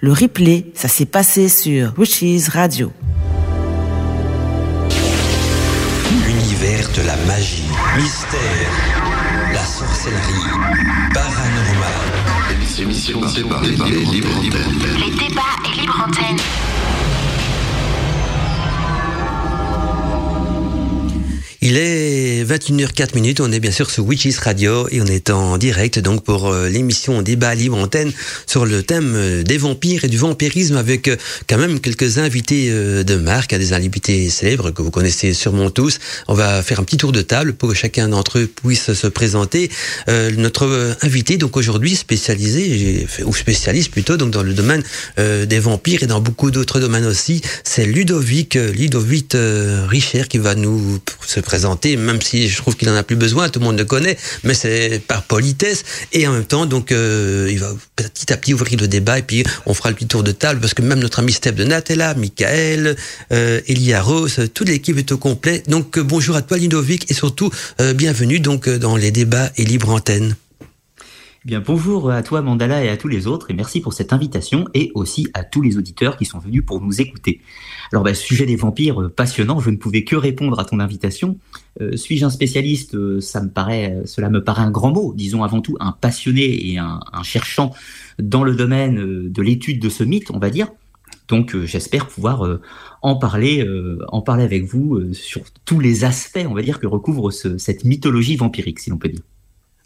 Le replay, ça s'est passé sur Witches Radio. Univers de la magie, mystère, la sorcellerie, paranormal. Par les libres antennes. Les débats et libre antenne. Il est 21h04 minutes, on est bien sûr sur Witches Radio et on est en direct donc pour euh, l'émission Débat Libre Antenne sur le thème euh, des vampires et du vampirisme avec euh, quand même quelques invités de marque, hein, des invités célèbres que vous connaissez sûrement tous. On va faire un petit tour de table pour que chacun d'entre eux puisse se présenter. notre invité donc aujourd'hui spécialisé ou spécialiste plutôt donc dans le domaine des vampires et dans beaucoup d'autres domaines aussi, c'est Ludovic Ludovic Richer qui va nous se présenter, même si je trouve qu'il en a plus besoin, tout le monde le connaît, mais c'est par politesse. Et en même temps, donc, euh, il va petit à petit ouvrir le débat et puis on fera le petit tour de table parce que même notre ami Steph de Nat est là, Michael, euh, Elia Rose, toute l'équipe est au complet. Donc, euh, bonjour à toi, Ludovic, et surtout, bienvenue donc dans les débats et libre antenne. Eh bien, bonjour à toi Mandala et à tous les autres et merci pour cette invitation et aussi à tous les auditeurs qui sont venus pour nous écouter. Alors, bah, sujet des vampires euh, passionnant, je ne pouvais que répondre à ton invitation. Euh, suis-je un spécialiste? Euh, Ça me paraît, cela me paraît un grand mot. Disons avant tout un passionné et un, cherchant dans le domaine de l'étude de ce mythe, on va dire. Donc, j'espère pouvoir en parler, en parler avec vous sur tous les aspects, on va dire, que recouvre ce, cette mythologie vampirique, si l'on peut dire.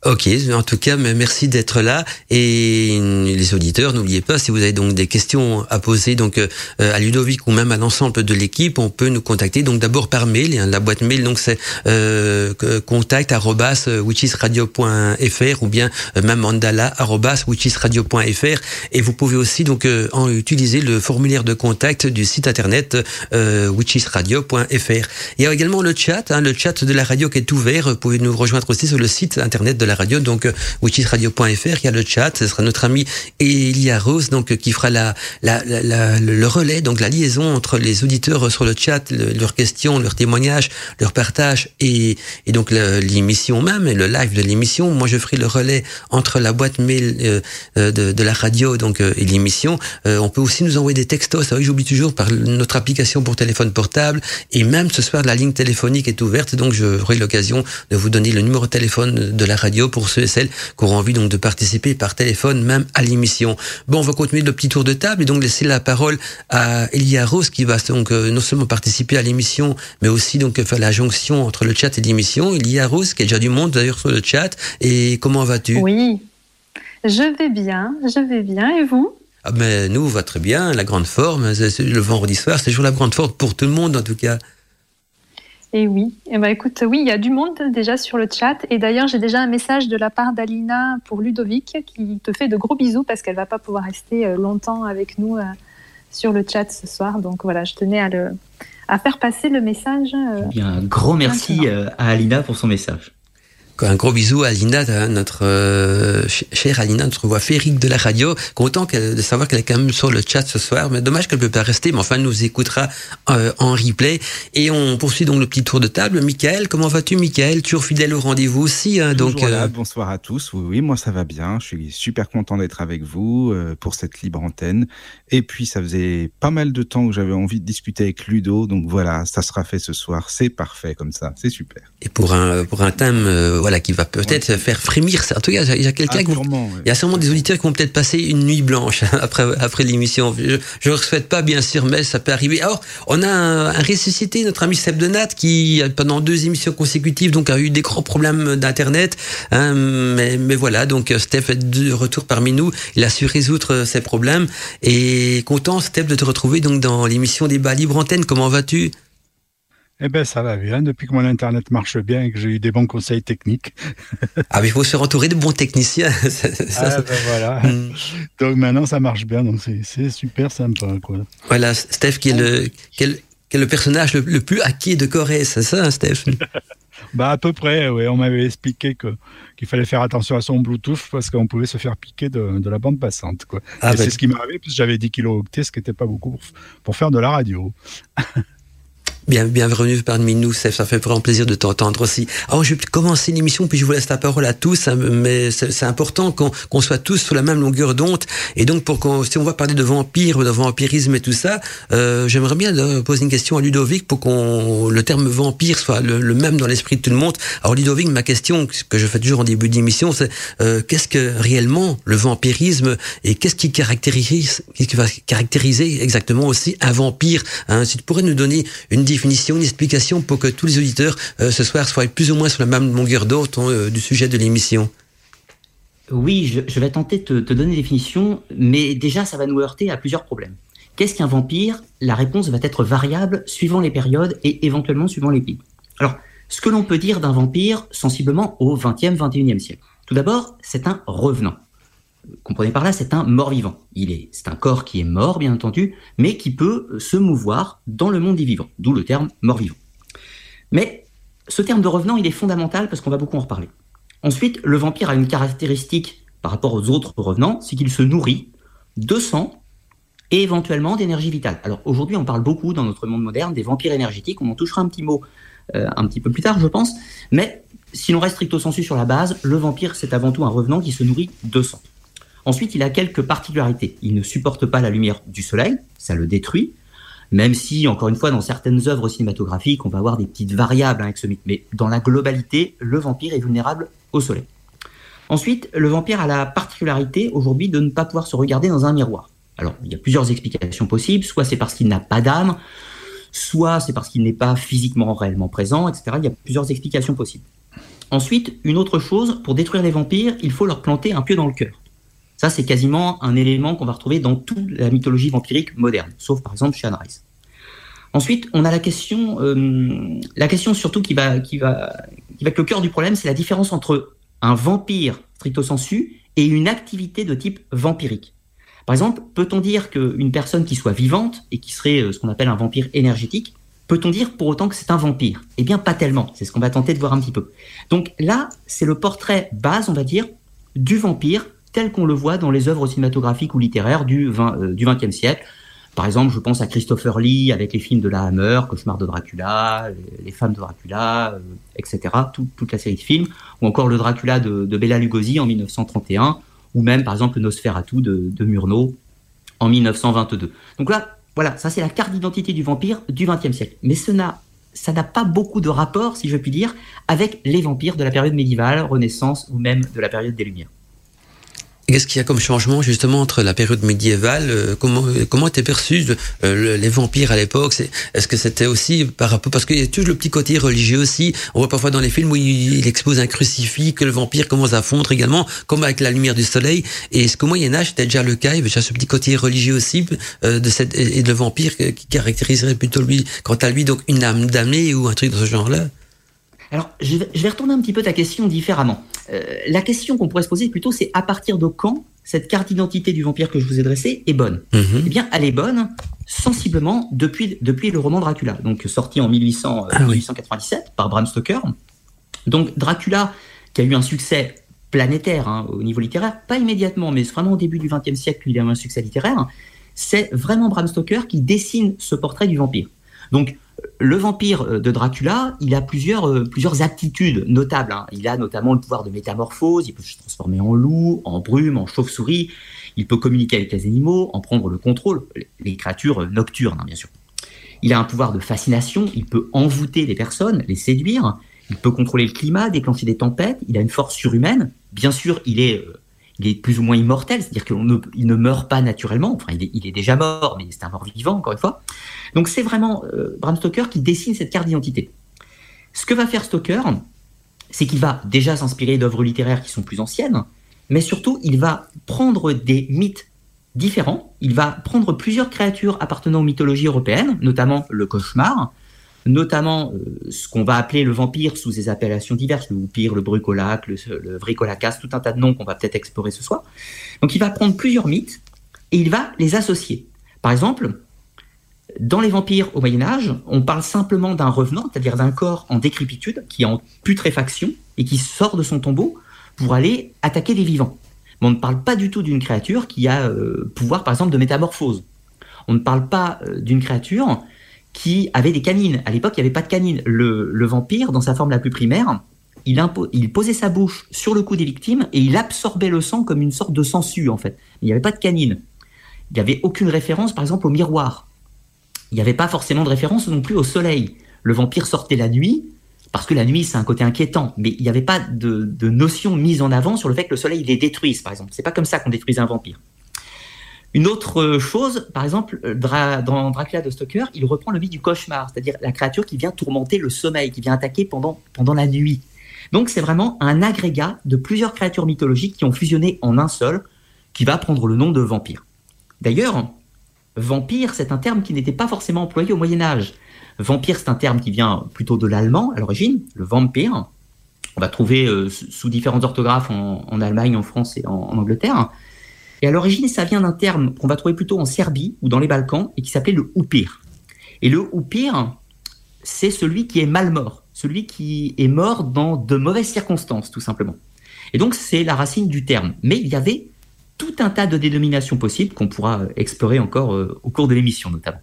Ok, en tout cas, merci d'être là et les auditeurs, n'oubliez pas si vous avez donc des questions à poser donc euh, à Ludovic ou même à l'ensemble de l'équipe, on peut nous contacter donc d'abord par mail, hein, la boîte mail donc c'est euh, contact ou bien euh, même mandala et vous pouvez aussi donc euh, en utiliser le formulaire de contact du site internet euh. Il y a également le chat, hein, le chat de la radio qui est ouvert. Vous pouvez nous rejoindre aussi sur le site internet de la radio, donc euh, witchesradio.fr. Il y a le chat, ce sera notre ami Elia Rose, donc euh, qui fera la, la, la, le relais, donc la liaison entre les auditeurs sur le chat, leurs questions, leurs témoignages, leurs partages et, et donc l'émission même et le live de l'émission. Moi, je ferai le relais entre la boîte mail euh, de, de, la radio donc et l'émission. on peut aussi nous envoyer des textos. Ça, oui, j'oublie toujours par notre application pour téléphone portable et même ce soir la ligne téléphonique est ouverte, donc j'aurai l'occasion de vous donner le numéro de téléphone de la radio pour ceux et celles qui auront envie donc de participer par téléphone même à l'émission. Bon, on va continuer le petit tour de table et donc laisser la parole à Elia Rose qui va donc euh, non seulement participer à l'émission, mais aussi donc faire la jonction entre le chat et l'émission. Elia Rose, qui a déjà du monde d'ailleurs sur le chat. Et comment vas-tu? Oui, je vais bien, je vais bien. Et vous? Ah mais nous, on va très bien, la grande forme. Le vendredi soir, c'est toujours la grande forme pour tout le monde en tout cas. Et oui, et eh ben écoute, oui, il y a du monde déjà sur le chat. Et d'ailleurs, j'ai déjà un message de la part d'Alina pour Ludovic qui te fait de gros bisous parce qu'elle va pas pouvoir rester euh, longtemps avec nous euh, sur le chat ce soir. Donc voilà, je tenais à, le, à faire passer le message. Euh, eh bien, un grand merci à Alina pour son message. Un gros bisou à Alina, notre euh, chère Alina, notre voix féerique de la radio. Content de savoir qu'elle est quand même sur le chat ce soir, mais dommage qu'elle ne peut pas rester, mais enfin elle nous écoutera euh, en replay. Et on poursuit donc le petit tour de table. Michael, comment vas-tu Michael? Toujours fidèle au rendez-vous aussi. Hein, donc, euh, bonsoir à tous. Oui, oui, moi ça va bien. Je suis super content d'être avec vous pour cette libre antenne. Et puis ça faisait pas mal de temps que j'avais envie de discuter avec Ludo, donc voilà, ça sera fait ce soir. C'est parfait comme ça, c'est super. Et pour un pour un thème voilà qui va peut-être faire frémir. En tout cas, il y a quelqu'un, il y a sûrement des auditeurs qui vont peut-être passer une nuit blanche après après l'émission. Je ne souhaite pas bien sûr, mais ça peut arriver. Alors, on a un, ressuscité notre ami Seb Denat qui pendant deux émissions consécutives donc a eu des gros problèmes d'internet. Hein, mais, mais voilà, donc Steph est de retour parmi nous. Il a su résoudre ses problèmes et content Steph de te retrouver donc dans l'émission Débat Libre Antenne. Comment vas-tu? Eh bien, ça va bien. Depuis que mon Internet marche bien et que j'ai eu des bons conseils techniques. ah, mais il faut se entourer de bons techniciens. ah, ben voilà. Hmm. Donc maintenant, ça marche bien. Donc c'est super sympa. Quoi. Voilà, Steph, qui est le, qui est le, personnage le, plus hacké de Corée, c'est ça, hein, Steph? Bah à peu près, oui. On m'avait expliqué que qu'il fallait faire attention à son Bluetooth parce qu'on pouvait se faire piquer de, de la bande passante. Quoi. Ah, c'est ce qui m'arrivait parce que j'avais 10 kilooctets, ce qui n'était pas beaucoup pour, pour faire de la radio. Bien, bienvenue parmi nous, ça fait vraiment plaisir de t'entendre aussi. Alors, je vais commencer l'émission, puis je vous laisse la parole à tous, hein, mais c'est important qu'on soit tous sur la même longueur d'onde. Et donc, pour qu'on, si on va parler de vampire, de vampirisme et tout ça, euh, j'aimerais bien poser une question à Ludovic pour qu'on le terme vampire soit le, même dans l'esprit de tout le monde. Alors, Ludovic, ma question que je fais toujours en début d'émission, c'est euh, qu'est-ce que réellement le vampirisme et qu'est-ce qui caractérise, qui va caractériser exactement aussi un vampire hein? Si tu pourrais nous donner une définition, une explication pour que tous les auditeurs euh, ce soir soient plus ou moins sur la même longueur d'onde euh, du sujet de l'émission Oui, je, vais tenter de te, donner une définition, mais déjà ça va nous heurter à plusieurs problèmes. Qu'est-ce qu'un vampire? La réponse va être variable suivant les périodes et éventuellement suivant les pays. Alors, ce que l'on peut dire d'un vampire sensiblement au 20e, 21e siècle. Tout d'abord, c'est un revenant. Comprenez par là, c'est un mort-vivant. Il est, c'est un corps qui est mort, bien entendu, mais qui peut se mouvoir dans le monde des vivants, d'où le terme mort-vivant. Mais ce terme de revenant, il est fondamental parce qu'on va beaucoup en reparler. Ensuite, le vampire a une caractéristique par rapport aux autres revenants, c'est qu'il se nourrit de sang et éventuellement d'énergie vitale. Alors aujourd'hui, on parle beaucoup dans notre monde moderne des vampires énergétiques, on en touchera un petit mot euh, un petit peu plus tard, je pense, mais si l'on reste stricto sensu sur la base, le vampire, c'est avant tout un revenant qui se nourrit de sang. Ensuite, il a quelques particularités. Il ne supporte pas la lumière du soleil, ça le détruit, même si, encore une fois, dans certaines œuvres cinématographiques, on va avoir des petites variables hein, avec ce mythe. Mais dans la globalité, le vampire est vulnérable au soleil. Ensuite, le vampire a la particularité aujourd'hui de ne pas pouvoir se regarder dans un miroir. Alors, il y a plusieurs explications possibles. Soit c'est parce qu'il n'a pas d'âme, soit c'est parce qu'il n'est pas physiquement réellement présent, etc. Il y a plusieurs explications possibles. Ensuite, une autre chose, pour détruire les vampires, il faut leur planter un pieu dans le cœur. Ça, c'est quasiment un élément qu'on va retrouver dans toute la mythologie vampirique moderne, sauf par exemple chez Anne Rice. Ensuite, on a la question, euh, la question surtout qui va, qui va, qui va être le cœur du problème, c'est la différence entre un vampire stricto sensu et une activité de type vampirique. Par exemple, peut-on dire qu'une personne qui soit vivante et qui serait euh, ce qu'on appelle un vampire énergétique Peut-on dire pour autant que c'est un vampire? Eh bien, pas tellement. C'est ce qu'on va tenter de voir un petit peu. Donc là, c'est le portrait base, on va dire, du vampire tel qu'on le voit dans les œuvres cinématographiques ou littéraires du, 20, euh, du 20e siècle. Par exemple, je pense à Christopher Lee avec les films de la Hammer, Cauchemar de Dracula, Les femmes de Dracula, euh, etc. toute la série de films, ou encore le Dracula de, de, Bela Lugosi en 1931, ou même par exemple le Nosferatu de, de Murnau en 1922. Donc là, voilà, ça c'est la carte d'identité du vampire du XXe siècle. Mais ça n'a pas beaucoup de rapport, si je puis dire, avec les vampires de la période médiévale, Renaissance ou même de la période des Lumières. Qu'est-ce qu'il y a comme changement justement entre la période médiévale euh, Comment comment étaient perçus euh, les vampires à l'époque? Est-ce que c'était aussi par rapport parce qu'il y a toujours le petit côté religieux aussi. On voit parfois dans les films où il, expose un crucifix que le vampire commence à fondre également, comme avec la lumière du soleil. Et est-ce qu'au Moyen Âge c'était déjà le cas? Il y avait déjà ce petit côté religieux aussi euh, de cette et de vampire qui caractériserait plutôt lui, quant à lui donc une âme damnée ou un truc de ce genre-là? Alors, je vais, retourner un petit peu ta question différemment. Euh, la question qu'on pourrait se poser plutôt, c'est à partir de quand cette carte d'identité du vampire que je vous ai dressée est bonne mhm. Eh bien, elle est bonne sensiblement depuis, depuis le roman Dracula, donc sorti en 1800, 1897 ah par Bram Stoker. Donc, Dracula, qui a eu un succès planétaire hein, au niveau littéraire, pas immédiatement, mais vraiment au début du XXe siècle, il a eu un succès littéraire. C'est vraiment Bram Stoker qui dessine ce portrait du vampire. Donc, le vampire euh, de Dracula, il a plusieurs, euh, aptitudes notables. Hein. Il a notamment le pouvoir de métamorphose, il peut se transformer en loup, en brume, en chauve-souris, il peut communiquer avec les animaux, en prendre le contrôle, les créatures nocturnes, hein, bien sûr. Il a un pouvoir de fascination, il peut envoûter les personnes, les séduire, il peut contrôler le climat, déclencher des tempêtes, il a une force surhumaine. Bien sûr, il est euh, il est plus ou moins immortel, c'est-à-dire qu'il ne, ne, meurt pas naturellement. Enfin, il est, déjà mort, mais c'est un mort vivant, encore une fois. Donc, c'est vraiment euh, Bram Stoker qui dessine cette carte d'identité. Ce que va faire Stoker, c'est qu'il va déjà s'inspirer d'œuvres littéraires qui sont plus anciennes, mais surtout, il va prendre des mythes différents. Il va prendre plusieurs créatures appartenant aux mythologies européennes, notamment le cauchemar, notamment euh, ce qu'on va appeler le vampire sous des appellations diverses, le vampire, le brucolac, le, le tout un tas de noms qu'on va peut-être explorer ce soir. Donc il va prendre plusieurs mythes et il va les associer. Par exemple, dans les vampires au Moyen Âge, on parle simplement d'un revenant, c'est-à-dire d'un corps en décrépitude, qui est en putréfaction et qui sort de son tombeau pour aller attaquer les vivants. Mais on ne parle pas du tout d'une créature qui a euh, pouvoir, par exemple, de métamorphose. On ne parle pas euh, d'une créature qui avait des canines. À l'époque, il n'y avait pas de canines. Le, vampire, dans sa forme la plus primaire, il, posait sa bouche sur le cou des victimes et il absorbait le sang comme une sorte de sangsue, en fait. Il n'y avait pas de canines. Il n'y avait aucune référence, par exemple, au miroir. Il n'y avait pas forcément de référence non plus au soleil. Le vampire sortait la nuit, parce que la nuit, c'est un côté inquiétant, mais il n'y avait pas de, notion mise en avant sur le fait que le soleil les détruise, par exemple. C'est pas comme ça qu'on détruisait un vampire. Une autre chose, par exemple, euh, dans Dracula de Stoker, il reprend le mythe du cauchemar, c'est-à-dire la créature qui vient tourmenter le sommeil, qui vient attaquer pendant, la nuit. Donc c'est vraiment un agrégat de plusieurs créatures mythologiques qui ont fusionné en un seul, qui va prendre le nom de vampire. D'ailleurs, vampire, c'est un terme qui n'était pas forcément employé au Moyen Âge. Vampire, c'est un terme qui vient plutôt de l'allemand à l'origine, le vampire. On va trouver euh, sous différentes orthographes en, Allemagne, en France et en Angleterre. Et à l'origine, ça vient d'un terme qu'on va trouver plutôt en Serbie ou dans les Balkans et qui s'appelait le oupir. Et le oupir, c'est celui qui est mal mort, celui qui est mort dans de mauvaises circonstances, tout simplement. Et donc, c'est la racine du terme. Mais il y avait tout un tas de dénominations possibles qu'on pourra explorer encore euh, au cours de l'émission, notamment.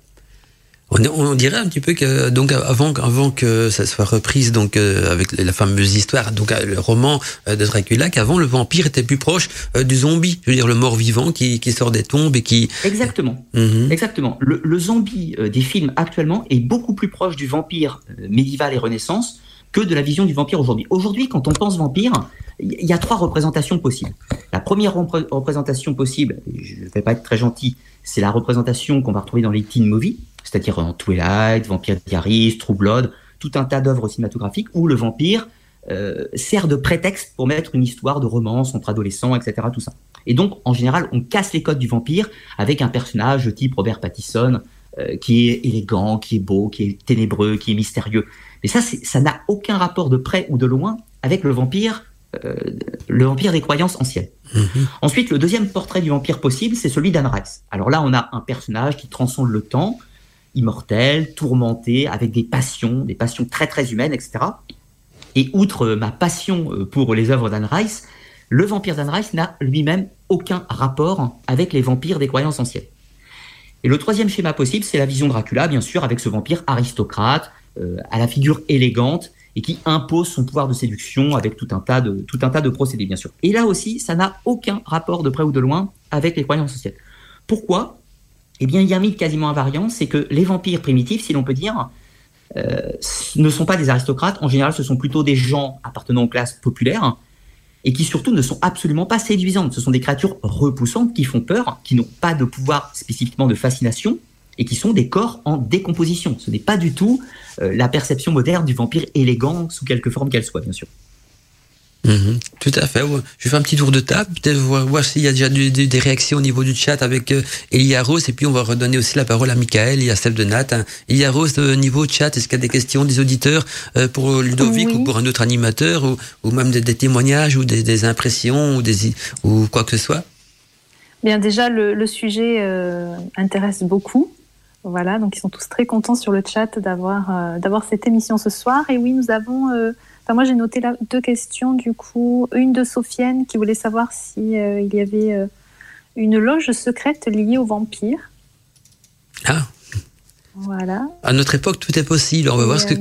On, dirait un petit peu que donc avant avant que ça soit reprise donc euh, avec la fameuse histoire donc euh, le roman euh, de Dracula qu'avant le vampire était plus proche du zombie. Je veux dire le mort vivant qui, qui sort des tombes et qui exactement. Mhm. exactement. Le, le, zombie des films actuellement est beaucoup plus proche du vampire médiéval et renaissance que de la vision du vampire aujourd'hui. Aujourd'hui quand on pense vampire il y a trois représentations possibles. La première représentation possible je ne vais pas être très gentil c'est la représentation qu'on va retrouver dans les teen movies c'est-à-dire en Twilight, Vampire Diaries, True Blood, tout un tas d'œuvres cinématographiques où le vampire euh, sert de prétexte pour mettre une histoire de romance entre adolescents, etc. Tout ça. Et donc, en général, on casse les codes du vampire avec un personnage type Robert Pattinson, euh, qui est élégant, qui est beau, qui est ténébreux, qui est mystérieux. Mais ça, ça n'a aucun rapport de près ou de loin avec le vampire, euh, le vampire des croyances anciennes. Mhm. Ensuite, le deuxième portrait du vampire possible, c'est celui d'Anne Rice. Alors là, on a un personnage qui transcende le temps, immortel, tourmenté, avec des passions, des passions très très humaines, etc. Et outre ma passion euh, pour les œuvres d'Anne Rice, le vampire d'Anne Rice n'a lui-même aucun rapport avec les vampires des croyances anciennes. Et le troisième schéma possible, c'est la vision Dracula, bien sûr, avec ce vampire aristocrate, euh, à la figure élégante, et qui impose son pouvoir de séduction avec tout un tas de, tout un tas de procédés, bien sûr. Et là aussi, ça n'a aucun rapport de près ou de loin avec les croyances anciennes. Pourquoi? Eh bien, il y a un mythe quasiment invariant, c'est que les vampires primitifs, si l'on peut dire, euh, ne sont pas des aristocrates. En général, ce sont plutôt des gens appartenant aux classes populaires et qui surtout ne sont absolument pas séduisantes. Ce sont des créatures repoussantes qui font peur, qui n'ont pas de pouvoir spécifiquement de fascination et qui sont des corps en décomposition. Ce n'est pas du tout euh, la perception moderne du vampire élégant sous quelque forme qu'elle soit, bien sûr. Mhm. tout à fait. Je vais faire un petit tour de table, peut-être voir, s'il y a déjà des réactions au niveau du chat avec euh, Elia Rose, et puis on va redonner aussi la parole à Michael et à celle de Nat. Hein. Elia Rose, au niveau chat, est-ce qu'il y a des questions des auditeurs euh, pour Ludovic ou pour un autre animateur, ou, même des, témoignages ou des, impressions ou, des, ou quoi que ce soit? Bien, déjà, le, sujet euh, intéresse beaucoup. Voilà, donc ils sont tous très contents sur le chat d'avoir d'avoir cette émission ce soir. Et oui, nous avons moi, j'ai noté là deux questions, du coup. Une de Sophienne qui voulait savoir s'il euh, y avait euh, une loge secrète liée aux vampires. Ah, voilà. À notre époque, tout est possible. On va voir ce que,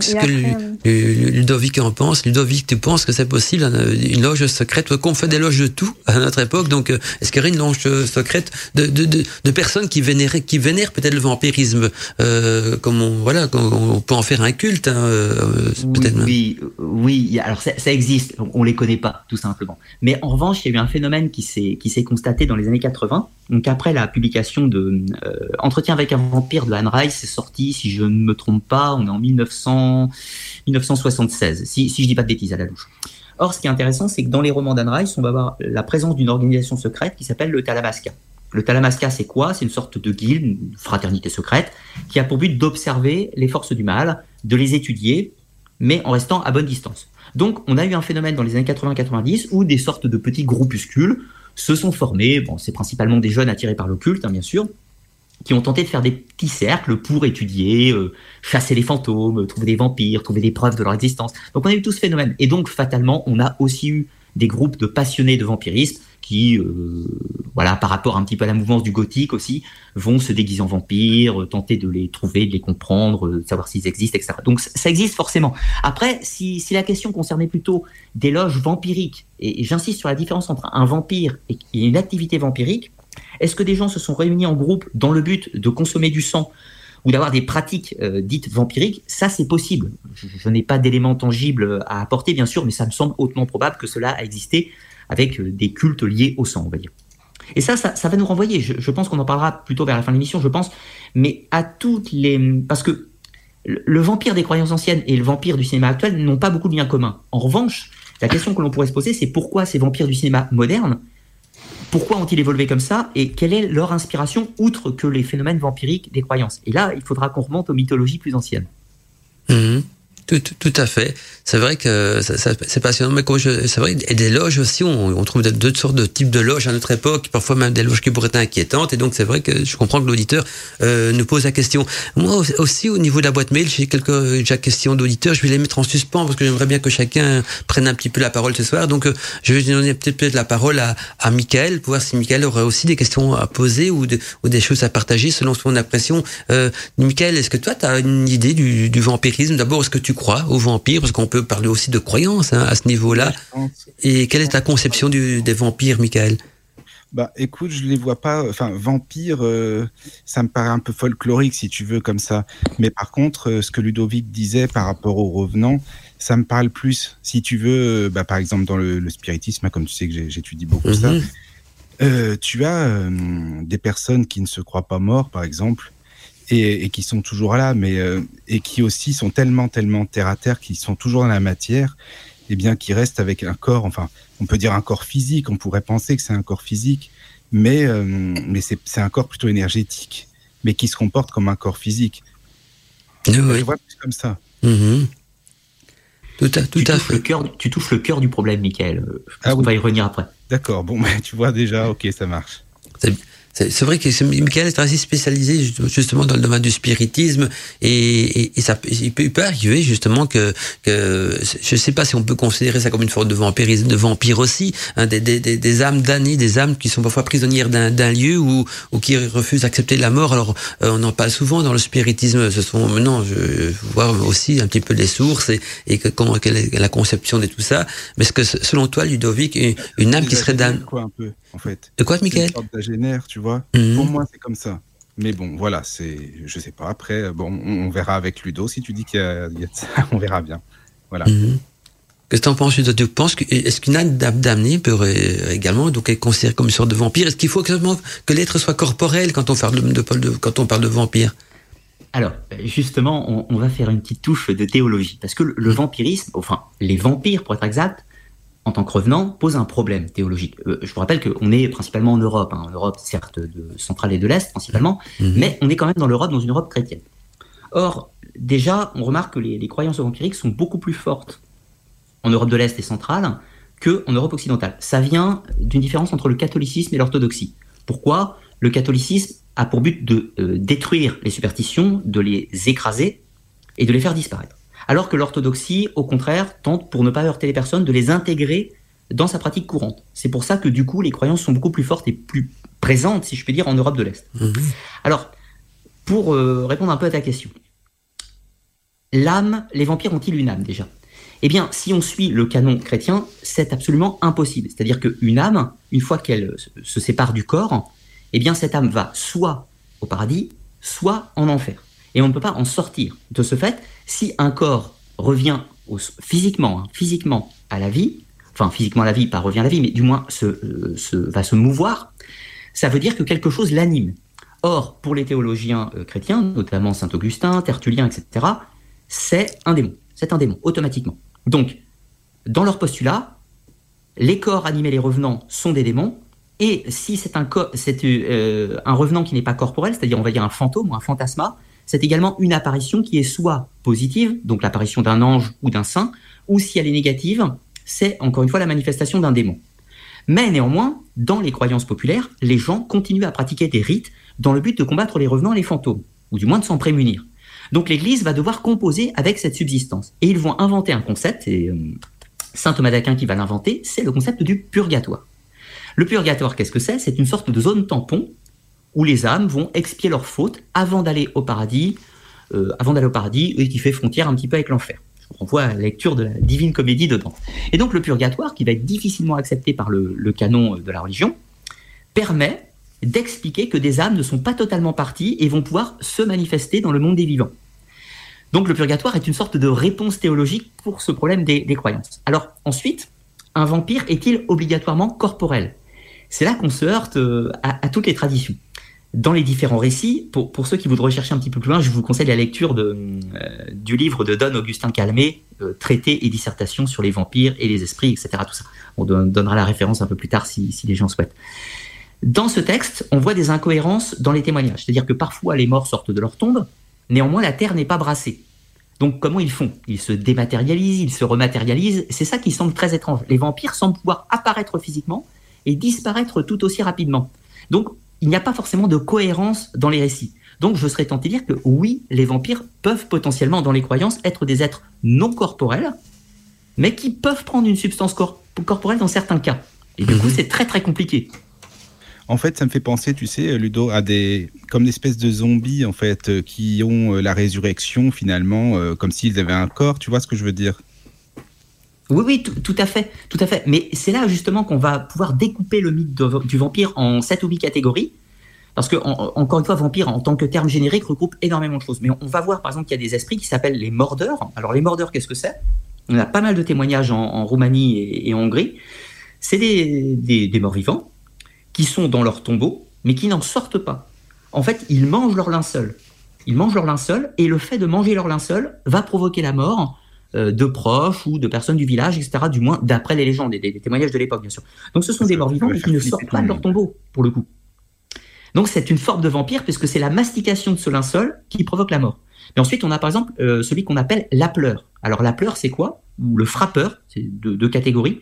Ludovic en pense. Ludovic, tu penses que c'est possible une loge secrète? Qu'on fait des loges de tout à notre époque. Donc, euh, est-ce qu'il y aurait une loge secrète de, de, de, personnes qui vénèrent, qui vénèrent peut-être le vampirisme? Euh, Comme on, voilà, on peut en faire un culte. Hein, euh, oui, oui, oui, Alors ça, ça, existe. On les connaît pas, tout simplement. Mais en revanche, il y a eu un phénomène qui s'est qui s'est constaté dans les années 80. Donc après la publication de euh, Entretien avec un vampire de Anne Rice, c'est sorti, si je ne me trompe pas, on est en 1900, 1976, si, si je dis pas de bêtises à la louche. Or, ce qui est intéressant, c'est que dans les romans d'Anne Rice, on va avoir la présence d'une organisation secrète qui s'appelle le Talamasca. Le Talamasca, c'est quoi? C'est une sorte de guilde, une fraternité secrète, qui a pour but d'observer les forces du mal, de les étudier, mais en restant à bonne distance. Donc, on a eu un phénomène dans les années 80-90 où des sortes de petits groupuscules se sont formés. Bon, c'est principalement des jeunes attirés par l'occulte, hein, bien sûr, qui ont tenté de faire des petits cercles pour étudier, euh, chasser les fantômes, trouver des vampires, trouver des preuves de leur existence. Donc on a eu tout ce phénomène. Et donc fatalement, on a aussi eu des groupes de passionnés de vampirisme qui, euh, voilà, par rapport un petit peu à la mouvance du gothique aussi, vont se déguiser en vampires, tenter de les trouver, de les comprendre, de savoir s'ils existent, etc. Donc ça existe forcément. Après, si la question concernait plutôt des loges vampiriques, et, j'insiste sur la différence entre un vampire et une activité vampirique, est-ce que des gens se sont réunis en groupe dans le but de consommer du sang ou d'avoir des pratiques euh, dites vampiriques, ça c'est possible. Je, n'ai pas d'éléments tangibles à apporter, bien sûr, mais ça me semble hautement probable que cela a existé avec euh, des cultes liés au sang, on va dire. Et ça, ça, va nous renvoyer, je, pense qu'on en parlera plutôt vers la fin de l'émission, je pense, mais à toutes les... Parce que le vampire des croyances anciennes et le vampire du cinéma actuel n'ont pas beaucoup de liens communs. En revanche, la question que l'on pourrait se poser, c'est pourquoi ces vampires du cinéma moderne pourquoi ont-ils évolué comme ça et quelle est leur inspiration outre que les phénomènes vampiriques des croyances? Et là, il faudra qu'on remonte aux mythologies plus anciennes. Mhm. Tout, tout, à fait. C'est vrai que c'est passionnant, mais c'est vrai, et des loges aussi, on, on trouve d'autres sortes de types de loges à notre époque, parfois même des loges qui pourraient être inquiétantes, et donc c'est vrai que je comprends que l'auditeur euh, nous pose la question. Moi aussi, au niveau de la boîte mail, j'ai quelques déjà questions d'auditeurs, je vais les mettre en suspens parce que j'aimerais bien que chacun prenne un petit peu la parole ce soir. Donc, euh, je vais donner peut-être la parole à, à Michael pour voir si Michael aurait aussi des questions à poser ou, de, ou des choses à partager selon son impression. Euh, Michael, est-ce que toi, tu as une idée du, du vampirisme? D'abord, est-ce que tu crois aux vampires Parce qu'on peut parler aussi de croyances hein, à ce niveau-là. Et quelle est ta conception du, des vampires, Michael? Bah, écoute, je les vois pas. Enfin, vampires, euh, ça me paraît un peu folklorique, si tu veux, comme ça. Mais par contre, euh, ce que Ludovic disait par rapport aux revenants, ça me parle plus. Si tu veux, euh, bah, par exemple, dans le, spiritisme, hein, comme tu sais que j'étudie beaucoup ça, mhm. tu as des personnes qui ne se croient pas morts, par exemple, et, qui sont toujours là, mais euh, et qui aussi sont tellement, tellement terre à terre, qui sont toujours dans la matière, et eh bien qui restent avec un corps, enfin, on peut dire un corps physique, on pourrait penser que c'est un corps physique, mais euh, mais c'est un corps plutôt énergétique, mais qui se comporte comme un corps physique. Oui. Je vois plus comme ça. Mm-hmm. Tout à, tout tu, à touches fait. Le cœur, tu touches le cœur du problème, Michael. ah, on va y revenir après. D'accord, bon, tu vois déjà, ok, ça marche. C'est vrai que Michael est assez spécialisé justement dans le domaine du spiritisme et, et, ça, il peut, arriver justement que, que je sais pas si on peut considérer ça comme une forme de vampirisme, de vampire aussi, hein, des, des, des, âmes damnées, des âmes qui sont parfois prisonnières d'un lieu ou, ou qui refusent d'accepter la mort. Alors euh, on en parle souvent dans le spiritisme. Ce sont maintenant, je, vois aussi un petit peu les sources et, et que, est la conception de tout ça. Mais est-ce que selon toi, Ludovic, une, âme qui serait damnée en fait. De quoi, Michael tu vois. Mhm. Pour moi, c'est comme ça. Mais bon, voilà, c'est, je sais pas. Après, bon, on, verra avec Ludo. Si tu dis qu'il y, a, ça, on verra bien. Voilà. Mhm. Qu'est-ce que tu en penses, Ludo? Tu penses que, est-ce qu'une âme damnée peut également donc être considérée comme une sorte de vampire? Est-ce qu'il faut que l'être soit corporel quand on parle de, de, quand on parle de vampire? Alors, justement, on, va faire une petite touche de théologie. Parce que le vampirisme, enfin, les vampires, pour être exact, en tant que revenant, pose un problème théologique. Euh, je vous rappelle qu'on est principalement en Europe, hein. en Europe certes de centrale et de l'Est principalement, mhm. mais on est quand même dans l'Europe, dans une Europe chrétienne. Or, déjà, on remarque que les, croyances vampiriques sont beaucoup plus fortes en Europe de l'Est et centrale qu'en Europe occidentale. Ça vient d'une différence entre le catholicisme et l'orthodoxie. Pourquoi? Le catholicisme a pour but de euh, détruire les superstitions, de les écraser et de les faire disparaître alors que l'orthodoxie, au contraire, tente, pour ne pas heurter les personnes, de les intégrer dans sa pratique courante. C'est pour ça que du coup, les croyances sont beaucoup plus fortes et plus présentes, si je puis dire, en Europe de l'Est. Mhm. Alors, pour euh, répondre un peu à ta question, l'âme, les vampires ont-ils une âme déjà? Eh bien, si on suit le canon chrétien, c'est absolument impossible. C'est-à-dire qu'une âme, une fois qu'elle se sépare du corps, eh bien, cette âme va soit au paradis, soit en enfer. Et on ne peut pas en sortir. De ce fait, si un corps revient physiquement, hein, physiquement à la vie, enfin physiquement à la vie, pas revient à la vie, mais du moins euh, va se mouvoir, ça veut dire que quelque chose l'anime. Or, pour les théologiens euh, chrétiens, notamment Saint Augustin, Tertullien, etc., c'est un démon. C'est un démon, automatiquement. Donc, dans leur postulat, les corps animés, les revenants, sont des démons, et si c'est un, euh, un revenant qui n'est pas corporel, c'est-à-dire on va dire un fantôme ou un fantasma, c'est également une apparition qui est soit positive, donc l'apparition d'un ange ou d'un saint, ou si elle est négative, c'est encore une fois la manifestation d'un démon. Mais néanmoins, dans les croyances populaires, les gens continuent à pratiquer des rites dans le but de combattre les revenants et les fantômes, ou du moins de s'en prémunir. Donc l'Église va devoir composer avec cette subsistance. Et ils vont inventer un concept, et euh, Saint Thomas d'Aquin qui va l'inventer, c'est le concept du purgatoire. Le purgatoire, qu'est-ce que c'est? C'est une sorte de zone tampon où les âmes vont expier leurs fautes avant d'aller au paradis, euh, avant d'aller au paradis, et qui fait frontière un petit peu avec l'enfer. On voit la lecture de la divine comédie dedans. Et donc le purgatoire, qui va être difficilement accepté par le, canon de la religion, permet d'expliquer que des âmes ne sont pas totalement parties et vont pouvoir se manifester dans le monde des vivants. Donc le purgatoire est une sorte de réponse théologique pour ce problème des, croyances. Alors ensuite, un vampire est-il obligatoirement corporel? C'est là qu'on se heurte euh, à, toutes les traditions dans les différents récits, pour, pour, ceux qui voudraient chercher un petit peu plus loin, je vous conseille la lecture de, euh, du livre de Don Augustin Calmé, euh, Traité et dissertation sur les vampires et les esprits, etc. Tout ça. On donnera la référence un peu plus tard si, si les gens souhaitent. Dans ce texte, on voit des incohérences dans les témoignages. C'est-à-dire que parfois les morts sortent de leur tombe, néanmoins la terre n'est pas brassée. Donc comment ils font? Ils se dématérialisent, ils se rematérialisent. C'est ça qui semble très étrange. Les vampires semblent pouvoir apparaître physiquement et disparaître tout aussi rapidement. Donc il n'y a pas forcément de cohérence dans les récits. Donc je serais tenté de dire que oui, les vampires peuvent potentiellement, dans les croyances, être des êtres non corporels, mais qui peuvent prendre une substance corporelle dans certains cas. Et du coup, mhm. c'est très très compliqué. En fait, ça me fait penser, tu sais, Ludo, à des comme des espèces de zombies en fait euh, qui ont euh, la résurrection finalement, euh, comme s'ils avaient un corps. Tu vois ce que je veux dire? Oui, oui, tout, à fait, tout à fait. Mais c'est là justement qu'on va pouvoir découper le mythe du vampire en sept ou huit catégories. Parce que, encore une fois, vampire, en tant que terme générique, regroupe énormément de choses. Mais on va voir, par exemple, qu'il y a des esprits qui s'appellent les mordeurs. Alors, les mordeurs, qu'est-ce que c'est? On a pas mal de témoignages en, Roumanie et, en Hongrie. C'est des, des, morts-vivants qui sont dans leur tombeau, mais qui n'en sortent pas. En fait, ils mangent leur linceul. Ils mangent leur linceul, et le fait de manger leur linceul va provoquer la mort de proches ou de personnes du village, etc. Du moins, d'après les légendes et des, témoignages de l'époque, bien sûr. Donc, ce sont des morts vivants qui ne sortent pas de leur tombeau, pour le coup. Donc, c'est une forme de vampire puisque c'est la mastication de ce linceul qui provoque la mort. Mais ensuite, on a par exemple euh, celui qu'on appelle l'appeleur. Alors, l'appeleur, c'est quoi? Ou le frappeur, c'est deux, deux catégories.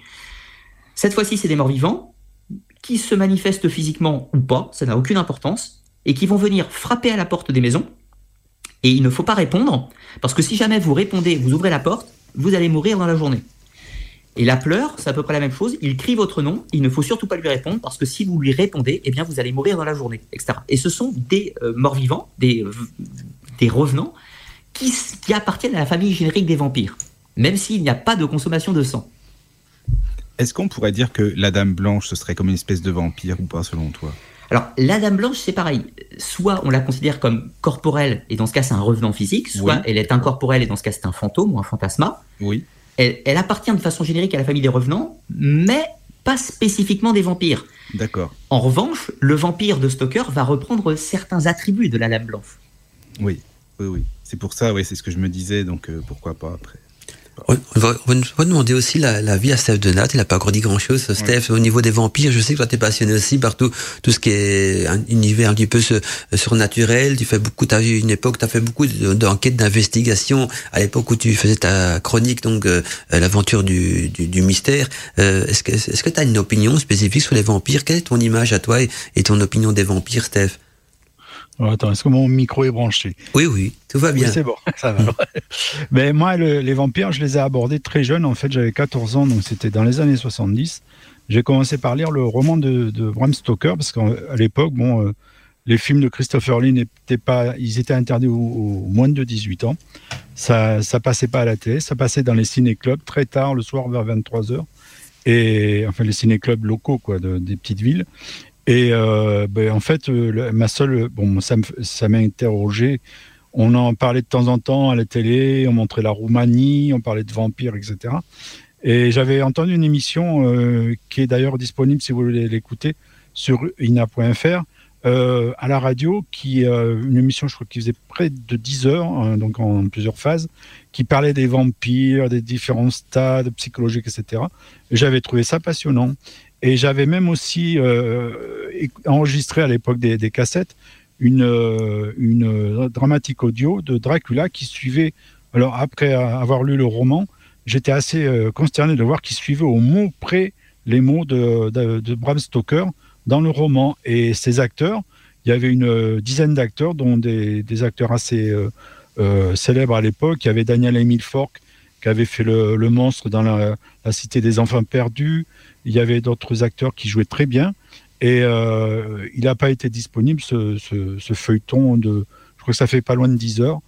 Cette fois-ci, c'est des morts vivants qui se manifestent physiquement ou pas, ça n'a aucune importance, et qui vont venir frapper à la porte des maisons et il ne faut pas répondre, parce que si jamais vous répondez, vous ouvrez la porte, vous allez mourir dans la journée. Et la pleure, c'est à peu près la même chose. Il crie votre nom, il ne faut surtout pas lui répondre, parce que si vous lui répondez, eh bien, vous allez mourir dans la journée, etc. Et ce sont des euh, morts-vivants, des, euh, des revenants, qui, qui appartiennent à la famille générique des vampires, même s'il n'y a pas de consommation de sang. Est-ce qu'on pourrait dire que la Dame Blanche, ce serait comme une espèce de vampire ou pas, selon toi? Alors, la Dame Blanche, c'est pareil. Soit on la considère comme corporelle, et dans ce cas, c'est un revenant physique, soit elle est incorporelle, et dans ce cas, c'est un fantôme ou un fantasma. Oui. Elle, appartient de façon générique à la famille des revenants, mais pas spécifiquement des vampires. D'accord. En revanche, le vampire de Stoker va reprendre certains attributs de la Dame Blanche. Oui, oui, oui. C'est pour ça, oui, c'est ce que je me disais, donc euh, pourquoi pas après. On va, demander aussi la, vie à Steph de Nat. Il n'a pas encore dit grand-chose, Steph. Au niveau des vampires, je sais que toi, tu es passionné aussi par tout, ce qui est un univers un petit peu surnaturel. Tu fais beaucoup, as eu une époque, tu as fait beaucoup d'enquêtes, d'investigations à l'époque où tu faisais ta chronique, donc euh, l'aventure du, mystère. Euh, est-ce que tu as une opinion spécifique sur les vampires? Quelle est ton image à toi et ton opinion des vampires, Steph? Attends, est-ce que mon micro est branché? Oui, oui, tout va bien. c'est bon, ça va. Mais moi, les vampires, je les ai abordés très jeunes. En fait, j'avais 14 ans, donc c'était dans les années 70. J'ai commencé par lire le roman de, Bram Stoker, parce qu'à l'époque, bon, euh, les films de Christopher Lee n'étaient pas, ils étaient interdits aux, moins de 18 ans. Ça, ça passait pas à la télé, ça passait dans les ciné-clubs très tard, le soir vers 23 h et enfin les ciné-clubs locaux quoi, des petites villes. Et euh, ben, en fait, euh, ma seule, bon, ça m'a interrogé. On en parlait de temps en temps à la télé, on montrait la Roumanie, on parlait de vampires, etc. Et j'avais entendu une émission euh, qui est d'ailleurs disponible si vous voulez l'écouter sur ina.fr euh, à la radio, qui euh, une émission, je crois, qui faisait près de 10 heures, hein, donc en plusieurs phases, qui parlait des vampires, des différents stades psychologiques, etc. Et j'avais trouvé ça passionnant. Et j'avais même aussi euh, enregistré à l'époque des, cassettes une, euh, une dramatique audio de Dracula qui suivait. Alors après avoir lu le roman, j'étais assez euh, consterné de voir qu'il suivait au mot près les mots de, Bram Stoker dans le roman. Et ces acteurs, il y avait une dizaine d'acteurs, dont des, acteurs assez célèbres à l'époque. Il y avait Daniel Emile Fork, qui avait fait le, monstre dans la, Cité des Enfants Perdus. Il y avait d'autres acteurs qui jouaient très bien. Et euh, il n'a pas été disponible, ce, feuilleton de. Je crois que ça fait pas loin de 10 heures,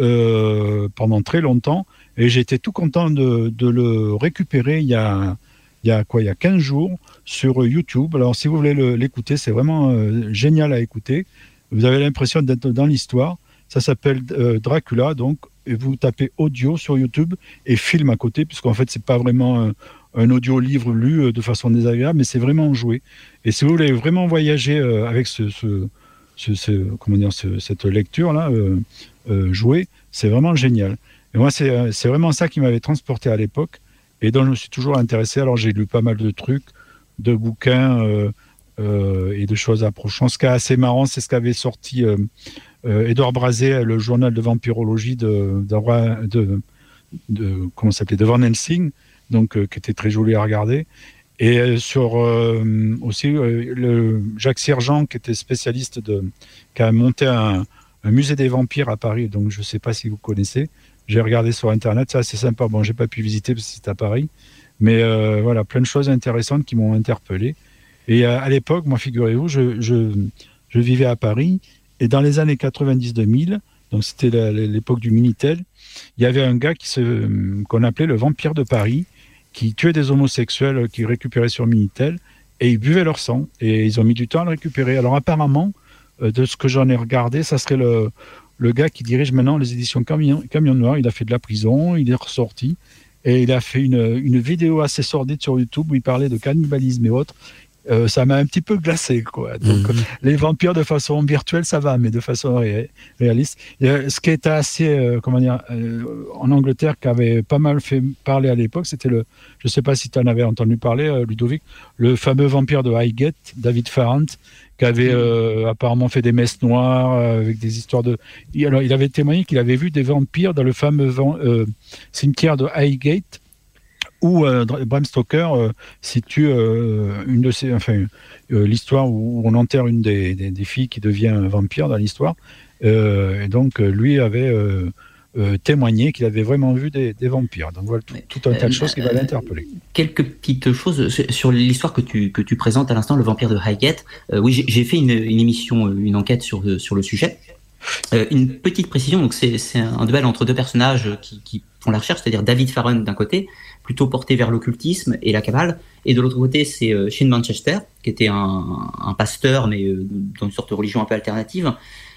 euh, pendant très longtemps. Et j'étais tout content de, le récupérer il y a, il y a quoi Il y a 15 jours sur YouTube. Alors, si vous voulez l'écouter, c'est vraiment euh, génial à écouter. Vous avez l'impression d'être dans l'histoire. Ça s'appelle Dracula, donc vous tapez audio sur YouTube et film à côté, puisqu'en fait, c'est pas vraiment un, un audio livre lu euh, de façon désagréable, mais c'est vraiment joué. Et si vous voulez vraiment voyager euh, avec ce, cette lecture là, euh, jouée, c'est vraiment génial. Et moi, c'est vraiment ça qui m'avait transporté à l'époque et dont je me suis toujours intéressé. Alors, j'ai lu pas mal de trucs, de bouquins et de choses approchant. Ce qui est assez marrant, c'est ce qu'avait sorti Edouard Brazé, le journal de vampirologie de, de, de, de comment s'appelait, de Van Helsing, donc qui était très joli à regarder. Et sur euh, aussi euh, le Jacques Sergent, qui était spécialiste de, qui a monté un, musée des vampires à Paris. Donc je ne sais pas si vous connaissez. J'ai regardé sur internet, c'est assez sympa. Bon, j'ai pas pu visiter parce que c'est à Paris, mais euh, voilà, plein de choses intéressantes qui m'ont interpellé. Et à, à l'époque, moi, figurez-vous, je, je, je, vivais à Paris et dans les années 90-2000, donc c'était l'époque du Minitel, il y avait un gars qui se qu'on appelait le vampire de Paris qui tuaient des homosexuels qui récupéraient sur Minitel et ils buvaient leur sang et ils ont mis du temps à le récupérer. Alors apparemment, euh, de ce que j'en ai regardé, ça serait le, le gars qui dirige maintenant les éditions Camion, Camion Noir. Il a fait de la prison, il est ressorti et il a fait une, une vidéo assez sordide sur YouTube où il parlait de cannibalisme et autres. Euh, ça m'a un petit peu glacé quoi. Donc mmh. les vampires de façon virtuelle ça va, mais de façon ré réaliste. Et, ce qui était assez euh, comment dire euh, en Angleterre qui avait pas mal fait parler à l'époque, c'était le je sais pas si tu en avais entendu parler euh, Ludovic, le fameux vampire de Highgate, David Farrant qui avait euh, apparemment fait des messes noires euh, avec des histoires de. Alors, il avait témoigné qu'il avait vu des vampires dans le fameux van... euh, cimetière de Highgate, où euh, Bram Stoker euh, situe euh, une de ces, enfin, l'histoire où on enterre une des, des, des, filles qui devient vampire dans l'histoire. Et donc, lui avait euh, témoigné qu'il avait vraiment vu des, des vampires. Donc voilà tout, tout un tas de choses qui va l'interpeller. Quelques petites choses sur l'histoire que tu, que tu présentes à l'instant, le vampire de Highgate. oui, j'ai fait une, une, émission, une enquête sur, sur le sujet. Une petite précision, donc c'est un duel entre deux personnages qui, qui font la recherche, c'est-à-dire David Farron d'un côté, plutôt porté vers l'occultisme et la cabale, et de l'autre côté c'est euh, Shane Manchester, qui était un, un pasteur mais euh, dans une sorte de religion un peu alternative.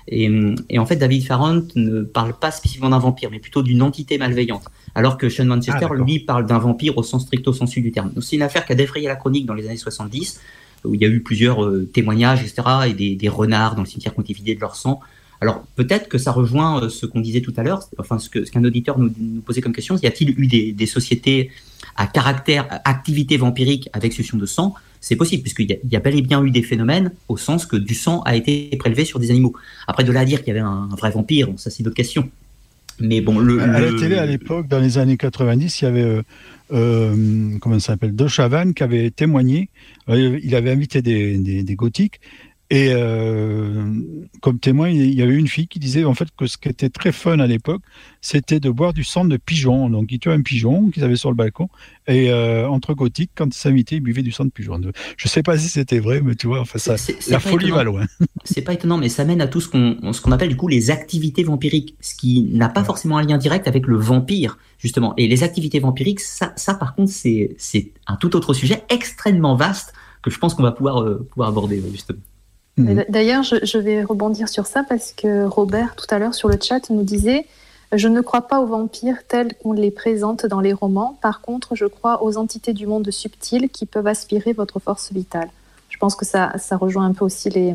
Et, et en fait, David Farron ne parle pas spécifiquement d'un vampire, mais plutôt d'une entité malveillante, alors que Shane Manchester, ah, lui, parle d'un vampire au sens stricto sensu du terme. Donc c'est une affaire qui a défrayé la chronique dans les années 70, où il y a eu plusieurs euh, témoignages, etc., et des, des renards dans le cimetière qui ont été vidés de leur sang. Alors peut-être que ça rejoint euh, ce qu'on disait tout à l'heure, enfin ce qu'un ce qu auditeur nous, nous, posait comme question, y a-t-il eu des, des, sociétés à caractère activité vampirique avec succion de sang? C'est possible, puisqu'il y, y, a bel et bien eu des phénomènes au sens que du sang a été prélevé sur des animaux. Après de là à dire qu'il y avait un, un vrai vampire, ça c'est d'autres questions. Mais bon, le, à la télé à l'époque, dans les années 90, il y avait euh, euh, comment ça s'appelle, De Chavannes qui avait témoigné. Euh, il avait invité des, des, des gothiques et euh, comme témoin, il y avait une fille qui disait en fait que ce qui était très fun à l'époque, c'était de boire du sang de pigeon. Donc ils tuaient un pigeon qu'ils avaient sur le balcon et euh, entre gothiques, quand ils s'invitaient, ils buvaient du sang de pigeon. Je sais pas si c'était vrai, mais tu vois, enfin ça, c est, c est la folie étonnant. va loin. C'est pas étonnant, mais ça mène à tout ce qu'on qu'on appelle du coup les activités vampiriques, ce qui n'a pas ouais. forcément un lien direct avec le vampire justement. Et les activités vampiriques, ça, ça par contre, c'est c'est un tout autre sujet extrêmement vaste que je pense qu'on va pouvoir euh, pouvoir aborder justement. Mmh. D'ailleurs, je, je, vais rebondir sur ça parce que Robert, tout à l'heure sur le chat, nous disait Je ne crois pas aux vampires tels qu'on les présente dans les romans. Par contre, je crois aux entités du monde subtil qui peuvent aspirer votre force vitale. Je pense que ça, ça rejoint un peu aussi les,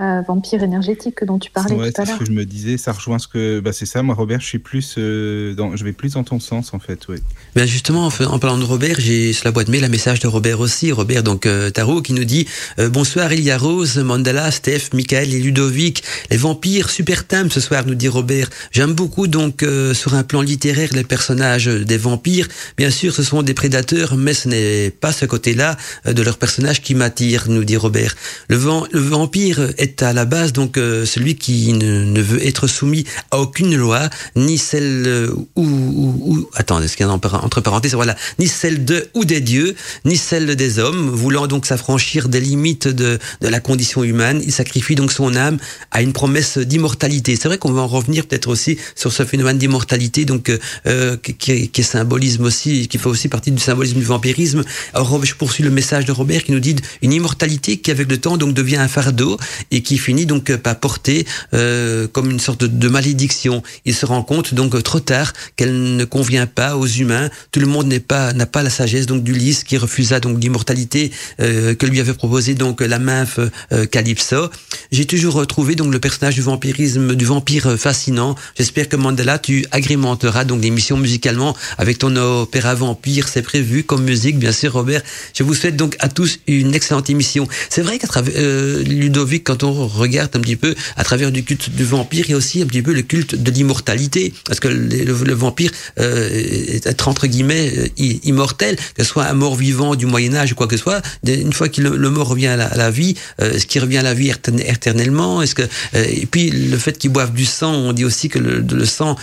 euh, vampire énergétique dont tu parlais ouais, tout à l'heure. ce que je me disais, ça rejoint ce que. Bah, c'est ça, moi, Robert, je suis plus. Euh, dans... Je vais plus dans ton sens, en fait, oui. Ben justement, en, en, parlant de Robert, j'ai sur la boîte mail un message de Robert aussi. Robert, donc, euh, Tarot, qui nous dit euh, Bonsoir, il y a Rose, Mandala, Steph, Michael et Ludovic. Les vampires, super thème ce soir, nous dit Robert. J'aime beaucoup, donc, euh, sur un plan littéraire, les personnages des vampires. Bien sûr, ce sont des prédateurs, mais ce n'est pas ce côté-là de leurs personnages qui m'attire, nous dit Robert. Le, vent, le vampire est est à la base donc celui qui ne, veut être soumis à aucune loi, ni celle ou, ou, attends, est-ce qu'il y a entre parenthèses, voilà, ni celle de ou des dieux, ni celle des hommes, voulant donc s'affranchir des limites de, de la condition humaine, il sacrifie donc son âme à une promesse d'immortalité. C'est vrai qu'on va en revenir peut-être aussi sur ce phénomène d'immortalité, donc euh, qui, qui, symbolisme aussi, qui fait aussi partie du symbolisme du vampirisme. Alors je poursuis le message de Robert qui nous dit une immortalité qui avec le temps donc devient un fardeau et qui finit donc par porter euh, comme une sorte de, malédiction. Il se rend compte donc trop tard qu'elle ne convient pas aux humains. Tout le monde n'est pas n'a pas la sagesse donc d'Ulysse qui refusa donc l'immortalité euh, que lui avait proposé donc la nymphe euh, Calypso. J'ai toujours retrouvé donc le personnage du vampirisme du vampire fascinant. J'espère que Mandela tu agrémenteras donc l'émission musicalement avec ton opéra vampire. C'est prévu comme musique bien sûr Robert. Je vous souhaite donc à tous une excellente émission. C'est vrai qu'à travers euh, Ludovic quand on regarde un petit peu à travers du culte du vampire, il y a aussi un petit peu le culte de l'immortalité parce que le, vampire euh, est entre guillemets euh, immortel, que ce soit un mort vivant du Moyen Âge ou quoi que ce soit. Une fois que le, mort revient à la, vie, euh, est-ce qu'il revient à la vie éternellement? Est-ce que et puis le fait qu'il boive du sang, on dit aussi que le, le sang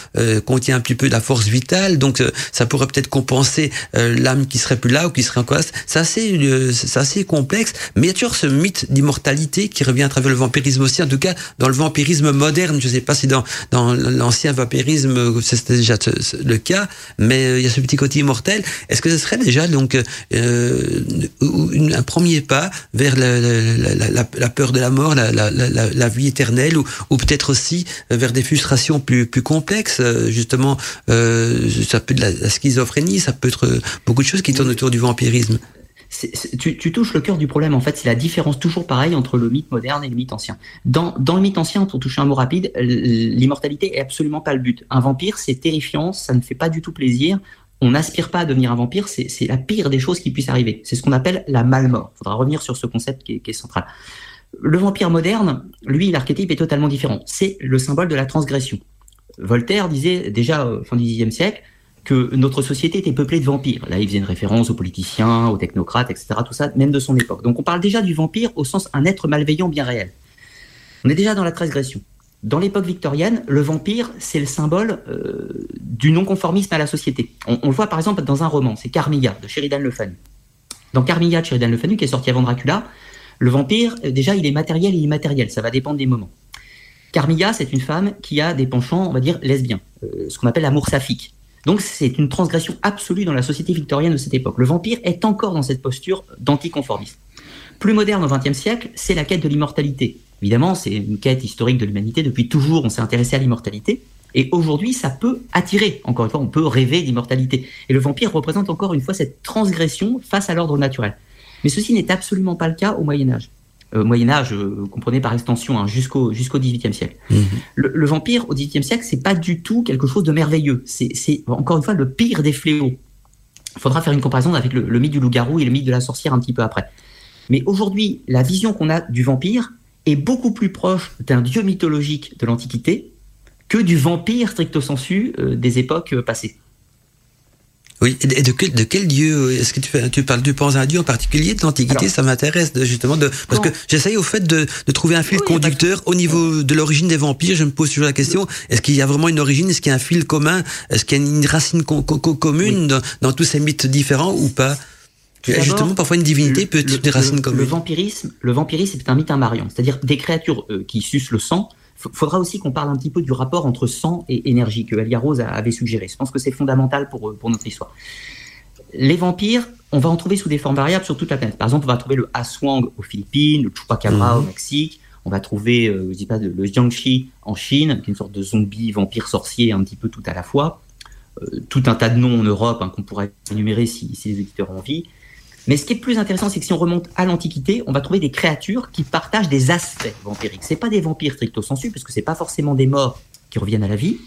contient un petit peu de la force vitale, donc ça pourrait peut-être compenser l'âme qui serait plus là ou qui serait encore. C'est assez, c'est assez complexe, mais il y a toujours ce mythe d'immortalité qui revient à travers le vampirisme aussi. En tout cas, dans le vampirisme moderne, je sais pas si dans dans l'ancien vampirisme c'était déjà le cas, mais euh, il y a ce petit côté immortel. Est-ce que ce serait déjà donc euh, un premier pas vers la, peur de la mort, la, vie éternelle, ou, peut-être aussi vers des frustrations plus, plus complexes Justement, euh, ça peut être la, schizophrénie, ça peut être beaucoup de choses qui tournent autour du vampirisme tu, touches le cœur du problème, en fait, c'est la différence toujours pareille entre le mythe moderne et le mythe ancien. Dans, le mythe ancien, pour toucher un mot rapide, l'immortalité est absolument pas le but. Un vampire, c'est terrifiant, ça ne fait pas du tout plaisir. On n'aspire pas à devenir un vampire, c'est la pire des choses qui puissent arriver. C'est ce qu'on appelle la malmort. Il faudra revenir sur ce concept qui est, central. Le vampire moderne, lui, l'archétype est totalement différent. C'est le symbole de la transgression. Voltaire disait déjà au fin du Xe siècle, que notre société était peuplée de vampires. Là, il faisait une référence aux politiciens, aux technocrates, etc. Tout ça, même de son époque. Donc on parle déjà du vampire au sens un être malveillant bien réel. On est déjà dans la transgression. Dans l'époque victorienne, le vampire, c'est le symbole euh, du non-conformisme à la société. On, le voit par exemple dans un roman, c'est Carmilla de Sheridan Le Fanu. Dans Carmilla de Sheridan Le Fanu, qui est sorti avant Dracula, le vampire, euh, déjà, il est matériel et immatériel, ça va dépendre des moments. Carmilla, c'est une femme qui a des penchants, on va dire, lesbiens, euh, ce qu'on appelle l'amour saphique. Donc c'est une transgression absolue dans la société victorienne de cette époque. Le vampire est encore dans cette posture d'anticonformisme. Plus moderne au XXe siècle, c'est la quête de l'immortalité. Évidemment, c'est une quête historique de l'humanité. Depuis toujours, on s'est intéressé à l'immortalité. Et aujourd'hui, ça peut attirer. Encore une fois, on peut rêver d'immortalité. Et le vampire représente encore une fois cette transgression face à l'ordre naturel. Mais ceci n'est absolument pas le cas au Moyen Âge. Euh, Moyen Âge, euh, comprenez par extension, hein, jusqu'au jusqu'au XVIIIe siècle. Mhm. Le, vampire au XVIIIe siècle, c'est pas du tout quelque chose de merveilleux. C'est encore une fois le pire des fléaux. Il faudra faire une comparaison avec le, mythe du loup-garou et le mythe de la sorcière un petit peu après. Mais aujourd'hui, la vision qu'on a du vampire est beaucoup plus proche d'un dieu mythologique de l'Antiquité que du vampire stricto sensu euh, des époques passées. Oui, et de quel, de quel dieu est-ce que tu, parles Tu penses à un dieu en particulier de l'Antiquité? Ça m'intéresse justement de parce que j'essaye au fait de, de, trouver un fil conducteur au niveau de l'origine des vampires. Je me pose toujours la question est-ce qu'il y a vraiment une origine? Est-ce qu'il y a un fil commun? Est-ce qu'il y a une racine commune dans, dans, tous ces mythes différents ou pas? Justement, parfois une divinité peut être des racines communes. Le vampirisme, le vampirisme est un mythe invariant, c'est-à-dire des créatures euh, qui sucent le sang faudra aussi qu'on parle un petit peu du rapport entre sang et énergie que Elia Rose avait suggéré. Je pense que c'est fondamental pour, pour notre histoire. Les vampires, on va en trouver sous des formes variables sur toute la planète. Par exemple, on va trouver le Aswang aux Philippines, le Chupacabra au mhm. Mexique. On va trouver, euh, je dis pas, le Jiangxi en Chine, qui est une sorte de zombie, vampire, sorcier, un petit peu tout à la fois. Euh, tout un tas de noms en Europe hein, qu'on pourrait énumérer si, si les auditeurs ont envie. Mais ce qui est plus intéressant, c'est que si on remonte à l'Antiquité, on va trouver des créatures qui partagent des aspects vampiriques. C'est pas des vampires stricto sensu, parce que c'est pas forcément des morts qui reviennent à la vie.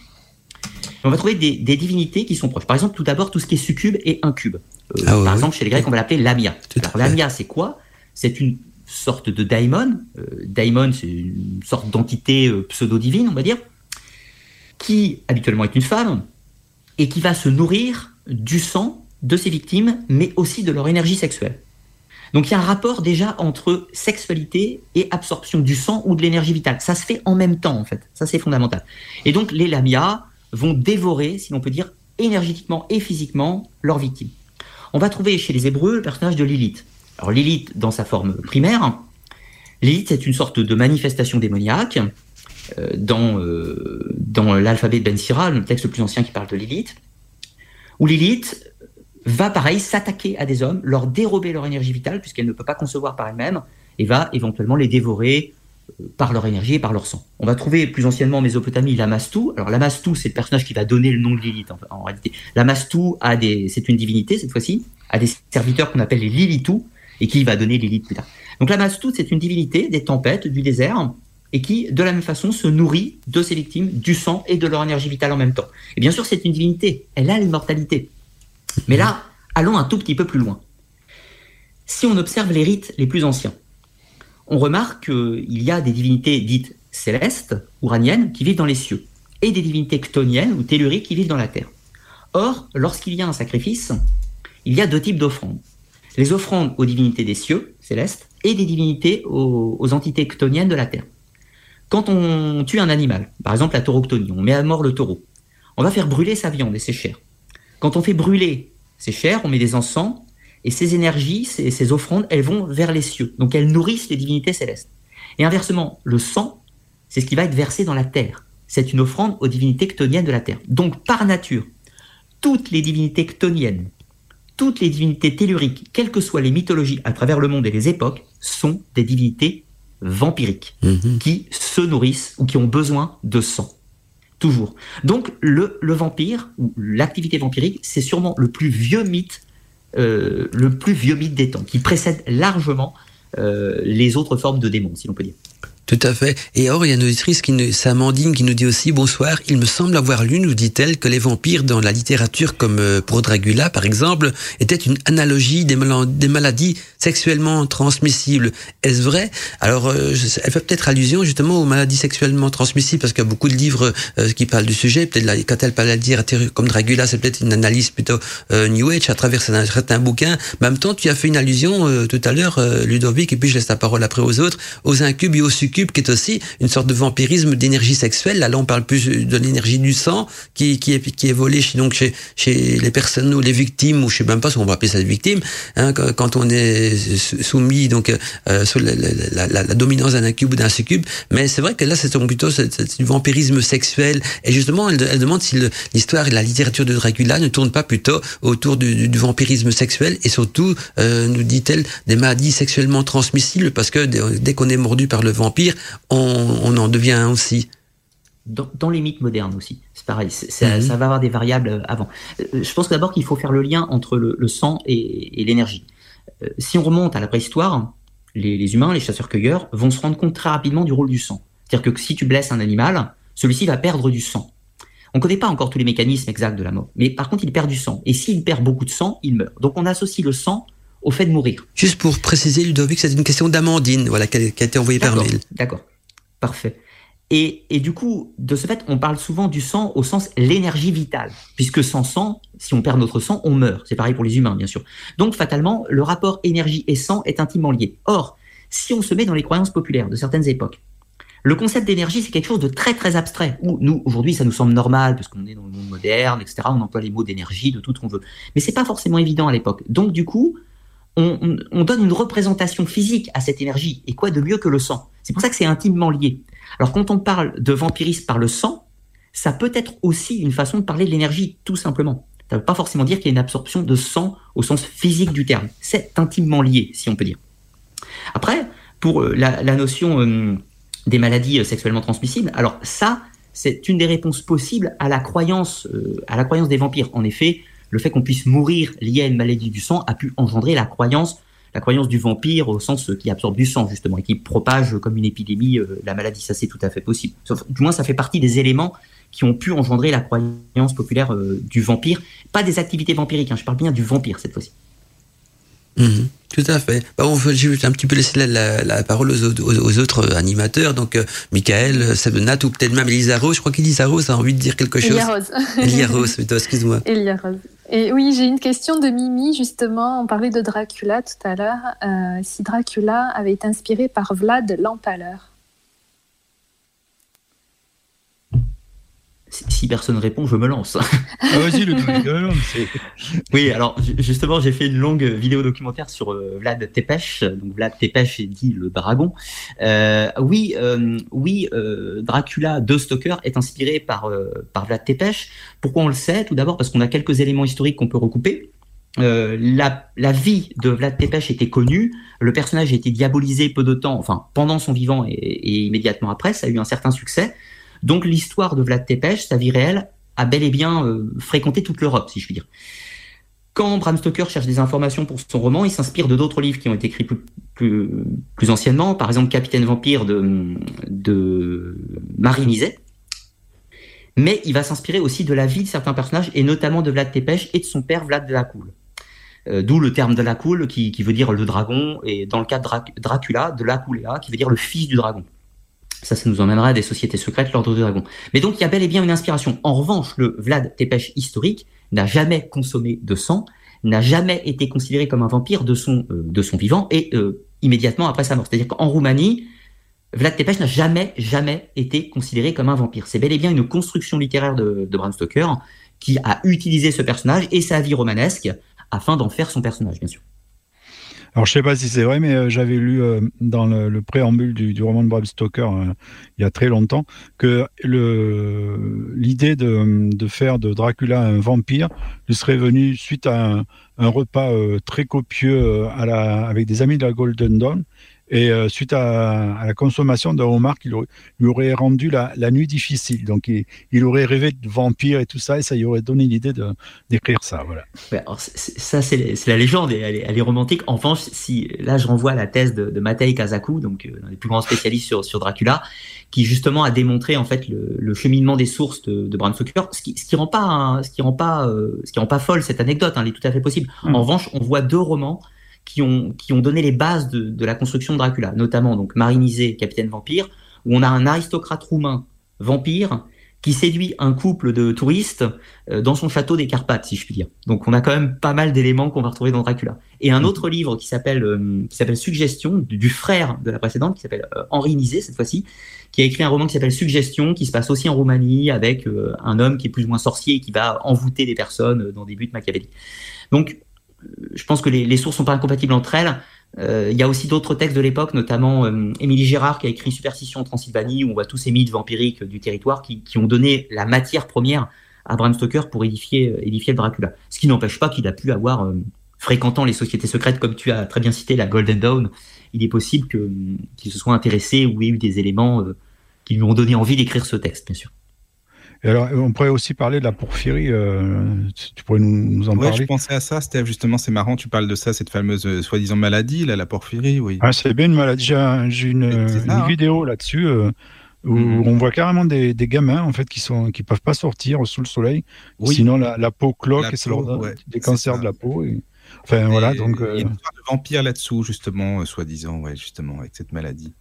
On va trouver des, divinités qui sont proches. Par exemple, tout d'abord, tout ce qui est succube et incube. Euh, ah par exemple, chez les Grecs, on va l'appeler lamia. Alors, lamia, c'est quoi? C'est une sorte de daimon. Euh, daimon, c'est une sorte d'entité euh, pseudo-divine, on va dire, qui habituellement est une femme et qui va se nourrir du sang de ses victimes, mais aussi de leur énergie sexuelle. Donc il y a un rapport déjà entre sexualité et absorption du sang ou de l'énergie vitale. Ça se fait en même temps en fait. Ça c'est fondamental. Et donc les lamias vont dévorer, si l'on peut dire, énergétiquement et physiquement leurs victimes. On va trouver chez les Hébreux le personnage de Lilith. Alors Lilith dans sa forme primaire, Lilith c'est une sorte de manifestation démoniaque euh, dans, euh, dans l'alphabet de Ben Sira, le texte le plus ancien qui parle de Lilith, où Lilith va pareil s'attaquer à des hommes, leur dérober leur énergie vitale, puisqu'elle ne peut pas concevoir par elle-même, et va éventuellement les dévorer euh, par leur énergie et par leur sang. On va trouver plus anciennement en Mésopotamie Lamastou. Alors Lamastou, c'est le personnage qui va donner le nom de Lilith en, réalité. Lamastou a des, c'est une divinité cette fois-ci, a des serviteurs qu'on appelle les Lilitou et qui va donner Lilith plus tard. Donc Lamastou, c'est une divinité des tempêtes, du désert, et qui, de la même façon, se nourrit de ses victimes, du sang et de leur énergie vitale en même temps. Et bien sûr, c'est une divinité, elle a l'immortalité. Mais là, allons un tout petit peu plus loin. Si on observe les rites les plus anciens, on remarque qu'il y a des divinités dites célestes, uraniennes, qui vivent dans les cieux, et des divinités ctoniennes ou telluriques qui vivent dans la terre. Or, lorsqu'il y a un sacrifice, il y a deux types d'offrandes. Les offrandes aux divinités des cieux, célestes, et des divinités aux, entités ctoniennes de la terre. Quand on tue un animal, par exemple la tauroctonie, on met à mort le taureau, on va faire brûler sa viande et ses chairs. Quand on fait brûler ces chairs, on met des encens, et ces énergies, ces, ces, offrandes, elles vont vers les cieux. Donc elles nourrissent les divinités célestes. Et inversement, le sang, c'est ce qui va être versé dans la terre. C'est une offrande aux divinités ctoniennes de la terre. Donc par nature, toutes les divinités ctoniennes, toutes les divinités telluriques, quelles que soient les mythologies à travers le monde et les époques, sont des divinités vampiriques mmh. qui se nourrissent ou qui ont besoin de sang. Toujours. Donc le, vampire, ou l'activité vampirique, c'est sûrement le plus vieux mythe, euh, le plus vieux mythe des temps, qui précède largement euh, les autres formes de démons, si l'on peut dire. Tout à fait. Et or, il y a une auditrice, qui nous, Samandine, qui nous dit aussi bonsoir. Il me semble avoir lu, nous dit-elle, que les vampires dans la littérature, comme euh, pour Dracula, par exemple, étaient une analogie des maladies sexuellement transmissibles. Est-ce vrai? Alors, euh, elle fait peut-être allusion justement aux maladies sexuellement transmissibles, parce qu'il y a beaucoup de livres euh, qui parlent du sujet. Peut-être quand elle parle de dire comme Dracula, c'est peut-être une analyse plutôt euh, New Age à travers certains bouquins. Mais en même temps, tu as fait une allusion euh, tout à l'heure, Ludovic, et puis je laisse la parole après aux autres, aux incubes et aux succubes qui est aussi une sorte de vampirisme d'énergie sexuelle. Là, là, on parle plus de l'énergie du sang qui, qui, est, qui est volée chez, donc chez, chez les personnes ou les victimes, ou je sais même pas si on va appeler ça des victimes, hein, quand on est soumis donc euh, sous la, la, la, la dominance d'un incube ou d'un succube. Mais c'est vrai que là, c'est plutôt du vampirisme sexuel. Et justement, elle, elle demande si l'histoire et la littérature de Dracula ne tournent pas plutôt autour du, du vampirisme sexuel et surtout, euh, nous dit-elle, des maladies sexuellement transmissibles parce que dès qu'on est mordu par le vampire, on, on en devient aussi. Dans, dans, les mythes modernes aussi, c'est pareil, mmh. ça va avoir des variables avant. Je pense d'abord qu'il faut faire le lien entre le, le sang et, et l'énergie. Euh, si on remonte à la préhistoire, les, les humains, les chasseurs-cueilleurs, vont se rendre compte très rapidement du rôle du sang. C'est-à-dire que si tu blesses un animal, celui-ci va perdre du sang. On ne connaît pas encore tous les mécanismes exacts de la mort, mais par contre, il perd du sang. Et s'il perd beaucoup de sang, il meurt. Donc on associe le sang au fait de mourir. Juste pour préciser, Ludovic, c'est une question d'Amandine, voilà, qui a, qui a été envoyée par mail. D'accord, parfait. Et, du coup, de ce fait, on parle souvent du sang au sens l'énergie vitale, puisque sans sang, si on perd notre sang, on meurt. C'est pareil pour les humains, bien sûr. Donc, fatalement, le rapport énergie et sang est intimement lié. Or, si on se met dans les croyances populaires de certaines époques, le concept d'énergie, c'est quelque chose de très très abstrait. Où nous, aujourd'hui, ça nous semble normal, parce qu'on est dans le monde moderne, etc. On emploie les mots d'énergie, de tout ce qu'on veut. Mais c'est pas forcément évident à l'époque. Donc, du coup, on, on, on, donne une représentation physique à cette énergie. Et quoi de mieux que le sang? C'est pour ça que c'est intimement lié. Alors quand on parle de vampirisme par le sang, ça peut être aussi une façon de parler de l'énergie, tout simplement. Ça ne veut pas forcément dire qu'il y a une absorption de sang au sens physique du terme. C'est intimement lié, si on peut dire. Après, pour la, la notion euh, des maladies sexuellement transmissibles, alors ça, c'est une des réponses possibles à la croyance, euh, à la croyance des vampires. En effet, le fait qu'on puisse mourir lié à une maladie du sang a pu engendrer la croyance la croyance du vampire au sens qui absorbe du sang justement et qui propage comme une épidémie euh, la maladie. Ça c'est tout à fait possible. Sauf, du moins ça fait partie des éléments qui ont pu engendrer la croyance populaire euh, du vampire. Pas des activités vampiriques, hein, je parle bien du vampire cette fois-ci. Mmh, tout à fait. Bah, on veut juste un petit peu laisser la, la, la parole aux, aux, aux, autres animateurs. Donc, euh, Michael, Sebnat ou peut-être même Elisa Rose. Je crois qu'Elisa Rose a envie de dire quelque chose. Elia Rose. Elia Rose, excuse-moi. Elia Rose. Et oui, j'ai une question de Mimi, justement. On parlait de Dracula tout à l'heure. Euh, si Dracula avait été inspiré par Vlad l'Empaleur si personne répond, je me lance. Ah, vas-y, le Oui, alors justement, j'ai fait une longue vidéo documentaire sur euh, Vlad Tepes. Donc Vlad Tepes est dit le dragon. Euh, oui, euh, oui, Dracula de Stoker est inspiré par par Vlad Tepes. Pourquoi on le sait? Tout d'abord parce qu'on a quelques éléments historiques qu'on peut recouper. la, la, vie de Vlad Tepes était connue, le personnage a été diabolisé peu de temps, enfin pendant son vivant et, et immédiatement après, ça a eu un certain succès. Donc l'histoire de Vlad Tepes, sa vie réelle, a bel et bien euh, fréquenté toute l'Europe, si je puis dire. Quand Bram Stoker cherche des informations pour son roman, il s'inspire de d'autres livres qui ont été écrits plus, anciennement, par exemple Capitaine Vampire de, de Marie Miset. Mais il va s'inspirer aussi de la vie de certains personnages, et notamment de Vlad Tepes et de son père Vlad de la Cool. Euh, d'où le terme de la Cool qui, veut dire le dragon, et dans le cas de Dracula, de la qui veut dire le fils du dragon. Ça, ça nous emmènera à des sociétés secrètes, l'Ordre du Dragon. Mais donc, il y a bel et bien une inspiration. En revanche, le Vlad Tepes historique n'a jamais consommé de sang, n'a jamais été considéré comme un vampire de son, euh, de son vivant et euh, immédiatement après sa mort. C'est-à-dire qu'en Roumanie, Vlad Tepes n'a jamais, jamais été considéré comme un vampire. C'est bel et bien une construction littéraire de, de Bram Stoker qui a utilisé ce personnage et sa vie romanesque afin d'en faire son personnage, bien sûr. Alors, je sais pas si c'est vrai, mais euh, j'avais lu euh, dans le, préambule du, roman de Bram Stoker euh, il y a très longtemps que l'idée de, faire de Dracula un vampire lui serait venue suite à un, repas très copieux avec des amis de la Golden Dawn et euh, suite à, la consommation d'un homard qui lui aurait rendu la, nuit difficile. Donc il, aurait rêvé de vampire et tout ça, et ça lui aurait donné l'idée d'écrire ça. Voilà. ça, c'est la légende, elle est, romantique. En revanche, si, là, je renvoie à la thèse de, de Matei Kazaku, donc euh, un des plus grands spécialistes sur, sur Dracula, qui justement a démontré en fait le, cheminement des sources de, de Bram Stoker, ce qui, ce qui rend pas, ce qui rend pas, euh, ce qui rend pas folle cette anecdote. Hein, elle est tout à fait possible. Mmh. En revanche, on voit deux romans qui ont, qui ont donné les bases de, de la construction de Dracula, notamment donc Marinisé, capitaine vampire, où on a un aristocrate roumain vampire qui séduit un couple de touristes euh, dans son château des Carpates, si je puis dire. Donc on a quand même pas mal d'éléments qu'on va retrouver dans Dracula. Et un autre livre qui s'appelle euh, qui s'appelle Suggestion du, frère de la précédente, qui s'appelle euh, Henri Nizet cette fois-ci, qui a écrit un roman qui s'appelle Suggestion, qui se passe aussi en Roumanie avec un homme qui est plus ou moins sorcier et qui va envoûter des personnes dans des buts machiavéliques. Donc je pense que les, sources sont pas incompatibles entre elles. Euh, il y a aussi d'autres textes de l'époque, notamment euh, Émilie Gérard qui a écrit Superstition en Transylvanie, où on voit tous ces mythes vampiriques du territoire qui, ont donné la matière première à Bram Stoker pour édifier, euh, Dracula. Ce qui n'empêche pas qu'il a pu avoir, fréquentant les sociétés secrètes, comme tu as très bien cité, la Golden Dawn, il est possible qu'il se soit intéressé ou ait eu des éléments qui lui ont donné envie d'écrire ce texte, bien sûr alors, on pourrait aussi parler de la porphyrie. Euh, tu pourrais nous, en ouais, parler je pensais à ça, Steph. Justement, c'est marrant. Tu parles de ça, cette fameuse euh, soi-disant maladie, là, la porphyrie. Oui. Ah, c'est bien une maladie. J'ai une, hein. vidéo là-dessus euh, où mhm. on voit carrément des, des, gamins en fait qui sont qui peuvent pas sortir sous le soleil. Sinon, la, peau cloque et c'est des cancers de la peau. Enfin voilà. Donc. Il y a une histoire de vampire là-dessous, justement, soi-disant, ouais, justement, avec cette maladie.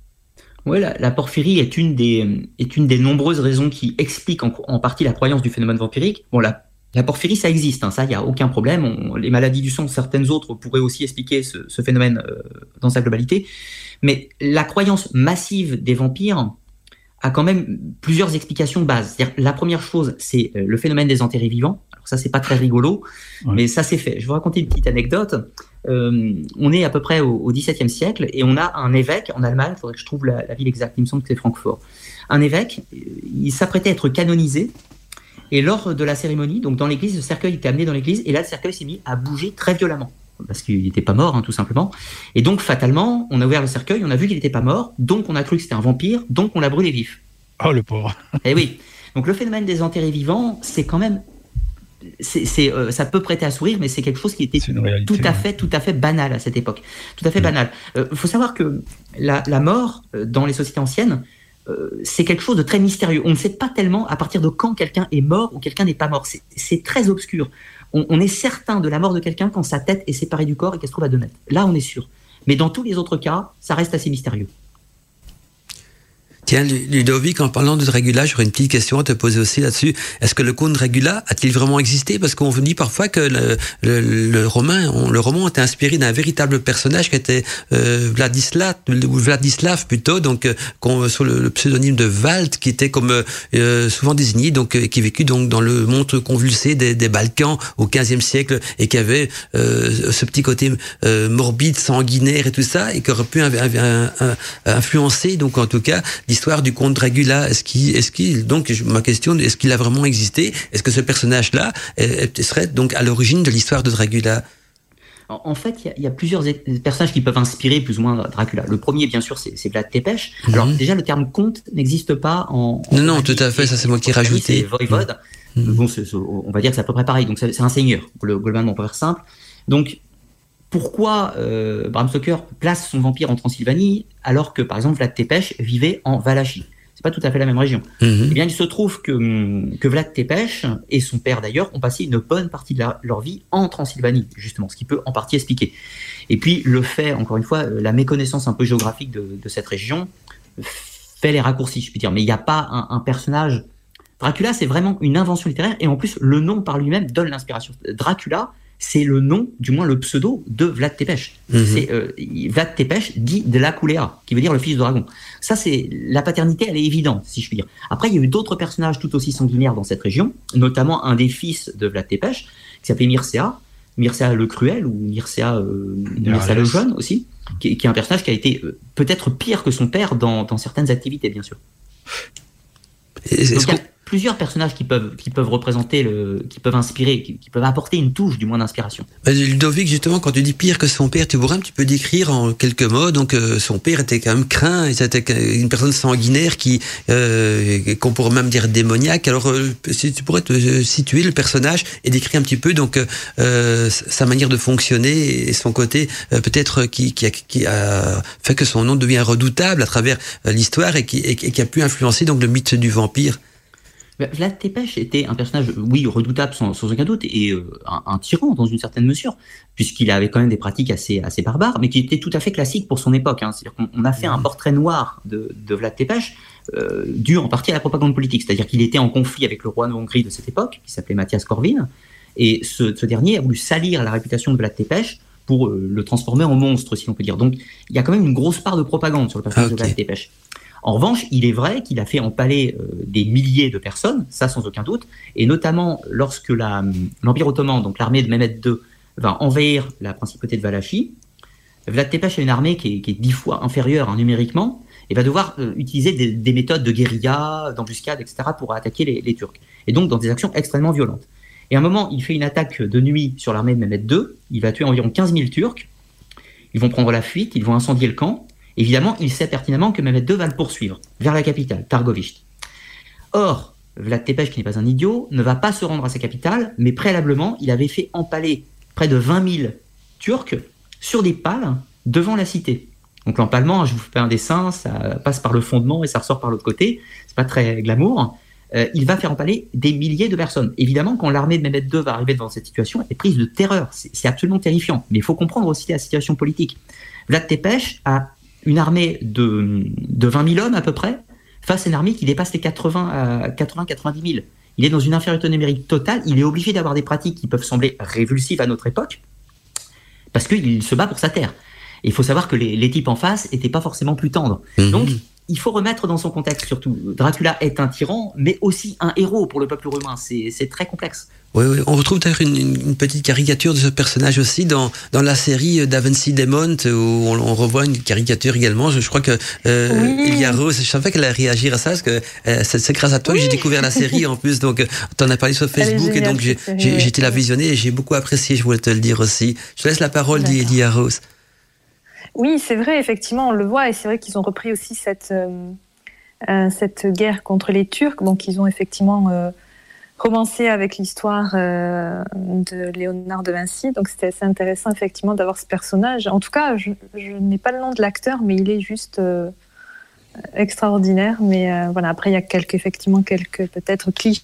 Ouais, la, porphyrie est une, des, est une des nombreuses raisons qui expliquent en, partie la croyance du phénomène vampirique. Bon, la, la porphyrie, ça existe, hein, ça, il n'y a aucun problème. les maladies du sang, certaines autres pourraient aussi expliquer ce, phénomène euh, dans sa globalité. Mais la croyance massive des vampires a quand même plusieurs explications de base. la première chose, c'est euh, le phénomène des enterrés vivants. Ça, c'est pas très rigolo, mais ça, c'est fait. Je vais vous raconter une petite anecdote. Euh, on est à peu près au, XVIIe siècle et on a un évêque en Allemagne, il faudrait que je trouve la, ville exacte, il me semble que c'est Francfort. Un évêque, il s'apprêtait à être canonisé et lors de la cérémonie, donc dans l'église, le cercueil était amené dans l'église et là le cercueil s'est mis à bouger très violemment parce qu'il n'était pas mort, hein, tout simplement. Et donc, fatalement, on a ouvert le cercueil, on a vu qu'il n'était pas mort, donc on a cru que c'était un vampire, donc on l'a brûlé vif. Oh, le pauvre. Eh oui. Donc, le phénomène des enterrés vivants, c'est quand même c'est, euh, ça peut prêter à sourire, mais c'est quelque chose qui était tout à fait, tout à fait banal à cette époque, tout à fait banal. Il euh, faut savoir que la, mort euh, dans les sociétés anciennes, c'est quelque chose de très mystérieux. On ne sait pas tellement à partir de quand quelqu'un est mort ou quelqu'un n'est pas mort. C'est, très obscur. On, est certain de la mort de quelqu'un quand sa tête est séparée du corps et qu'elle se trouve à deux mètres. Là, on est sûr. Mais dans tous les autres cas, ça reste assez mystérieux. Tiens, Ludovic, en parlant de Dracula, j'aurais une petite question à te poser aussi là-dessus. Est-ce que le comte Dracula a-t-il vraiment existé? Parce qu'on dit parfois que le, le, le roman, le roman était inspiré d'un véritable personnage qui était euh, Vladislav, ou Vladislav plutôt, donc euh, sous le, pseudonyme de Valt, qui était comme euh, souvent désigné, donc euh, qui vécut donc dans le monde convulsé des, des Balkans au XVe siècle et qui avait euh, ce petit côté morbide, sanguinaire et tout ça, et qui aurait pu influencer, donc en tout cas l'histoire du comte Dracula Est-ce qu'il, est-ce qu'il, donc ma question, est-ce qu'il a vraiment existé? Est-ce que ce personnage-là serait donc à l'origine de l'histoire de Dracula? En fait, il y, a plusieurs personnages qui peuvent inspirer plus ou moins Dracula. Le premier, bien sûr, c'est Vlad Tepes. Mhm. Alors déjà, le terme comte n'existe pas en. non, non, tout à fait. Ça, c'est moi qui ai rajouté. Voivode. Mhm. Bon, on va dire que c'est à peu près pareil. Donc c'est un seigneur, globalement, pour faire simple. Donc pourquoi euh, Bram Stoker place son vampire en Transylvanie alors que, par exemple, Vlad Tepes vivait en Valachie c'est pas tout à fait la même région. Mhm. Eh bien, il se trouve que, que Vlad Tepes et son père d'ailleurs ont passé une bonne partie de leur vie en Transylvanie, justement, ce qui peut en partie expliquer. Et puis, le fait, encore une fois, euh, la méconnaissance un peu géographique de, cette région fait les raccourcis, je peux dire. Mais il n'y a pas un, un personnage. Dracula, c'est vraiment une invention littéraire, et en plus, le nom par lui-même donne l'inspiration. Dracula, c'est le nom, du moins le pseudo de Vlad Tepes. Mhm. C'est euh, Vlad Tepes dit de la qui veut dire le fils de dragon. Ça, c'est la paternité, elle est évidente, si je puis dire. Après, il y a eu d'autres personnages tout aussi sanguinaires dans cette région, notamment un des fils de Vlad Tepes, qui s'appelait Mircea, Mircea le Cruel ou Mircea, euh, le Jeune aussi, qui, est un personnage qui a été euh, peut-être pire que son père dans, dans certaines activités, bien sûr plusieurs personnages qui peuvent, qui peuvent représenter, le, qui peuvent inspirer, qui, peuvent apporter une touche du moins d'inspiration. Ludovic, justement, quand tu dis pire que son père, tu pourrais un petit peu décrire en quelques mots. Donc, euh, son père était quand même craint, c'était une personne sanguinaire qui, euh, qu'on pourrait même dire démoniaque. Alors, euh, si tu pourrais te situer le personnage et décrire un petit peu donc sa manière de fonctionner et son côté peut-être qui, qui a, qui, a, fait que son nom devient redoutable à travers l'histoire et qui, et qui a pu influencer donc le mythe du vampire. Vlad Tepes était un personnage, oui, redoutable sans, aucun doute, et euh, un, tyran dans une certaine mesure, puisqu'il avait quand même des pratiques assez, assez barbares, mais qui étaient tout à fait classiques pour son époque. Hein. C'est-à-dire qu'on a fait un portrait noir de, de Vlad Tepes, euh, dû en partie à la propagande politique. C'est-à-dire qu'il était en conflit avec le roi de Hongrie de cette époque, qui s'appelait Mathias Corvin, et ce, ce, dernier a voulu salir la réputation de Vlad Tepes pour euh, le transformer en monstre, si l'on peut dire. Donc, il y a quand même une grosse part de propagande sur le personnage de Vlad Tepes. En revanche, il est vrai qu'il a fait empaler euh, des milliers de personnes, ça sans aucun doute, et notamment lorsque l'Empire ottoman, donc l'armée de Mehmed II, va envahir la principauté de Valachie, Vlad Tepes a une armée qui est, dix fois inférieure hein, numériquement et va devoir euh, utiliser des, méthodes de guérilla, d'embuscade, etc. pour attaquer les, Turcs. Et donc dans des actions extrêmement violentes. Et à un moment, il fait une attaque de nuit sur l'armée de Mehmed II, il va tuer environ 15 000 Turcs, ils vont prendre la fuite, ils vont incendier le camp, Évidemment, il sait pertinemment que Mehmed II va le poursuivre vers la capitale, Targovist. Or, Vlad Tepes, qui n'est pas un idiot, ne va pas se rendre à sa capitale, mais préalablement, il avait fait empaler près de 20 000 Turcs sur des pales devant la cité. Donc l'empalement, je vous fais un dessin, ça passe par le fondement et ça ressort par l'autre côté. C'est pas très glamour. Euh, il va faire empaler des milliers de personnes. Évidemment, quand l'armée de Mehmed II va arriver devant cette situation, elle est prise de terreur. C'est absolument terrifiant. Mais il faut comprendre aussi la situation politique. Vlad Tepes a une armée de, de 20 000 hommes à peu près face à une armée qui dépasse les 80 à 80 90 000. Il est dans une infériorité numérique totale. Il est obligé d'avoir des pratiques qui peuvent sembler révulsives à notre époque parce qu'il se bat pour sa terre. il faut savoir que les, types en face n'étaient pas forcément plus tendres. Mhm. Donc, il faut remettre dans son contexte surtout. Dracula est un tyran, mais aussi un héros pour le peuple roumain. C'est très complexe. Oui, oui, on retrouve d'ailleurs une, petite caricature de ce personnage aussi dans, dans la série d'Avency Demont où on, revoit une caricature également. Je, crois que euh, il y a Rose, je savais qu'elle allait réagir à ça parce que euh, c'est grâce à toi que j'ai découvert la série en plus. Donc, tu en as parlé sur Facebook et donc j'ai été la visionner et j'ai beaucoup apprécié. Je voulais te le dire aussi. Je te laisse la parole, dit Rose. Oui, c'est vrai, effectivement, on le voit et c'est vrai qu'ils ont repris aussi cette, euh, cette guerre contre les Turcs. Donc, ils ont effectivement commencer avec l'histoire euh, de Léonard de Vinci. Donc c'était assez intéressant effectivement d'avoir ce personnage. En tout cas, je, n'ai pas le nom de l'acteur, mais il est juste euh, extraordinaire. Mais euh, voilà, après il y a quelques effectivement quelques peut-être clichés.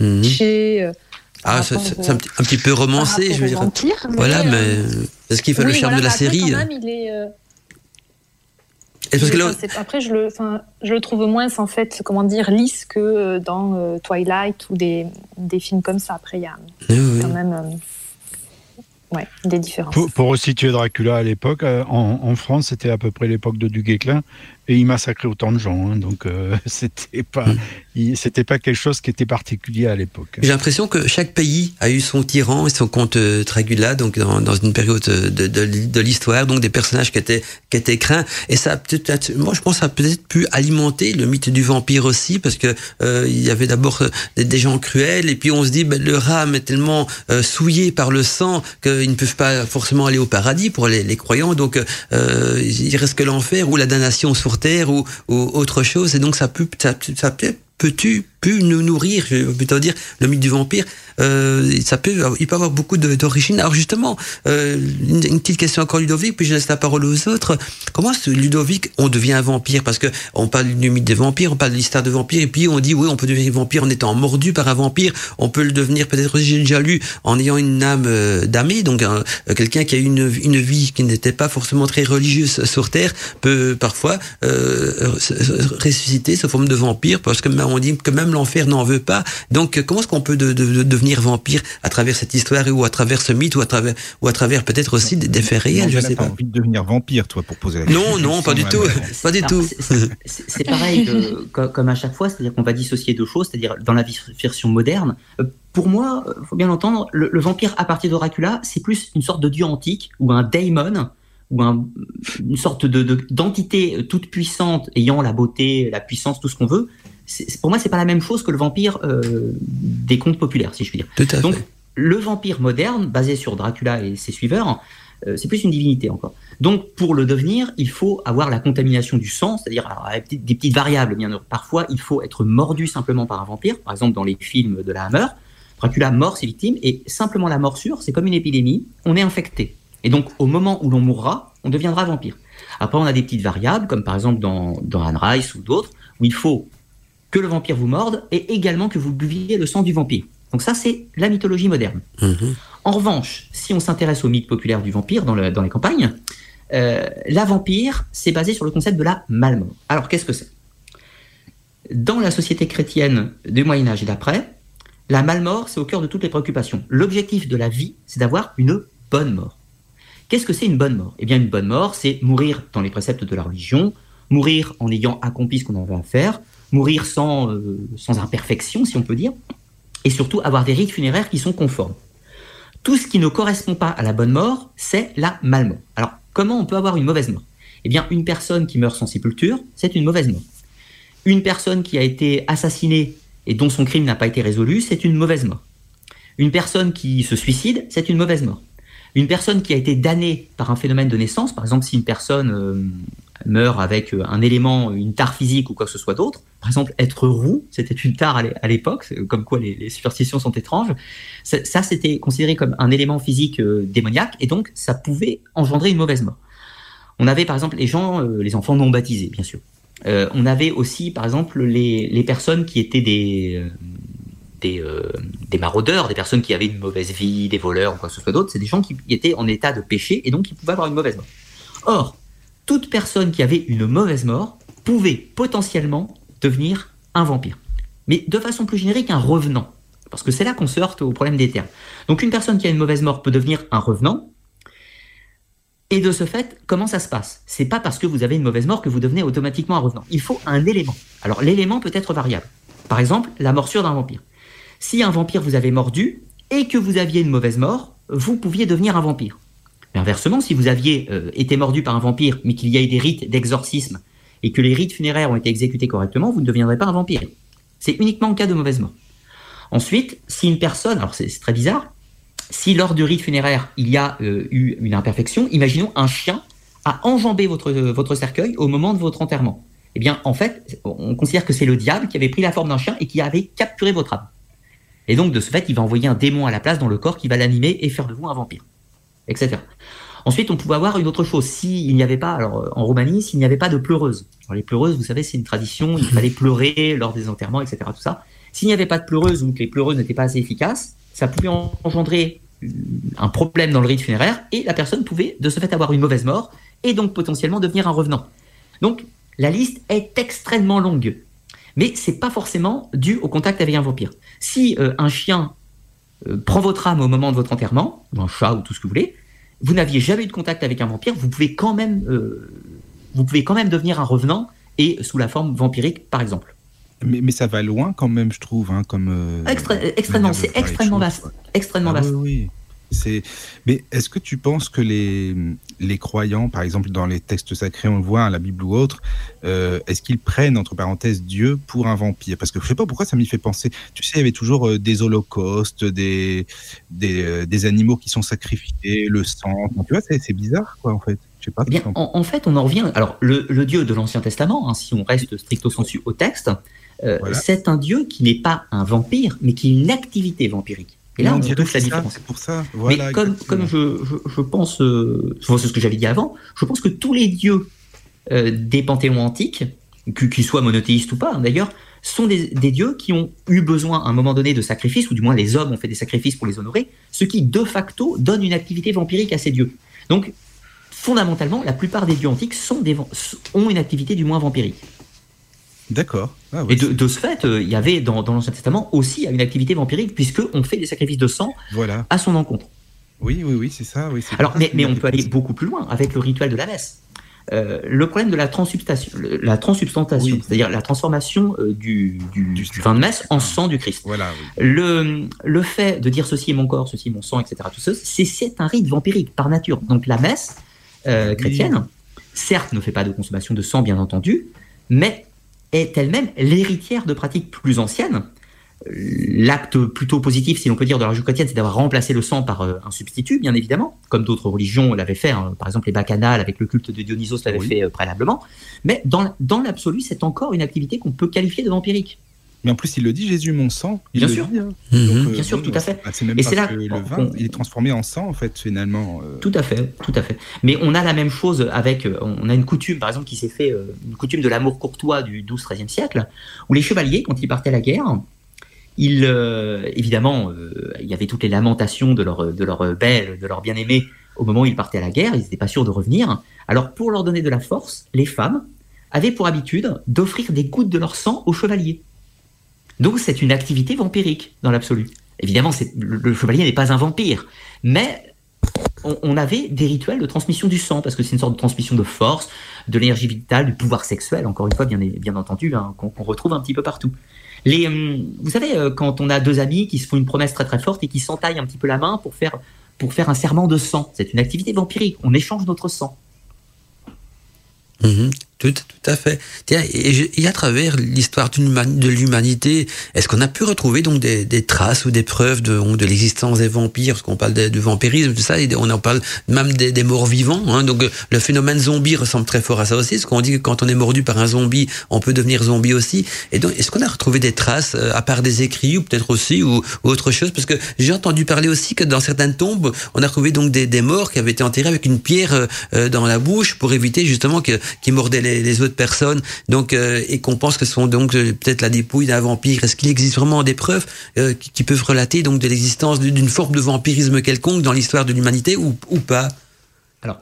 Mhm. ah, c'est un, petit peu romancé, je veux dire. voilà, mais c'est ce qui fait le charme de la série. Même, il est, Après, je le, je le trouve moins, en fait, comment dire, lisse que euh, dans euh, Twilight ou des, des, films comme ça. Après, il y a quand même euh, ouais, des différences. Pour, pour, resituer Dracula à l'époque, en, en, France, c'était à peu près l'époque de Duguay-Clin et il massacrait autant de gens. Hein, donc euh, c'était pas, hmm. c'était pas quelque chose qui était particulier à l'époque. J'ai l'impression que chaque pays a eu son tyran et son comte euh, Dracula, donc dans, dans une période de, de, de l'histoire, donc des personnages qui étaient qui étaient craints. Et ça peut-être, moi je pense, que ça a peut-être pu alimenter le mythe du vampire aussi, parce que euh, il y avait d'abord euh, des, des, gens cruels, et puis on se dit, ben, le rame est tellement euh, souillé par le sang qu'ils ne peuvent pas forcément aller au paradis pour les, les croyants, donc euh, il reste que l'enfer ou la damnation sur ou, autre chose. Et donc ça peut, ça, ça peut peux-tu pu nous nourrir, plutôt dire, le mythe du vampire, euh, ça peut, il peut avoir beaucoup d'origine. Alors justement, euh, une, petite question encore Ludovic, puis je laisse la parole aux autres. Comment Ludovic, on devient un vampire? Parce que on parle du mythe des vampires, on parle de l'histoire de vampires, et puis on dit oui, on peut devenir vampire en étant mordu par un vampire. On peut le devenir peut-être j'ai déjà lu en ayant une âme euh, d'ami, donc euh, quelqu'un qui a une, une vie qui n'était pas forcément très religieuse sur terre peut parfois euh, ressusciter sous forme de vampire, parce que on dit que même l'enfer n'en veut pas. Donc, comment est-ce qu'on peut de, de, de devenir vampire à travers cette histoire ou à travers ce mythe ou à travers ou à travers peut-être aussi des, des faits réels, je sais pas. envie de devenir vampire, toi, pour poser la question. Non, non, pas du tout, pas du tout. C'est pareil que, comme à chaque fois, c'est-à-dire qu'on va dissocier deux choses, c'est-à-dire dans la version moderne. Euh, pour moi, euh, faut bien entendre, le, le vampire à partir d'Oracula, c'est plus une sorte de dieu antique ou un daemon ou un, une sorte de d'entité toute puissante ayant la beauté, la puissance, tout ce qu'on veut, pour moi, c'est pas la même chose que le vampire euh, des contes populaires, si je puis dire. Tout à Donc, fait. le vampire moderne, basé sur Dracula et ses suiveurs, euh, c'est plus une divinité encore. Donc, pour le devenir, il faut avoir la contamination du sang, c'est-à-dire des petites variables. Bien parfois, il faut être mordu simplement par un vampire. Par exemple, dans les films de la Hammer, Dracula mord ses victimes et simplement la morsure, c'est comme une épidémie. On est infecté. Et donc, au moment où l'on mourra, on deviendra vampire. Après, on a des petites variables, comme par exemple dans, dans Anne Rice ou d'autres, où il faut que le vampire vous morde et également que vous buviez le sang du vampire. Donc ça, c'est la mythologie moderne. Mmh. En revanche, si on s'intéresse au mythe populaire du vampire dans, le, dans les campagnes, euh, la vampire, c'est basé sur le concept de la malmort. Alors, qu'est-ce que c'est? Dans la société chrétienne du Moyen Âge et d'après, la malmort, c'est au cœur de toutes les préoccupations. L'objectif de la vie, c'est d'avoir une bonne mort. Qu'est-ce que c'est une bonne mort? Eh bien, une bonne mort, c'est mourir dans les préceptes de la religion, mourir en ayant accompli ce qu'on avait à faire, mourir sans, euh, sans imperfection, si on peut dire, et surtout avoir des rites funéraires qui sont conformes. Tout ce qui ne correspond pas à la bonne mort, c'est la malmort. Alors, comment on peut avoir une mauvaise mort? Eh bien, une personne qui meurt sans sépulture, c'est une mauvaise mort. Une personne qui a été assassinée et dont son crime n'a pas été résolu, c'est une mauvaise mort. Une personne qui se suicide, c'est une mauvaise mort. Une personne qui a été damnée par un phénomène de naissance, par exemple si une personne euh, meurt avec euh, un élément, une tare physique ou quoi que ce soit d'autre. Par exemple, être roux, c'était une tare à l'époque, comme quoi les, superstitions sont étranges. Ça, c'était considéré comme un élément physique euh, démoniaque, et donc ça pouvait engendrer une mauvaise mort. On avait par exemple les gens, euh, les enfants non baptisés, bien sûr. On avait aussi, par exemple, les, personnes qui étaient des, des, des, maraudeurs, des personnes qui avaient une mauvaise vie, des voleurs ou quoi que ce soit d'autre. C'est des gens qui étaient en état de péché et donc qui pouvaient avoir une mauvaise mort. Or, toute personne qui avait une mauvaise mort pouvait potentiellement devenir un vampire. Mais de façon plus générique, un revenant. Parce que c'est là qu'on se heurte au problème des termes. Donc une personne qui a une mauvaise mort peut devenir un revenant. Et de ce fait, comment ça se passe? C'est pas parce que vous avez une mauvaise mort que vous devenez automatiquement un revenant. Il faut un élément. Alors l'élément peut être variable. Par exemple, la morsure d'un vampire. Si un vampire vous avait mordu et que vous aviez une mauvaise mort, vous pouviez devenir un vampire. Inversement, si vous aviez euh, été mordu par un vampire, mais qu'il y a eu des rites d'exorcisme et que les rites funéraires ont été exécutés correctement, vous ne deviendrez pas un vampire. C'est uniquement en cas de mauvaise mort. Ensuite, si une personne, alors c'est très bizarre, si lors du rite funéraire il y a euh, eu une imperfection, imaginons un chien a enjambé votre, euh, votre cercueil au moment de votre enterrement. Eh bien, en fait, on considère que c'est le diable qui avait pris la forme d'un chien et qui avait capturé votre âme. Et donc, de ce fait, il va envoyer un démon à la place dans le corps qui va l'animer et faire de vous un vampire etc. Ensuite, on pouvait avoir une autre chose. S'il n'y avait pas, alors en Roumanie, s'il n'y avait pas de pleureuse. Alors, les pleureuses, vous savez, c'est une tradition, il fallait pleurer lors des enterrements, etc. Tout ça. S'il n'y avait pas de pleureuse ou que les pleureuses n'étaient pas assez efficaces, ça pouvait engendrer un problème dans le rite funéraire et la personne pouvait de ce fait avoir une mauvaise mort et donc potentiellement devenir un revenant. Donc, la liste est extrêmement longue. Mais c'est pas forcément dû au contact avec un vampire. Si euh, un chien euh, prend votre âme au moment de votre enterrement, ou un chat ou tout ce que vous voulez, vous n'aviez jamais eu de contact avec un vampire, vous pouvez quand même, euh, vous pouvez quand même devenir un revenant et sous la forme vampirique, par exemple. Mais, mais ça va loin quand même, je trouve, hein, comme. euh, Extré- extrêmement, c'est extrêmement vaste, extrêmement Ah vaste. oui, oui. C'est. Mais est-ce que tu penses que les les croyants, par exemple dans les textes sacrés, on le voit, hein, la Bible ou autre, euh, est-ce qu'ils prennent entre parenthèses Dieu pour un vampire? Parce que je sais pas pourquoi ça m'y fait penser. Tu sais, il y avait toujours euh, des holocaustes, des des, euh, des animaux qui sont sacrifiés, le sang. Tu vois, c'est bizarre, quoi, en fait. Je sais pas. Eh bien, en, en fait, on en revient. Alors, le, le Dieu de l'Ancien Testament, hein, si on reste stricto sensu au texte, euh, Voilà. c'est un Dieu qui n'est pas un vampire, mais qui a une activité vampirique. Et là, on, que la c'est ça, différence. C'est pour ça. Voilà, mais comme, je, je, je pense, euh, à ce que j'avais dit avant, je pense que tous les dieux euh, des panthéons antiques, que- qu'ils soient monothéistes ou pas hein, d'ailleurs, sont des, des dieux qui ont eu besoin à un moment donné de sacrifices, ou du moins les hommes ont fait des sacrifices pour les honorer, ce qui de facto donne une activité vampirique à ces dieux. Donc, fondamentalement, la plupart des dieux antiques sont des, van- ont une activité du moins vampirique. D'accord. Ah Et de, de ce fait, euh, il y avait dans, dans l'Ancien Testament aussi une activité vampirique, puisqu'on fait des sacrifices de sang Voilà. à son encontre. Oui, oui, oui, c'est ça. Oui, Alors, mais, on peut aller beaucoup plus loin avec le rituel de la messe. Euh, le problème de la la transsubstantation, Oui. c'est-à-dire la transformation euh, du, du, Du du sang. vin de messe en sang du Christ. Voilà, oui. Le, le fait de dire ceci est mon corps, ceci est mon sang, etc., tout ça, c'est, un rite vampirique par nature. Donc la messe euh, chrétienne, certes, ne fait pas de consommation de sang, bien entendu, mais est elle-même l'héritière de pratiques plus anciennes. L'acte plutôt positif, si l'on peut dire, de la religion chrétienne, c'est d'avoir remplacé le sang par euh, un substitut, bien évidemment, comme d'autres religions l'avaient fait. hein. Par exemple, les bacchanales avec le culte de Dionysos l'avaient Oui. fait euh, préalablement. Mais dans, dans l'absolu, c'est encore une activité qu'on peut qualifier de vampirique. Mais en plus, il le dit, Jésus, mon sang. Il Bien le sûr. dit, hein. Mhm. Donc, euh, Bien sûr, tout à fait. bah, c'est même Et c'est là que le vin, il est transformé en sang, en fait, finalement. euh, Tout à fait, tout à fait. Mais on a la même chose avec, euh, on a une coutume, par exemple, qui s'est fait, une coutume de l'amour courtois du 12-13e siècle, où les chevaliers, quand ils partaient à la guerre, ils, euh, évidemment, il y avait toutes les lamentations de leur, de leur belle, de leur bien-aimé au moment où ils partaient à la guerre, ils n'étaient pas sûrs de revenir. Alors, pour leur donner de la force, les femmes avaient pour habitude d'offrir des gouttes de leur sang aux chevaliers. Donc, c'est une activité vampirique, dans l'absolu. Évidemment, le, chevalier n'est pas un vampire, mais on, avait des rituels de transmission du sang, parce que c'est une sorte de transmission de force, de l'énergie vitale, du pouvoir sexuel, encore une fois, bien, entendu, hein, qu'on retrouve un petit peu partout. Hum, vous savez, euh, quand on a deux amis qui se font une promesse très très forte et qui s'entaillent un petit peu la main pour faire, pour faire un serment de sang, c'est une activité vampirique, on échange notre sang. Mhm. Tout, tout à fait. Tiens, et, et à travers l'histoire de l'humanité, est-ce qu'on a pu retrouver donc des, des traces ou des preuves de, de l'existence des vampires? Parce qu'on parle de, vampirisme, tout ça, et on en parle même des, des morts vivants. Hein, donc euh, le phénomène zombie ressemble très fort à ça aussi, parce qu'on dit que quand on est mordu par un zombie, on peut devenir zombie aussi. Et donc, est-ce qu'on a retrouvé des traces, euh, à part des écrits, ou peut-être aussi, ou, autre chose? Parce que j'ai entendu parler aussi que dans certaines tombes, on a retrouvé donc des, des morts qui avaient été enterrés avec une pierre euh, dans la bouche pour éviter justement qu'ils mordaient les, les autres personnes. Donc euh, et qu'on pense que ce sont donc euh, peut-être la dépouille d'un vampire. Est-ce qu'il existe vraiment des preuves euh, qui, qui peuvent relater donc de l'existence d'une forme de vampirisme quelconque dans l'histoire de l'humanité ou, ou pas? Alors,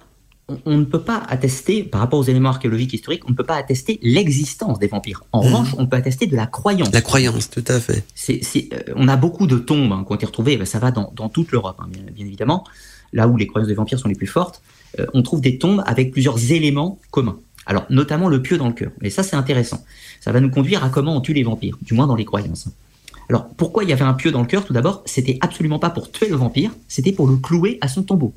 on, on ne peut pas attester, par rapport aux éléments archéologiques historiques, on ne peut pas attester l'existence des vampires. En Mhm. revanche, on peut attester de la croyance. La croyance, tout à fait. C'est- c'est- euh, on a beaucoup de tombes hein, qui ont été retrouvées, ben, ça va dans, dans toute l'Europe, hein, bien, bien évidemment, là où les croyances des vampires sont les plus fortes. euh, on trouve des tombes avec plusieurs éléments communs. Alors, notamment le pieu dans le cœur. Et ça, c'est intéressant. Ça va nous conduire à comment on tue les vampires, du moins dans les croyances. Alors, pourquoi il y avait un pieu dans le cœur? Tout d'abord, c'était absolument pas pour tuer le vampire, c'était pour le clouer à son tombeau.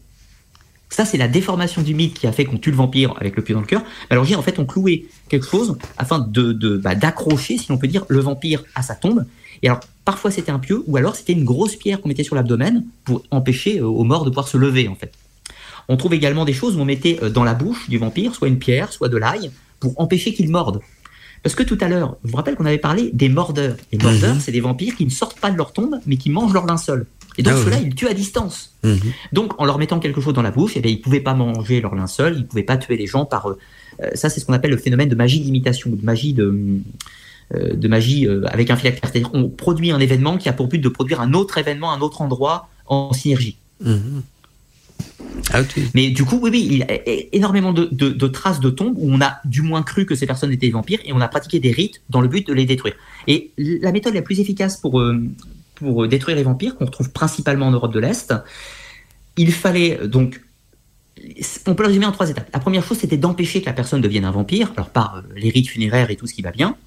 Ça, c'est la déformation du mythe qui a fait qu'on tue le vampire avec le pieu dans le cœur. À l'origine, en fait, on clouait quelque chose afin de, de- bah, d'accrocher, si l'on peut dire, le vampire à sa tombe. Et alors, parfois, c'était un pieu, ou alors c'était une grosse pierre qu'on mettait sur l'abdomen pour empêcher euh, aux morts de pouvoir se lever, en fait. On trouve également des choses où on mettait euh, dans la bouche du vampire, soit une pierre, soit de l'ail, pour empêcher qu'il morde. Parce que tout à l'heure, je vous rappelle qu'on avait parlé des mordeurs. Les mordeurs, Mhm. c'est des vampires qui ne sortent pas de leur tombe, mais qui mangent leur linceul. Et donc, Ah oui. ceux-là, ils tuent à distance. Mhm. Donc, en leur mettant quelque chose dans la bouche, eh bien, ils ne pouvaient pas manger leur linceul, ils ne pouvaient pas tuer les gens par. euh, euh, ça, c'est ce qu'on appelle le phénomène de magie d'imitation, de magie de. euh, de magie euh, avec un phylactère. C'est-à-dire qu'on produit un événement qui a pour but de produire un autre événement un autre endroit en synergie. Mhm. Ah. Mais du coup, oui, oui, il y a énormément de, traces de tombes où on a du moins cru que ces personnes étaient des vampires et on a pratiqué des rites dans le but de les détruire. Et la méthode la plus efficace pour, euh, pour détruire les vampires, qu'on retrouve principalement en Europe de l'Est, il fallait euh, donc. On peut le résumer en trois étapes. La première chose, c'était d'empêcher que la personne devienne un vampire, alors par euh, les rites funéraires et tout ce qui va bien.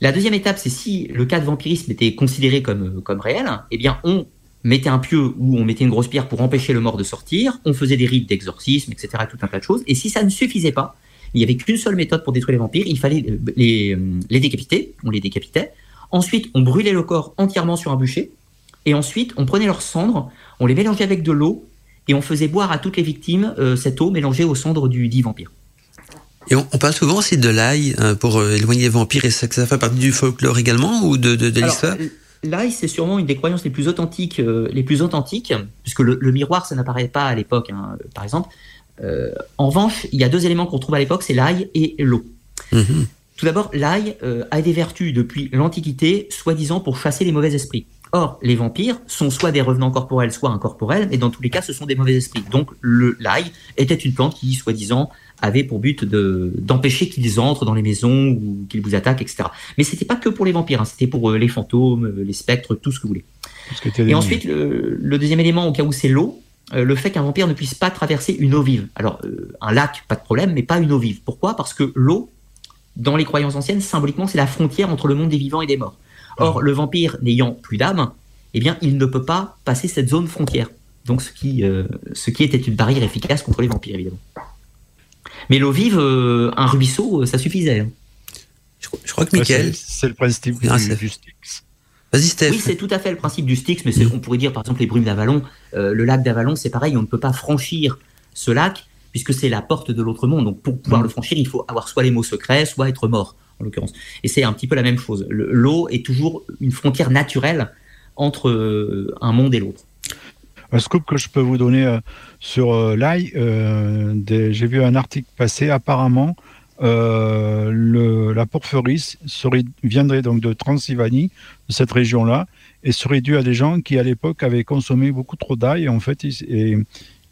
La deuxième étape, c'est si le cas de vampirisme était considéré comme, euh, comme réel, eh bien, on mettait un pieu ou on mettait une grosse pierre pour empêcher le mort de sortir, on faisait des rites d'exorcisme, etc., tout un tas de choses. Et si ça ne suffisait pas, il n'y avait qu'une seule méthode pour détruire les vampires, il fallait euh, les, euh, les décapiter, on les décapitait. Ensuite, on brûlait le corps entièrement sur un bûcher. Et ensuite, on prenait leurs cendres, on les mélangeait avec de l'eau, et on faisait boire à toutes les victimes euh, cette eau mélangée aux cendres du dit vampire. Et on, on parle souvent aussi de l'ail pour euh, éloigner les vampires et ça, que ça fait partie du folklore également ou de, de, de l'histoire? L'ail, c'est sûrement une des croyances les plus authentiques, euh, les plus authentiques, puisque le, le miroir, ça n'apparaît pas à l'époque, hein, par exemple. Euh, en revanche, il y a deux éléments qu'on trouve à l'époque, c'est l'ail et l'eau. Mhm. Tout d'abord, l'ail euh, a des vertus depuis l'Antiquité, soi-disant pour chasser les mauvais esprits. Or, les vampires sont soit des revenants corporels, soit incorporels, et dans tous les cas, ce sont des mauvais esprits. Donc, le l'ail était une plante qui, soi-disant, avait pour but de d'empêcher qu'ils entrent dans les maisons ou qu'ils vous attaquent, etc. Mais c'était pas que pour les vampires, hein, c'était pour euh, les fantômes, euh, les spectres, tout ce que vous voulez. Et ensuite, le, le deuxième élément, au cas où c'est l'eau, euh, le fait qu'un vampire ne puisse pas traverser une eau vive. Alors, euh, un lac, pas de problème, mais pas une eau vive. Pourquoi? Parce que l'eau, dans les croyances anciennes, symboliquement, c'est la frontière entre le monde des vivants et des morts. Or, le vampire n'ayant plus d'âme, eh bien, il ne peut pas passer cette zone frontière. Donc, ce qui, euh, ce qui était une barrière efficace contre les vampires, évidemment. Mais l'eau vive, euh, un ruisseau, euh, ça suffisait. hein. je, crois- je crois que Michael. c'est- le principe Ah, du, Styx. Vas-y, Steph. Oui, c'est tout à fait le principe du Styx, mais c'est- on pourrait dire par exemple les brumes d'Avalon. Euh, le lac d'Avalon, c'est pareil, on ne peut pas franchir ce lac puisque c'est la porte de l'autre monde. Donc pour pouvoir Mm. le franchir, il faut avoir soit les mots secrets, soit être mort, en l'occurrence. Et c'est un petit peu la même chose. Le- L'eau est toujours une frontière naturelle entre euh, un monde et l'autre. Un scoop que je peux vous donner euh, sur euh, l'ail, euh, j'ai vu un article passer, apparemment, euh, le, la porphyrie serait, viendrait donc de Transylvanie, de cette région-là, et serait due à des gens qui, à l'époque, avaient consommé beaucoup trop d'ail, et en fait, ils, et,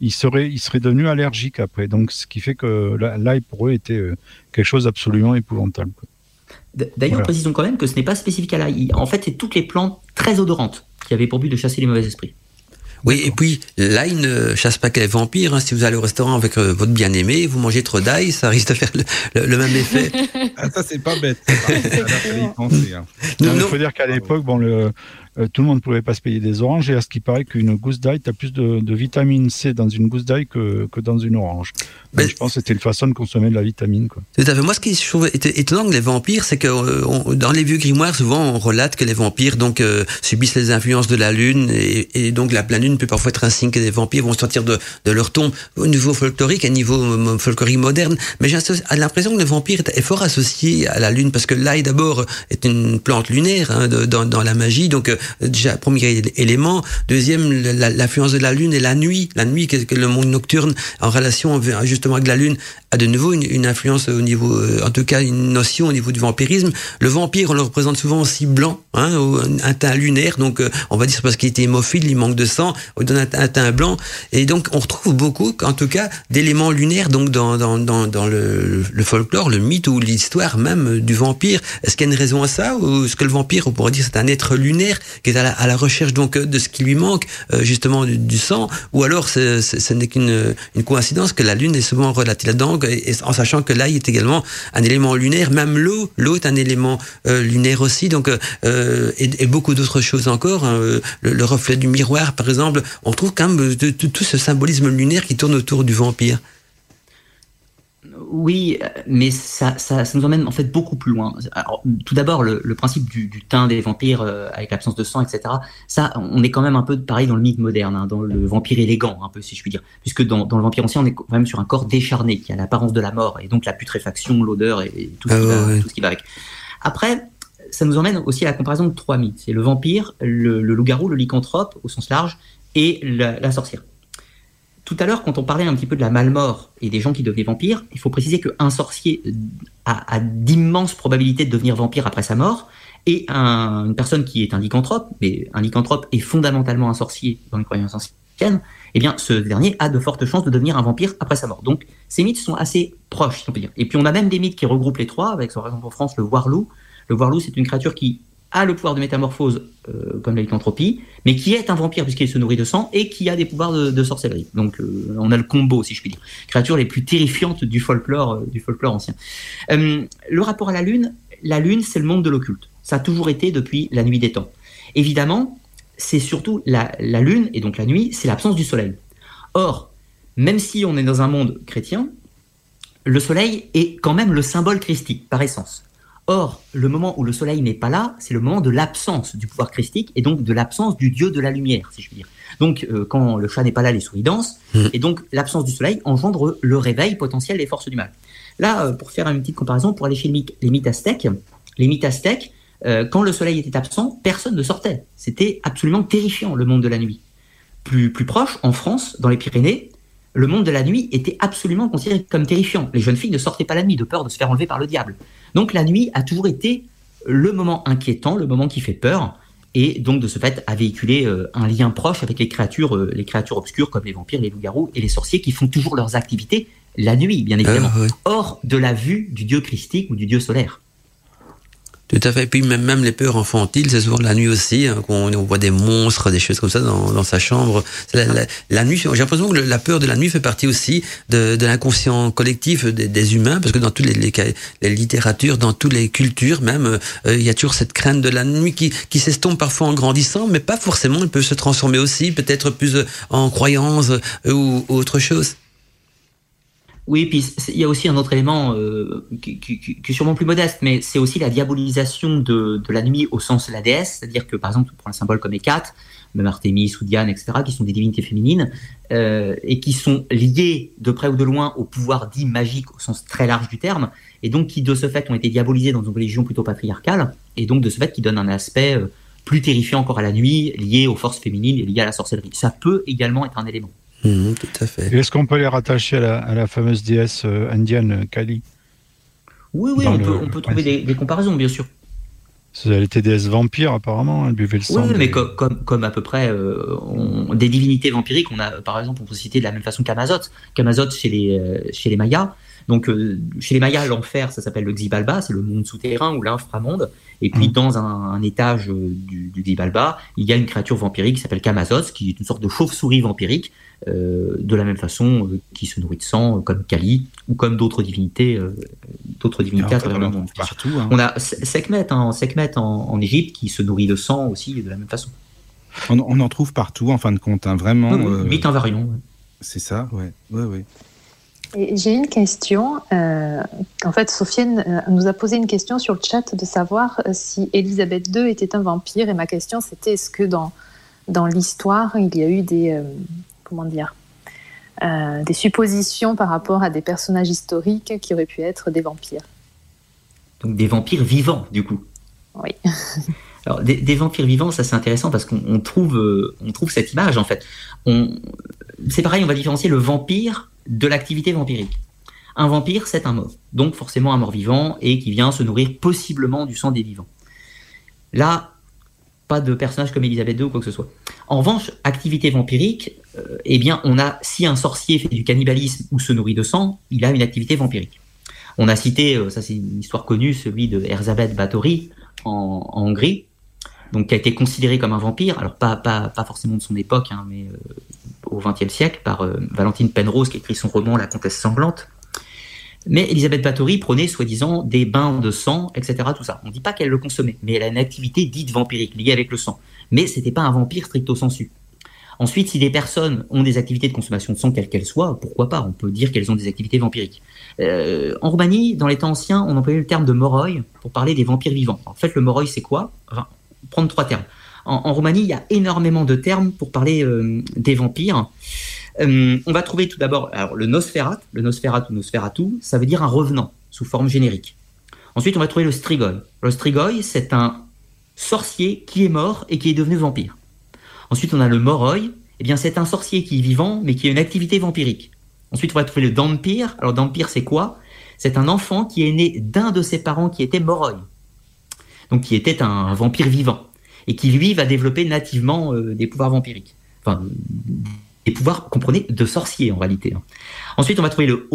ils, seraient, ils seraient devenus allergiques après. Donc, ce qui fait que la- l'ail, pour eux, était quelque chose d'absolument épouvantable. D'ailleurs, Voilà. précisons quand même que ce n'est pas spécifique à l'ail. En fait, c'est toutes les plantes très odorantes qui avaient pour but de chasser les mauvais esprits. Oui, et puis l'ail ne chasse pas que les vampires. hein. Si vous allez au restaurant avec euh, votre bien-aimé, vous mangez trop d'ail, ça risque de faire le, le- le même effet. Ah, ça, c'est pas bête. Là, hein. Il faut dire qu'à l'époque, bon, le, euh, tout le monde ne pouvait pas se payer des oranges, et à ce qui paraît qu'une gousse d'ail, tu as plus de, de vitamine C dans une gousse d'ail que, que dans une orange. Donc, Mais- je pense que c'était une façon de consommer de la vitamine. Quoi. Tout à fait. Moi, ce qui je trouve étonnant que les vampires, c'est que euh, on- dans les vieux grimoires, souvent, on relate que les vampires donc euh, subissent les influences de la lune, et, et donc la pleine lune peut parfois être un signe que les vampires vont sortir de, de leur tombe au niveau folklorique, à niveau euh, folklorique moderne. Mais j'ai l'impression que le vampire est, fort associé à la lune, parce que l'ail d'abord est une plante lunaire hein, de- dans, dans la magie, donc euh, déjà premier élément. Deuxième, l'influence de la lune et la nuit, la nuit que, le monde nocturne en relation justement avec la lune a de nouveau une, influence au niveau, euh, en tout cas une notion au niveau du vampirisme. Le vampire, on le représente souvent aussi blanc, hein, un, teint lunaire, donc euh, on va dire parce qu'il était hémophile, il manque de sang, on donne un, un teint blanc, et donc on retrouve beaucoup, en tout cas, d'éléments lunaires donc dans, dans, dans, dans le, le folklore, le mythe ou l'histoire même du vampire. Est-ce qu'il y a une raison à ça, ou est-ce que le vampire, on pourrait dire, c'est un être lunaire? Qui est à la, à la recherche donc euh, de ce qui lui manque, euh, justement du, du sang, ou alors c'est- ce n'est qu'une une coïncidence que la lune est souvent relatée là-dedans, et, en sachant que l'ail est également un élément lunaire, même l'eau, l'eau est un élément euh, lunaire aussi, donc euh, et, et beaucoup d'autres choses encore. hein, euh, le, le reflet du miroir, par exemple, on trouve quand même tout ce symbolisme lunaire qui tourne autour du vampire. Oui, mais ça, ça, ça nous emmène en fait beaucoup plus loin. Alors, tout d'abord, le, le principe du, du teint des vampires euh, avec l'absence de sang, etc. Ça, on est quand même un peu pareil dans le mythe moderne, hein, dans le vampire élégant, un peu si je puis dire, puisque dans, dans le vampire ancien, on est quand même sur un corps décharné qui a l'apparence de la mort et donc la putréfaction, l'odeur et, et tout, ce Ah va, ouais. tout ce qui va avec. Après, ça nous emmène aussi à la comparaison de trois mythes. C'est le vampire, le, le loup-garou, le lycanthrope au sens large et la, la sorcière. Tout à l'heure, quand on parlait un petit peu de la malmort et des gens qui devenaient vampires, il faut préciser qu'un sorcier a, a d'immenses probabilités de devenir vampire après sa mort, et un- une personne qui est un lycanthrope, mais un lycanthrope est fondamentalement un sorcier dans les croyances anciennes, ancienne, eh bien, ce dernier a de fortes chances de devenir un vampire après sa mort. Donc, ces mythes sont assez proches, si on peut dire. Et puis, on a même des mythes qui regroupent les trois, avec, par exemple, en France, le Warlou. Le Warlou, c'est une créature qui a le pouvoir de métamorphose, euh, comme la lycanthropie, mais qui est un vampire puisqu'il se nourrit de sang et qui a des pouvoirs de, sorcellerie. Donc, euh, on a le combo, si je puis dire. Créatures les plus terrifiantes du folklore, euh, du folklore ancien. le rapport à la Lune, la Lune, c'est le monde de l'occulte. Ça a toujours été depuis la nuit des temps. Évidemment, c'est surtout la, lune, et donc la nuit, c'est l'absence du soleil. Or, même si on est dans un monde chrétien, le soleil est quand même le symbole christique, par essence. Or, le moment où le soleil n'est pas là, c'est le moment de l'absence du pouvoir christique, et donc de l'absence du dieu de la lumière, si je puis dire. Donc, euh, quand le chat n'est pas là, les souris dansent, mmh. et donc l'absence du soleil engendre le réveil potentiel des forces du mal. Là, euh, pour faire une petite comparaison, pour aller chez les mythes aztèques, les mythes aztèques, euh, quand le soleil était absent, personne ne sortait. C'était absolument terrifiant, le monde de la nuit. Plus, plus proche, en France, dans les Pyrénées, le monde de la nuit était absolument considéré comme terrifiant. Les jeunes filles ne sortaient pas la nuit de peur de se faire enlever par le diable. Donc la nuit a toujours été le moment inquiétant, le moment qui fait peur, et donc de ce fait a véhiculé euh, un lien proche avec les créatures, euh, les créatures obscures comme les vampires, les loups-garous et les sorciers qui font toujours leurs activités la nuit, bien évidemment, hors de la vue du dieu christique ou du dieu solaire. Tout à fait. Et puis même, même les peurs infantiles, c'est souvent la nuit aussi, hein, qu'on on voit des monstres, des choses comme ça dans, dans sa chambre. La, nuit, j'ai l'impression que la peur de la nuit fait partie aussi de, de l'inconscient collectif des, des, humains, parce que dans toutes les, les, les, littératures, dans toutes les cultures même, euh, il y a toujours cette crainte de la nuit qui, qui s'estompe parfois en grandissant, mais pas forcément. Elle peut se transformer aussi, peut-être plus en croyance euh, ou autre chose. Oui, puis il y a aussi un autre élément euh, qui, est sûrement plus modeste, mais c'est aussi la diabolisation de, de, la nuit au sens de la déesse, c'est-à-dire que par exemple, on prend un symbole comme Hécate, même Artémis ou Diane, etc., qui sont des divinités féminines euh, et qui sont liées de près ou de loin au pouvoir dit magique au sens très large du terme, et donc qui de ce fait ont été diabolisées dans une religion plutôt patriarcale, et donc de ce fait qui donne un aspect euh, plus terrifiant encore à la nuit, lié aux forces féminines et lié à la sorcellerie. Ça peut également être un élément. Mhm, tout à fait. Est-ce qu'on peut les rattacher à la, fameuse déesse euh, indienne euh, Kali Oui, oui, on, peut, trouver des, comparaisons, bien sûr. Elle était déesse vampire, apparemment, elle buvait le sang. Oui, mais comme, à peu près euh, des divinités vampiriques, on a, par exemple, on peut citer de la même façon qu'Amazot. Qu'Amazot chez les, chez les Mayas, donc, euh, chez les Mayas, l'enfer, ça s'appelle le Xibalba, c'est le monde souterrain ou l'inframonde. Et puis, mm. dans un, étage euh, du, du, Xibalba, il y a une créature vampirique qui s'appelle Kamazos, qui est une sorte de chauve-souris vampirique, de la même façon euh, qui se nourrit de sang, comme Kali, ou comme d'autres divinités, d'autres divinités à travers le monde. Partout, hein. On a Sekhmet, hein, Sekhmet en, Égypte, qui se nourrit de sang aussi de la même façon. On, en trouve partout, en fin de compte, hein, vraiment. Oui, invariant. C'est ça, ouais, ouais, ouais. J'ai une question. Euh, en fait, Sofiane euh, nous a posé une question sur le chat de savoir euh, si Elisabeth II était un vampire. Et ma question, c'était est-ce que dans, dans l'histoire, il y a eu des, comment dire, des suppositions par rapport à des personnages historiques qui auraient pu être des vampires Donc des vampires vivants, du coup Oui. Alors, des, des, vampires vivants, ça c'est intéressant parce qu'on trouve, on trouve cette image en fait. C'est pareil, on va différencier le vampire de l'activité vampirique. Un vampire, c'est un mort, donc forcément un mort vivant et qui vient se nourrir possiblement du sang des vivants. Là, pas de personnage comme Elisabeth II ou quoi que ce soit. En revanche, activité vampirique, euh, eh bien, on a si un sorcier fait du cannibalisme ou se nourrit de sang, il a une activité vampirique. On a cité, euh, ça c'est une histoire connue, celui de Erzabeth Báthory en, Hongrie, donc qui a été considéré comme un vampire, alors pas, pas, pas forcément de son époque, hein, mais euh, au XXe siècle par Valentine Penrose qui écrit son roman La Comtesse sanglante. Mais Elisabeth Bathory prenait soi-disant des bains de sang, etc. Tout ça. On ne dit pas qu'elle le consommait, mais elle a une activité dite vampirique liée avec le sang. Mais c'était pas un vampire stricto sensu. Ensuite, si des personnes ont des activités de consommation de sang, quelles qu'elles soient, pourquoi pas On peut dire qu'elles ont des activités vampiriques. Euh, en Roumanie, dans les temps anciens, on employait le terme de moroi pour parler des vampires vivants. En fait, le moroi, c'est quoi? Enfin, Prendre trois termes en, Roumanie, il y a énormément de termes pour parler euh, des vampires. Euh, on va trouver tout d'abord le Nosferat, le Nosferat ou Nosferatu, ça veut dire un revenant sous forme générique. Ensuite, on va trouver le Strigoi. Le Strigoi, c'est un sorcier qui est mort et qui est devenu vampire. Ensuite, on a le Moroi. Eh bien, c'est un sorcier qui est vivant, mais qui a une activité vampirique. Ensuite, on va trouver le Dampire. Alors, Dampire, c'est quoi? C'est un enfant qui est né d'un de ses parents qui était Moroi. Donc, qui était un vampire vivant et qui lui va développer nativement euh, des pouvoirs vampiriques. Pouvoirs, comprenez, de sorcier en réalité. hein. Ensuite, on va trouver le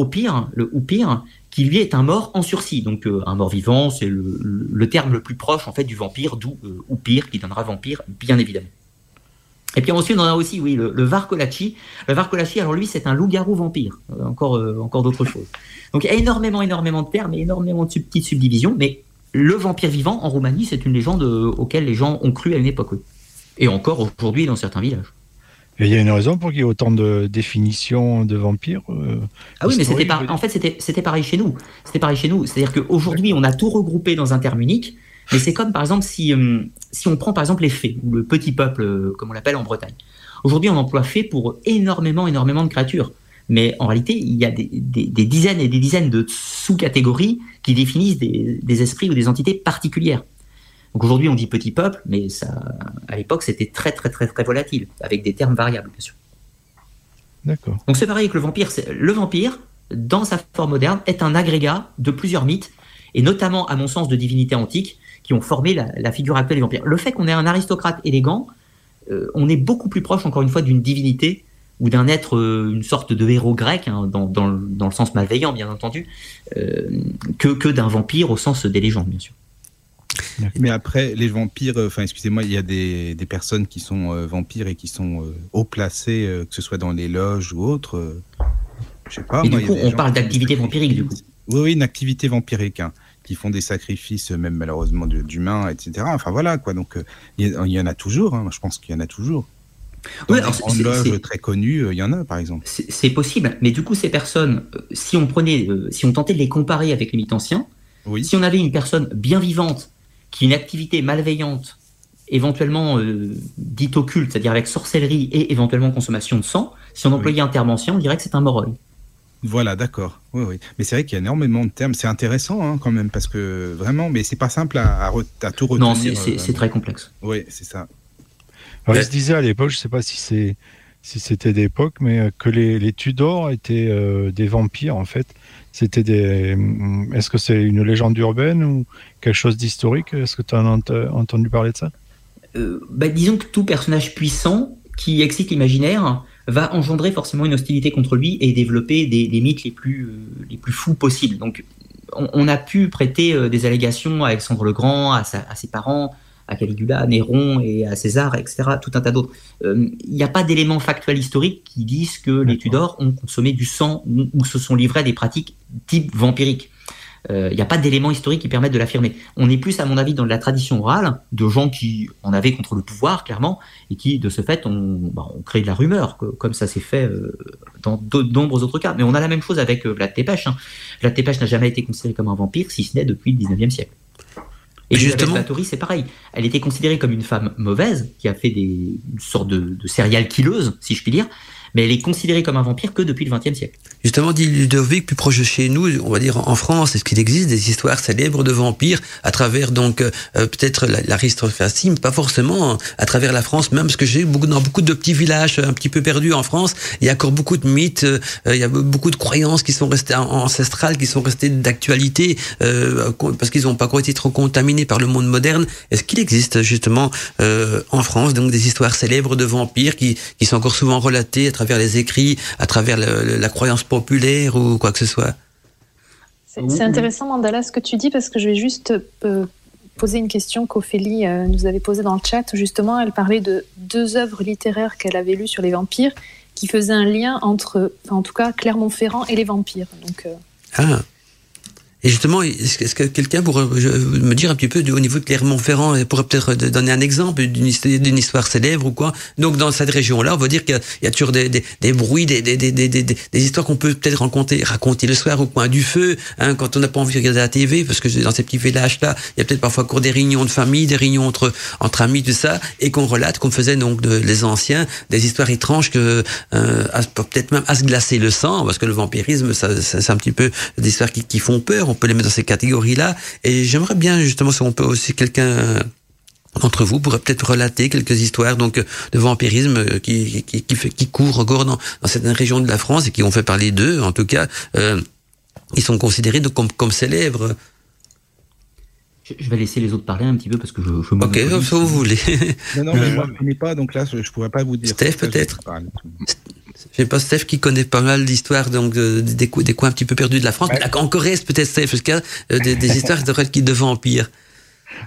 le Oupir, qui lui est un mort en sursis. Donc euh, un mort vivant, c'est le, terme le plus proche en fait du vampire, d'où euh, Oupir, qui donnera vampire, bien évidemment. Et puis ensuite, on a aussi, oui, le, le. Le Varkolachi, alors lui, c'est un loup-garou vampire. Euh, encore, euh, encore d'autres choses. Donc il y a énormément, énormément de termes et énormément de petites subdivisions, mais le vampire vivant en Roumanie, c'est une légende auquel les gens ont cru à une époque. Et encore aujourd'hui dans certains villages. Et il y a une raison pour qu'il y ait autant de définitions de vampires. euh, Ah oui, mais c'était par... en fait c'était pareil chez nous. C'était pareil chez nous. C'est-à-dire qu'aujourd'hui on a tout regroupé dans un terme unique. Mais c'est comme par exemple si si on prend par exemple les fées ou le petit peuple euh, comme on l'appelle en Bretagne. Aujourd'hui on emploie fées pour énormément énormément de créatures. Mais en réalité il y a des, des- des dizaines et des dizaines de sous-catégories qui définissent des, des esprits ou des entités particulières. Donc aujourd'hui on dit petit peuple, mais ça à l'époque c'était très très très très volatile avec des termes variables bien sûr. D'accord. Donc c'est pareil avec le vampire. c'est- Le vampire, dans sa forme moderne, est un agrégat de plusieurs mythes, et notamment, à mon sens, de divinités antiques qui ont formé la, la figure actuelle du vampire. Le fait qu'on ait un aristocrate élégant, euh, on est beaucoup plus proche, encore une fois, d'une divinité ou d'un être, euh, une sorte de héros grec, hein, dans, dans le- dans le sens malveillant, bien entendu, euh, que, que d'un vampire au sens des légendes, bien sûr. Mais après, les vampires, euh, enfin, excusez-moi, il y a des, des personnes qui sont euh, vampires et qui sont euh, haut placées, euh, que ce soit dans les loges ou autres. euh, je sais pas. Et moi, du coup, on parle d'activité vampirique, du coup. sacrifices. Oui, oui, une activité vampirique, hein, qui font des sacrifices, même malheureusement d'humains, etc. Enfin voilà, quoi. Donc, euh, il y, en a toujours. hein, je pense qu'il y en a toujours. Dans Ouais, les loges très connues, euh, il y en a, par exemple. C'est c'est possible, mais du coup, ces personnes, euh, si on prenait, euh, si on tentait de les comparer avec les mythes anciens, Oui. si on avait une personne bien vivante, qui a une activité malveillante, éventuellement euh, dite occulte, c'est-à-dire avec sorcellerie et éventuellement consommation de sang, si on employait un terme ancien, on dirait que c'est un moroi. Voilà, d'accord. Oui, oui. Mais c'est vrai qu'il y a énormément de termes. C'est intéressant, hein, quand même, parce que vraiment, mais c'est pas simple à, à re- à tout retenir. Non, c'est- euh, c'est très complexe. Oui, c'est ça. Alors, Ouais. il se disait à l'époque, je sais pas si c'est si c'était d'époque, mais euh, que les, Tudors étaient euh, des vampires en fait. C'était des. hum, Est-ce que c'est une légende urbaine ou quelque chose d'historique? Est-ce que tu as ent- entendu parler de ça? Euh, bah, disons que tout personnage puissant qui excite l'imaginaire va engendrer forcément une hostilité contre lui et développer des, mythes les plus, les plus fous possibles. Donc, on, a pu prêter des allégations à Alexandre le Grand, à ses parents, à Caligula, à Néron et à César, etc., tout un tas d'autres. Euh, Il n'y a pas d'éléments factuels historiques qui disent que les. Tudors ont consommé du sang ou, ou se sont livrés à des pratiques type vampiriques. Euh, Il n'y a pas d'éléments historiques qui permettent de l'affirmer. On est plus, à mon avis, dans de la tradition orale de gens qui en avaient contre le pouvoir, clairement, et qui, de ce fait, ont, bah, créé de la rumeur, que- comme ça s'est fait euh, dans de de nombreux autres cas. Mais on a la même chose avec euh, Vlad Tepes. Hein. Vlad Tepes n'a jamais été considéré comme un vampire, si ce n'est depuis le 19e siècle. Et justement- Báthory, c'est pareil. Elle était considérée comme une femme mauvaise, qui a fait des, une sorte de, de serial killeuse, si je puis dire, mais elle est considérée comme un vampire que depuis le 20e siècle. Justement, dit Ludovic, plus proche de chez nous, on va dire en France, est-ce qu'il existe des histoires célèbres de vampires à travers donc euh, euh, peut-être la- l'aristocratie, mais pas forcément à travers la France, même parce que j'ai beaucoup dans beaucoup de petits villages un petit peu perdus en France, il y a encore beaucoup de mythes, euh, il y a beaucoup de croyances qui sont restées an- ancestrales, qui sont restées d'actualité euh, parce qu'ils n'ont pas encore été trop contaminés par le monde moderne. Est-ce qu'il existe justement euh, en France donc des histoires célèbres de vampires qui, qui sont encore souvent relatées à travers les écrits, à travers le- la croyance populaire ou quoi que ce soit C'est intéressant, Mandala, ce que tu dis, parce que je vais juste euh, poser une question qu'Ophélie euh, nous avait posée dans le chat. Justement, elle parlait de deux œuvres littéraires qu'elle avait lues sur les vampires qui faisaient un lien entre, en tout cas, Clermont-Ferrand et les vampires. Donc, euh, Ah. Et justement, est-ce que, quelqu'un pourrait me dire un petit peu au niveau de Clermont-Ferrand, pourrait peut-être donner un exemple d'une histoire, célèbre ou quoi? Donc dans cette région-là, on va dire qu'il y a, toujours des, bruits, des, histoires qu'on peut peut-être raconter, raconter le soir au coin du feu, hein, quand on n'a pas envie de regarder la TV, parce que dans ces petits villages-là, il y a peut-être parfois encore des réunions de famille, des réunions entre amis, tout ça, et qu'on relate, qu'on faisait donc de, les anciens, des histoires étranges que euh, peut-être même à se glacer le sang, parce que le vampirisme, ça, c'est un petit peu des histoires qui font peur. On peut les mettre dans ces catégories-là. Et j'aimerais bien justement si peut aussi quelqu'un d'entre vous pourrait peut-être relater quelques histoires donc de vampirisme euh, qui qui qui, qui courent encore dans, certaines régions de la France et qui ont fait parler d'eux. En tout cas, euh, ils sont considérés comme comme célèbres. Je, je vais laisser les autres parler un petit peu parce que je, je Ok, si vous voulez. Non, non, mais moi, je ne connais pas, donc là, je ne pourrais pas vous dire. Steph, je peut-être. Je sais pas, Steph qui connaît pas mal d'histoires donc des, des, coins un petit peu perdus de la France. En Corée, peut-être Steph, parce qu'il y a des, des histoires de, de vampires.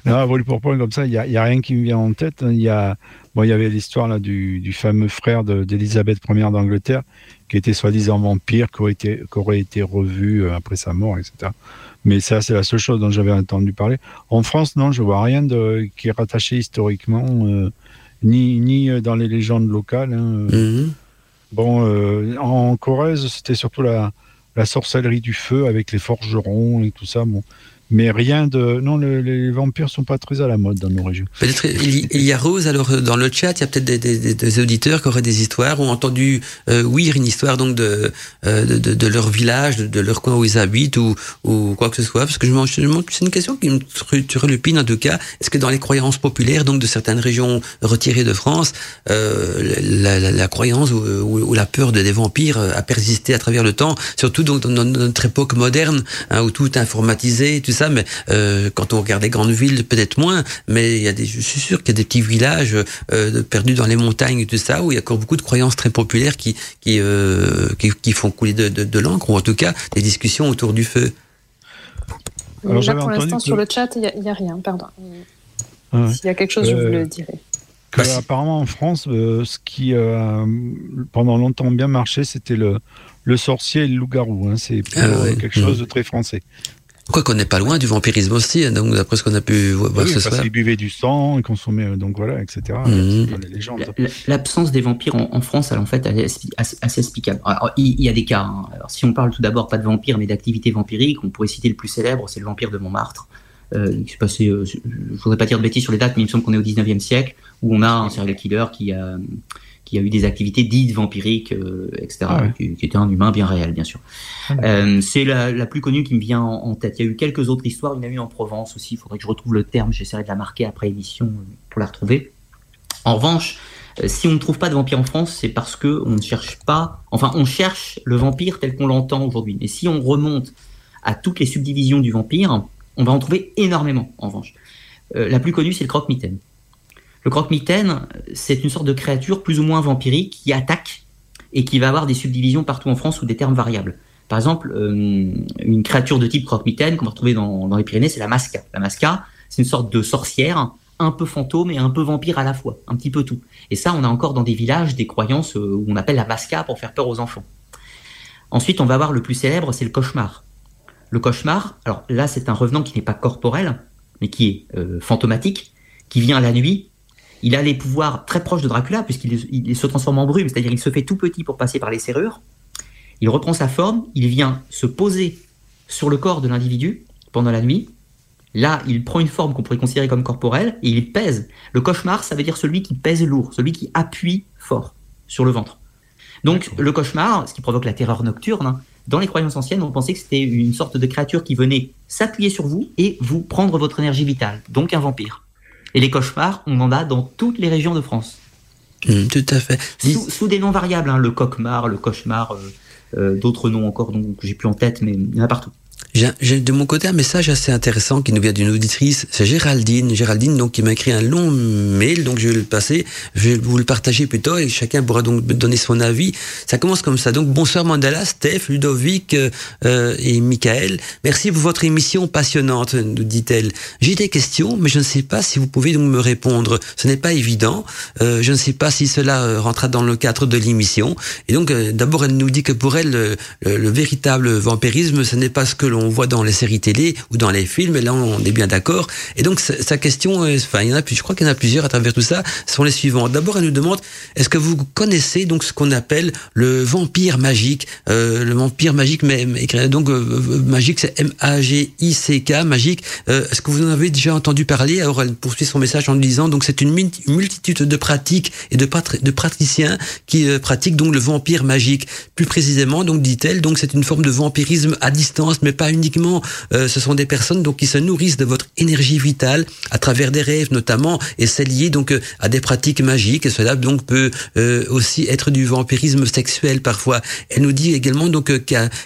Non, à pour point comme ça, il n'y a, y a, rien qui me vient en tête. Il y a, bon, il y avait l'histoire là du, du, fameux frère d'Élisabeth Ier d'Angleterre, qui était soi-disant vampire, qui aurait été, qui aurait été revu euh, après sa mort, etc. Mais ça, c'est la seule chose dont j'avais entendu parler. En France, non, je vois rien de, qui est rattaché historiquement, euh, ni, ni dans les légendes locales. Hein. Mm-hmm. Bon, euh, en Corrèze, c'était surtout la, la sorcellerie du feu avec les forgerons et tout ça. Bon, mais rien de. Non, le, les vampires sont pas très à la mode dans nos régions. Peut-être il y a Rose, alors euh, dans le chat, il y a peut-être des, des, des, auditeurs qui auraient des histoires, ou entendu euh, oui une histoire donc de, euh, de, de, de, leur village, de, leur coin où ils habitent, ou, ou quoi que ce soit. Parce que je me c'est une question qui me relupine en tout cas. Est-ce que dans les croyances populaires, donc de certaines régions retirées de France, euh, la, la, la, croyance ou, ou, la peur des vampires a persisté à travers le temps, surtout donc dans notre époque moderne, hein, où tout est informatisé, tout ça, mais euh, quand on regarde les grandes villes, peut-être moins, mais il y a des, je suis sûr qu'il y a des petits villages euh, perdus dans les montagnes et tout ça, où il y a encore beaucoup de croyances très populaires qui, qui, euh, qui, qui, font couler de, de, de l'encre, ou en tout cas des discussions autour du feu. Alors, Là, pour l'instant, que... sur le chat, il n'y a, a, rien, pardon. Ah S'il y a quelque chose, je vous le dirai. Que, apparemment en France, euh, ce qui euh, pendant longtemps bien marché, c'était le, le sorcier et le loup-garou. Hein. C'est ah, ouais. quelque chose de très français. Quoi qu'on n'est pas loin du vampirisme aussi, hein, donc d'après ce qu'on a pu voir oui, ce soir. Ils buvaient du sang, ils consommaient, donc voilà, etc. Mmh. L'absence des vampires en, en, France, elle en fait, elle est assez, assez explicable. Alors, il, y a des cas. Hein. Alors, si on parle tout d'abord pas de vampires, mais d'activités vampiriques, on pourrait citer le plus célèbre, c'est le vampire de Montmartre. Euh, qui s'est passé, euh, je voudrais pas dire de bêtises sur les dates, mais il me semble qu'on est au 19e siècle, où on a un serial killer qui a, qui a eu des activités dites vampiriques, euh, etc., ah ouais. qui, qui, était un humain bien réel, bien sûr. Ah euh, c'est la, la, plus connue qui me vient en, en, tête. Il y a eu quelques autres histoires. Il y en a eu en Provence aussi. Il faudrait que je retrouve le terme. J'essaierai de la marquer après émission pour la retrouver. En revanche, euh, si on ne trouve pas de vampire en France, c'est parce que on ne cherche pas. Enfin, on cherche le vampire tel qu'on l'entend aujourd'hui. Mais si on remonte à toutes les subdivisions du vampire, on va en trouver énormément. En revanche, euh, la plus connue, c'est le croque-mitaine. Le croque-mitaine, c'est une sorte de créature plus ou moins vampirique qui attaque et qui va avoir des subdivisions partout en France sous des termes variables. Par exemple, euh, une créature de type croque-mitaine qu'on va retrouver dans, les Pyrénées, c'est la masca. La masca, c'est une sorte de sorcière, un peu fantôme et un peu vampire à la fois, un petit peu tout. Et ça, on a encore dans des villages des croyances euh, où on appelle la masca pour faire peur aux enfants. Ensuite, on va voir le plus célèbre, c'est le cauchemar. Le cauchemar, alors là, c'est un revenant qui n'est pas corporel, mais qui est euh, fantomatique, qui vient la nuit il a les pouvoirs très proches de Dracula, puisqu'il il se transforme en brume, c'est-à-dire il se fait tout petit pour passer par les serrures. Il reprend sa forme, il vient se poser sur le corps de l'individu pendant la nuit. Là, il prend une forme qu'on pourrait considérer comme corporelle et il pèse. Le cauchemar, ça veut dire celui qui pèse lourd, celui qui appuie fort sur le ventre. Donc, le cauchemar, ce qui provoque la terreur nocturne, hein, dans les croyances anciennes, on pensait que c'était une sorte de créature qui venait s'appuyer sur vous et vous prendre votre énergie vitale, donc un vampire. Et les cauchemars, on en a dans toutes les régions de France. Mmh, tout à fait. Sous, sous, des noms variables, hein, le coquemar, le cauchemar, euh, euh, d'autres noms encore donc, que j'ai plus en tête, mais il y en a partout. J'ai de mon côté un message assez intéressant qui nous vient d'une auditrice, c'est Géraldine. Géraldine donc qui m'a écrit un long mail, donc je vais le passer, je vais vous le partager plutôt et chacun pourra donc donner son avis. Ça commence comme ça. Donc bonsoir Mandala, Steph, Ludovic euh, et Michael. Merci pour votre émission passionnante, nous dit-elle. J'ai des questions, mais je ne sais pas si vous pouvez donc me répondre. Ce n'est pas évident. Euh, je ne sais pas si cela euh, rentrera dans le cadre de l'émission. Et donc euh, d'abord elle nous dit que pour elle le, le, le véritable vampirisme, ce n'est pas ce que l'on on voit dans les séries télé ou dans les films, et là on est bien d'accord. Et donc sa question, enfin il y en a je crois qu'il y en a plusieurs à travers tout ça, sont les suivants. D'abord elle nous demande, est-ce que vous connaissez donc ce qu'on appelle le vampire magique, euh, le vampire magique, mais, donc euh, magique c'est M-A-G-I-C-K, magique. Euh, est-ce que vous en avez déjà entendu parler? Alors elle poursuit son message en disant, donc c'est une multitude de pratiques et de, de praticiens qui euh, pratiquent donc le vampire magique. Plus précisément, donc dit-elle, donc c'est une forme de vampirisme à distance, mais pas uniquement, euh, ce sont des personnes donc qui se nourrissent de votre énergie vitale à travers des rêves notamment, et c'est lié donc euh, à des pratiques magiques. Et cela donc peut euh, aussi être du vampirisme sexuel parfois. Elle nous dit également donc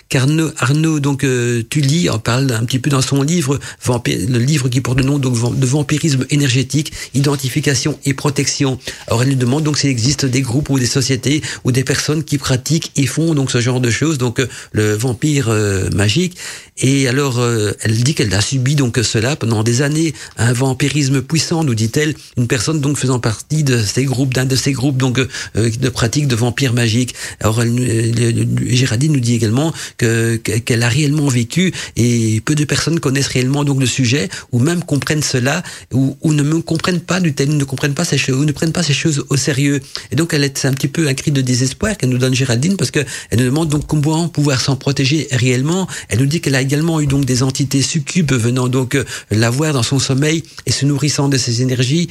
qu'Arnaud Arnaud donc Tully en parle un petit peu dans son livre, le livre qui porte le nom donc de vampirisme énergétique, identification et protection. Alors elle nous demande donc s'il existe des groupes ou des sociétés ou des personnes qui pratiquent et font donc ce genre de choses, donc le vampire magique. Et alors, euh, elle dit qu'elle a subi donc cela pendant des années, un vampirisme puissant, nous dit-elle, une personne donc faisant partie de ces groupes, d'un de ces groupes donc euh, de pratiques de vampires magiques. Alors, elle, Géraldine nous dit également que qu'elle a réellement vécu et peu de personnes connaissent réellement donc le sujet ou même comprennent cela ou, ou ne me comprennent pas du tel, ne comprennent pas ces choses, ou ne prennent pas ces choses au sérieux. Et donc, elle est un petit peu un cri de désespoir qu'elle nous donne Géraldine parce que elle nous demande donc comment pouvoir s'en protéger réellement. Elle nous dit qu'elle a également eu donc des entités succubes venant donc euh, la voir dans son sommeil et se nourrissant de ses énergies.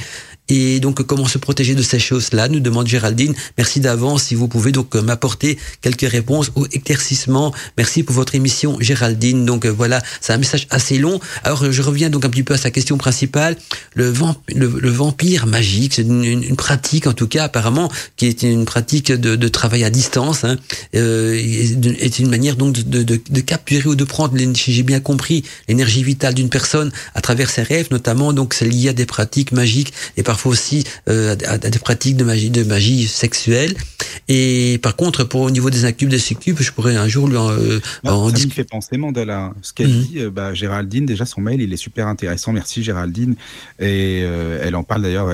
Et donc, comment se protéger de ces choses-là Nous demande Géraldine. Merci d'avance si vous pouvez donc m'apporter quelques réponses ou éclaircissements. Merci pour votre émission, Géraldine. Donc euh, voilà, c'est un message assez long. Alors, je reviens donc un petit peu à sa question principale. Le, le, vampire magique, c'est une, pratique, en tout cas, apparemment, qui est une pratique de, travail à distance. Hein, euh, est une manière donc de, capturer ou de prendre, si j'ai bien compris, l'énergie vitale d'une personne à travers ses rêves, notamment. Donc, c'est lié à des pratiques magiques parfois aussi euh, à, des pratiques de magie, de magie sexuelle. Et par contre, pour au niveau des incubes, des succubes, je pourrais un jour lui en, euh, en Ça me fait penser Mandela. Ce qu'elle mhm. dit, euh, bah, Géraldine, déjà son mail, il est super intéressant. Merci Géraldine. Et euh, elle en parle d'ailleurs,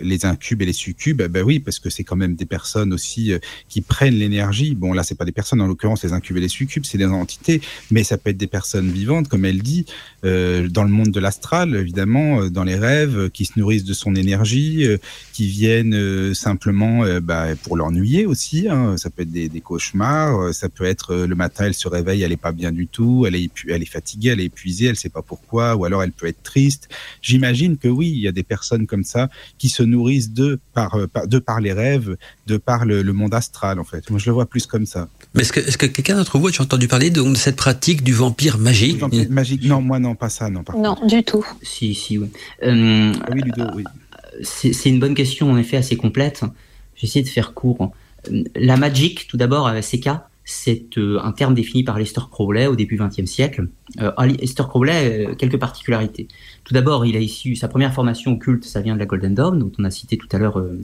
les incubes et les succubes. Bah oui, parce que c'est quand même des personnes aussi qui prennent l'énergie. Bon, là, c'est pas des personnes, en l'occurrence, les incubes et les succubes, c'est des entités, mais ça peut être des personnes vivantes, comme elle dit, dans le monde de l'astral, évidemment, dans les rêves, qui se nourrissent de son énergie euh, qui viennent euh, simplement euh, bah, pour l'ennuyer aussi. Hein. Ça peut être des, cauchemars, ça peut être le matin, elle se réveille, elle est pas bien du tout, elle est, elle est fatiguée, elle est épuisée, elle sait pas pourquoi, ou alors elle peut être triste. J'imagine que oui, il y a des personnes comme ça qui se nourrissent de par, de par les rêves, de par le, monde astral en fait. Moi, je le vois plus comme ça. Mais est-ce que, quelqu'un d'entre vous a entendu parler de, cette pratique du vampire magique? Magique? Non, moi non, pas ça, non. non, du tout. Si, si, oui. Ah oui, Ludo, oui c'est une bonne question, en effet, assez complète. J'essaie de faire court. La magic, tout d'abord, CK, c'est euh, un terme défini par Lester Crowley au début XXe siècle. Euh, Lester Crowley, quelques particularités. Tout d'abord, il a issu sa première formation occulte, ça vient de la Golden Dawn, dont on a cité tout à l'heure, euh,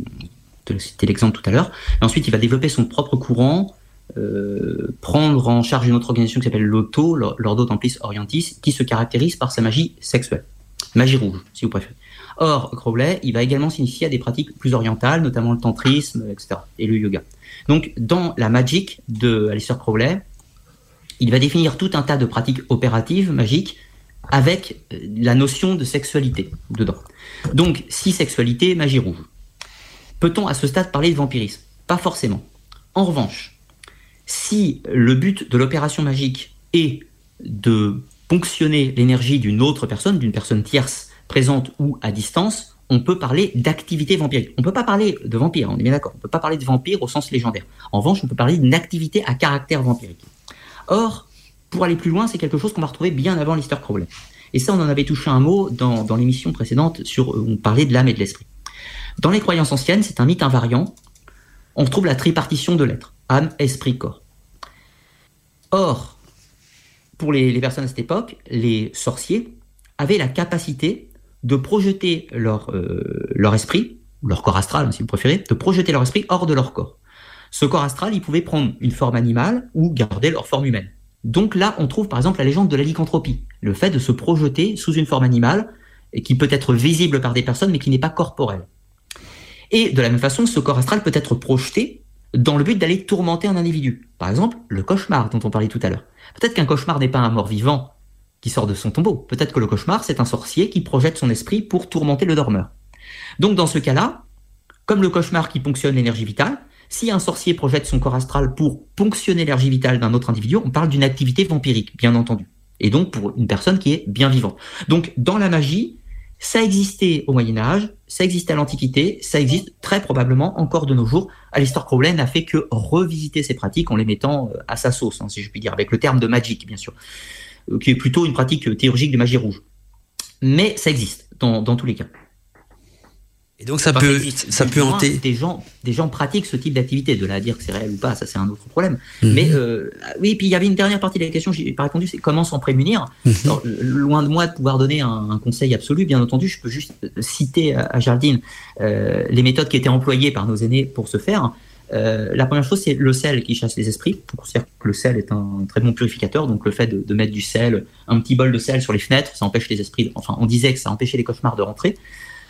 cité l'exemple tout à l'heure. ensuite, il va développer son propre courant, euh, prendre en charge une autre organisation qui s'appelle l'Auto, l'Ordo Templis Orientis, qui se caractérise par sa magie sexuelle, magie rouge, si vous préférez. Or, Crowley, il va également s'initier à des pratiques plus orientales, notamment le tantrisme, etc., et le yoga. Donc, dans la magic de Alistair Crowley, il va définir tout un tas de pratiques opératives, magiques, avec euh, la notion de sexualité dedans. Donc, si sexualité, magie rouge. Peut-on à ce stade parler de vampirisme? Pas forcément. En revanche, si le but de l'opération magique est de ponctionner l'énergie d'une autre personne, d'une personne tierce, présente ou à distance, on peut parler d'activité vampirique. On ne peut pas parler de vampire, on est bien d'accord. On ne peut pas parler de vampire au sens légendaire. En revanche, on peut parler d'une activité à caractère vampirique. Or, pour aller plus loin, c'est quelque chose qu'on va retrouver bien avant l'Easter Crowley. Et ça, on en avait touché un mot dans, l'émission précédente sur, on parlait de l'âme et de l'esprit. Dans les croyances anciennes, c'est un mythe invariant. On retrouve la tripartition de l'être. Âme, esprit, corps. Or, pour les personnes à cette époque, les sorciers avaient la capacité de projeter leur, euh, leur esprit, leur corps astral, si vous préférez, de projeter leur esprit hors de leur corps. Ce corps astral, il pouvait prendre une forme animale ou garder leur forme humaine. Donc là, on trouve par exemple la légende de la lycanthropie, le fait de se projeter sous une forme animale et qui peut être visible par des personnes mais qui n'est pas corporelle. Et de la même façon, ce corps astral peut être projeté dans le but d'aller tourmenter un individu. Par exemple, le cauchemar dont on parlait tout à l'heure. Peut-être qu'un cauchemar n'est pas un mort vivant, qui sort de son tombeau. Peut-être que le cauchemar, c'est un sorcier qui projette son esprit pour tourmenter le dormeur. Donc dans ce cas-là, comme le cauchemar qui ponctionne l'énergie vitale, si un sorcier projette son corps astral pour ponctionner l'énergie vitale d'un autre individu, on parle d'une activité vampirique, bien entendu. Et donc pour une personne qui est bien vivante. Donc dans la magie, ça existait au Moyen Âge, ça existait à l'Antiquité, ça existe très probablement encore de nos jours. Alistair Crowley n'a fait que revisiter ces pratiques en les mettant euh, à sa sauce, hein, si je puis dire, avec le terme de magic, bien sûr. Qui est plutôt une pratique théurgique de magie rouge. Mais ça existe dans, dans tous les cas. Et donc ça peut, ça peut hanter. Des gens, des gens pratiquent ce type d'activité. De là à dire que c'est réel ou pas, ça c'est un autre problème. Mhm. Mais euh, oui, puis il y avait une dernière partie de la question, j'ai pas répondu, c'est comment s'en prémunir. Mhm. loin de moi de pouvoir donner un, conseil absolu, bien entendu, je peux juste citer à, Jardine euh, les méthodes qui étaient employées par nos aînés pour ce faire. Euh, la première chose, c'est le sel qui chasse les esprits. On considère que le sel est un très bon purificateur. Donc, le fait de, mettre du sel, un petit bol de sel sur les fenêtres, ça empêche les esprits. Enfin, on disait que ça empêchait les cauchemars de rentrer.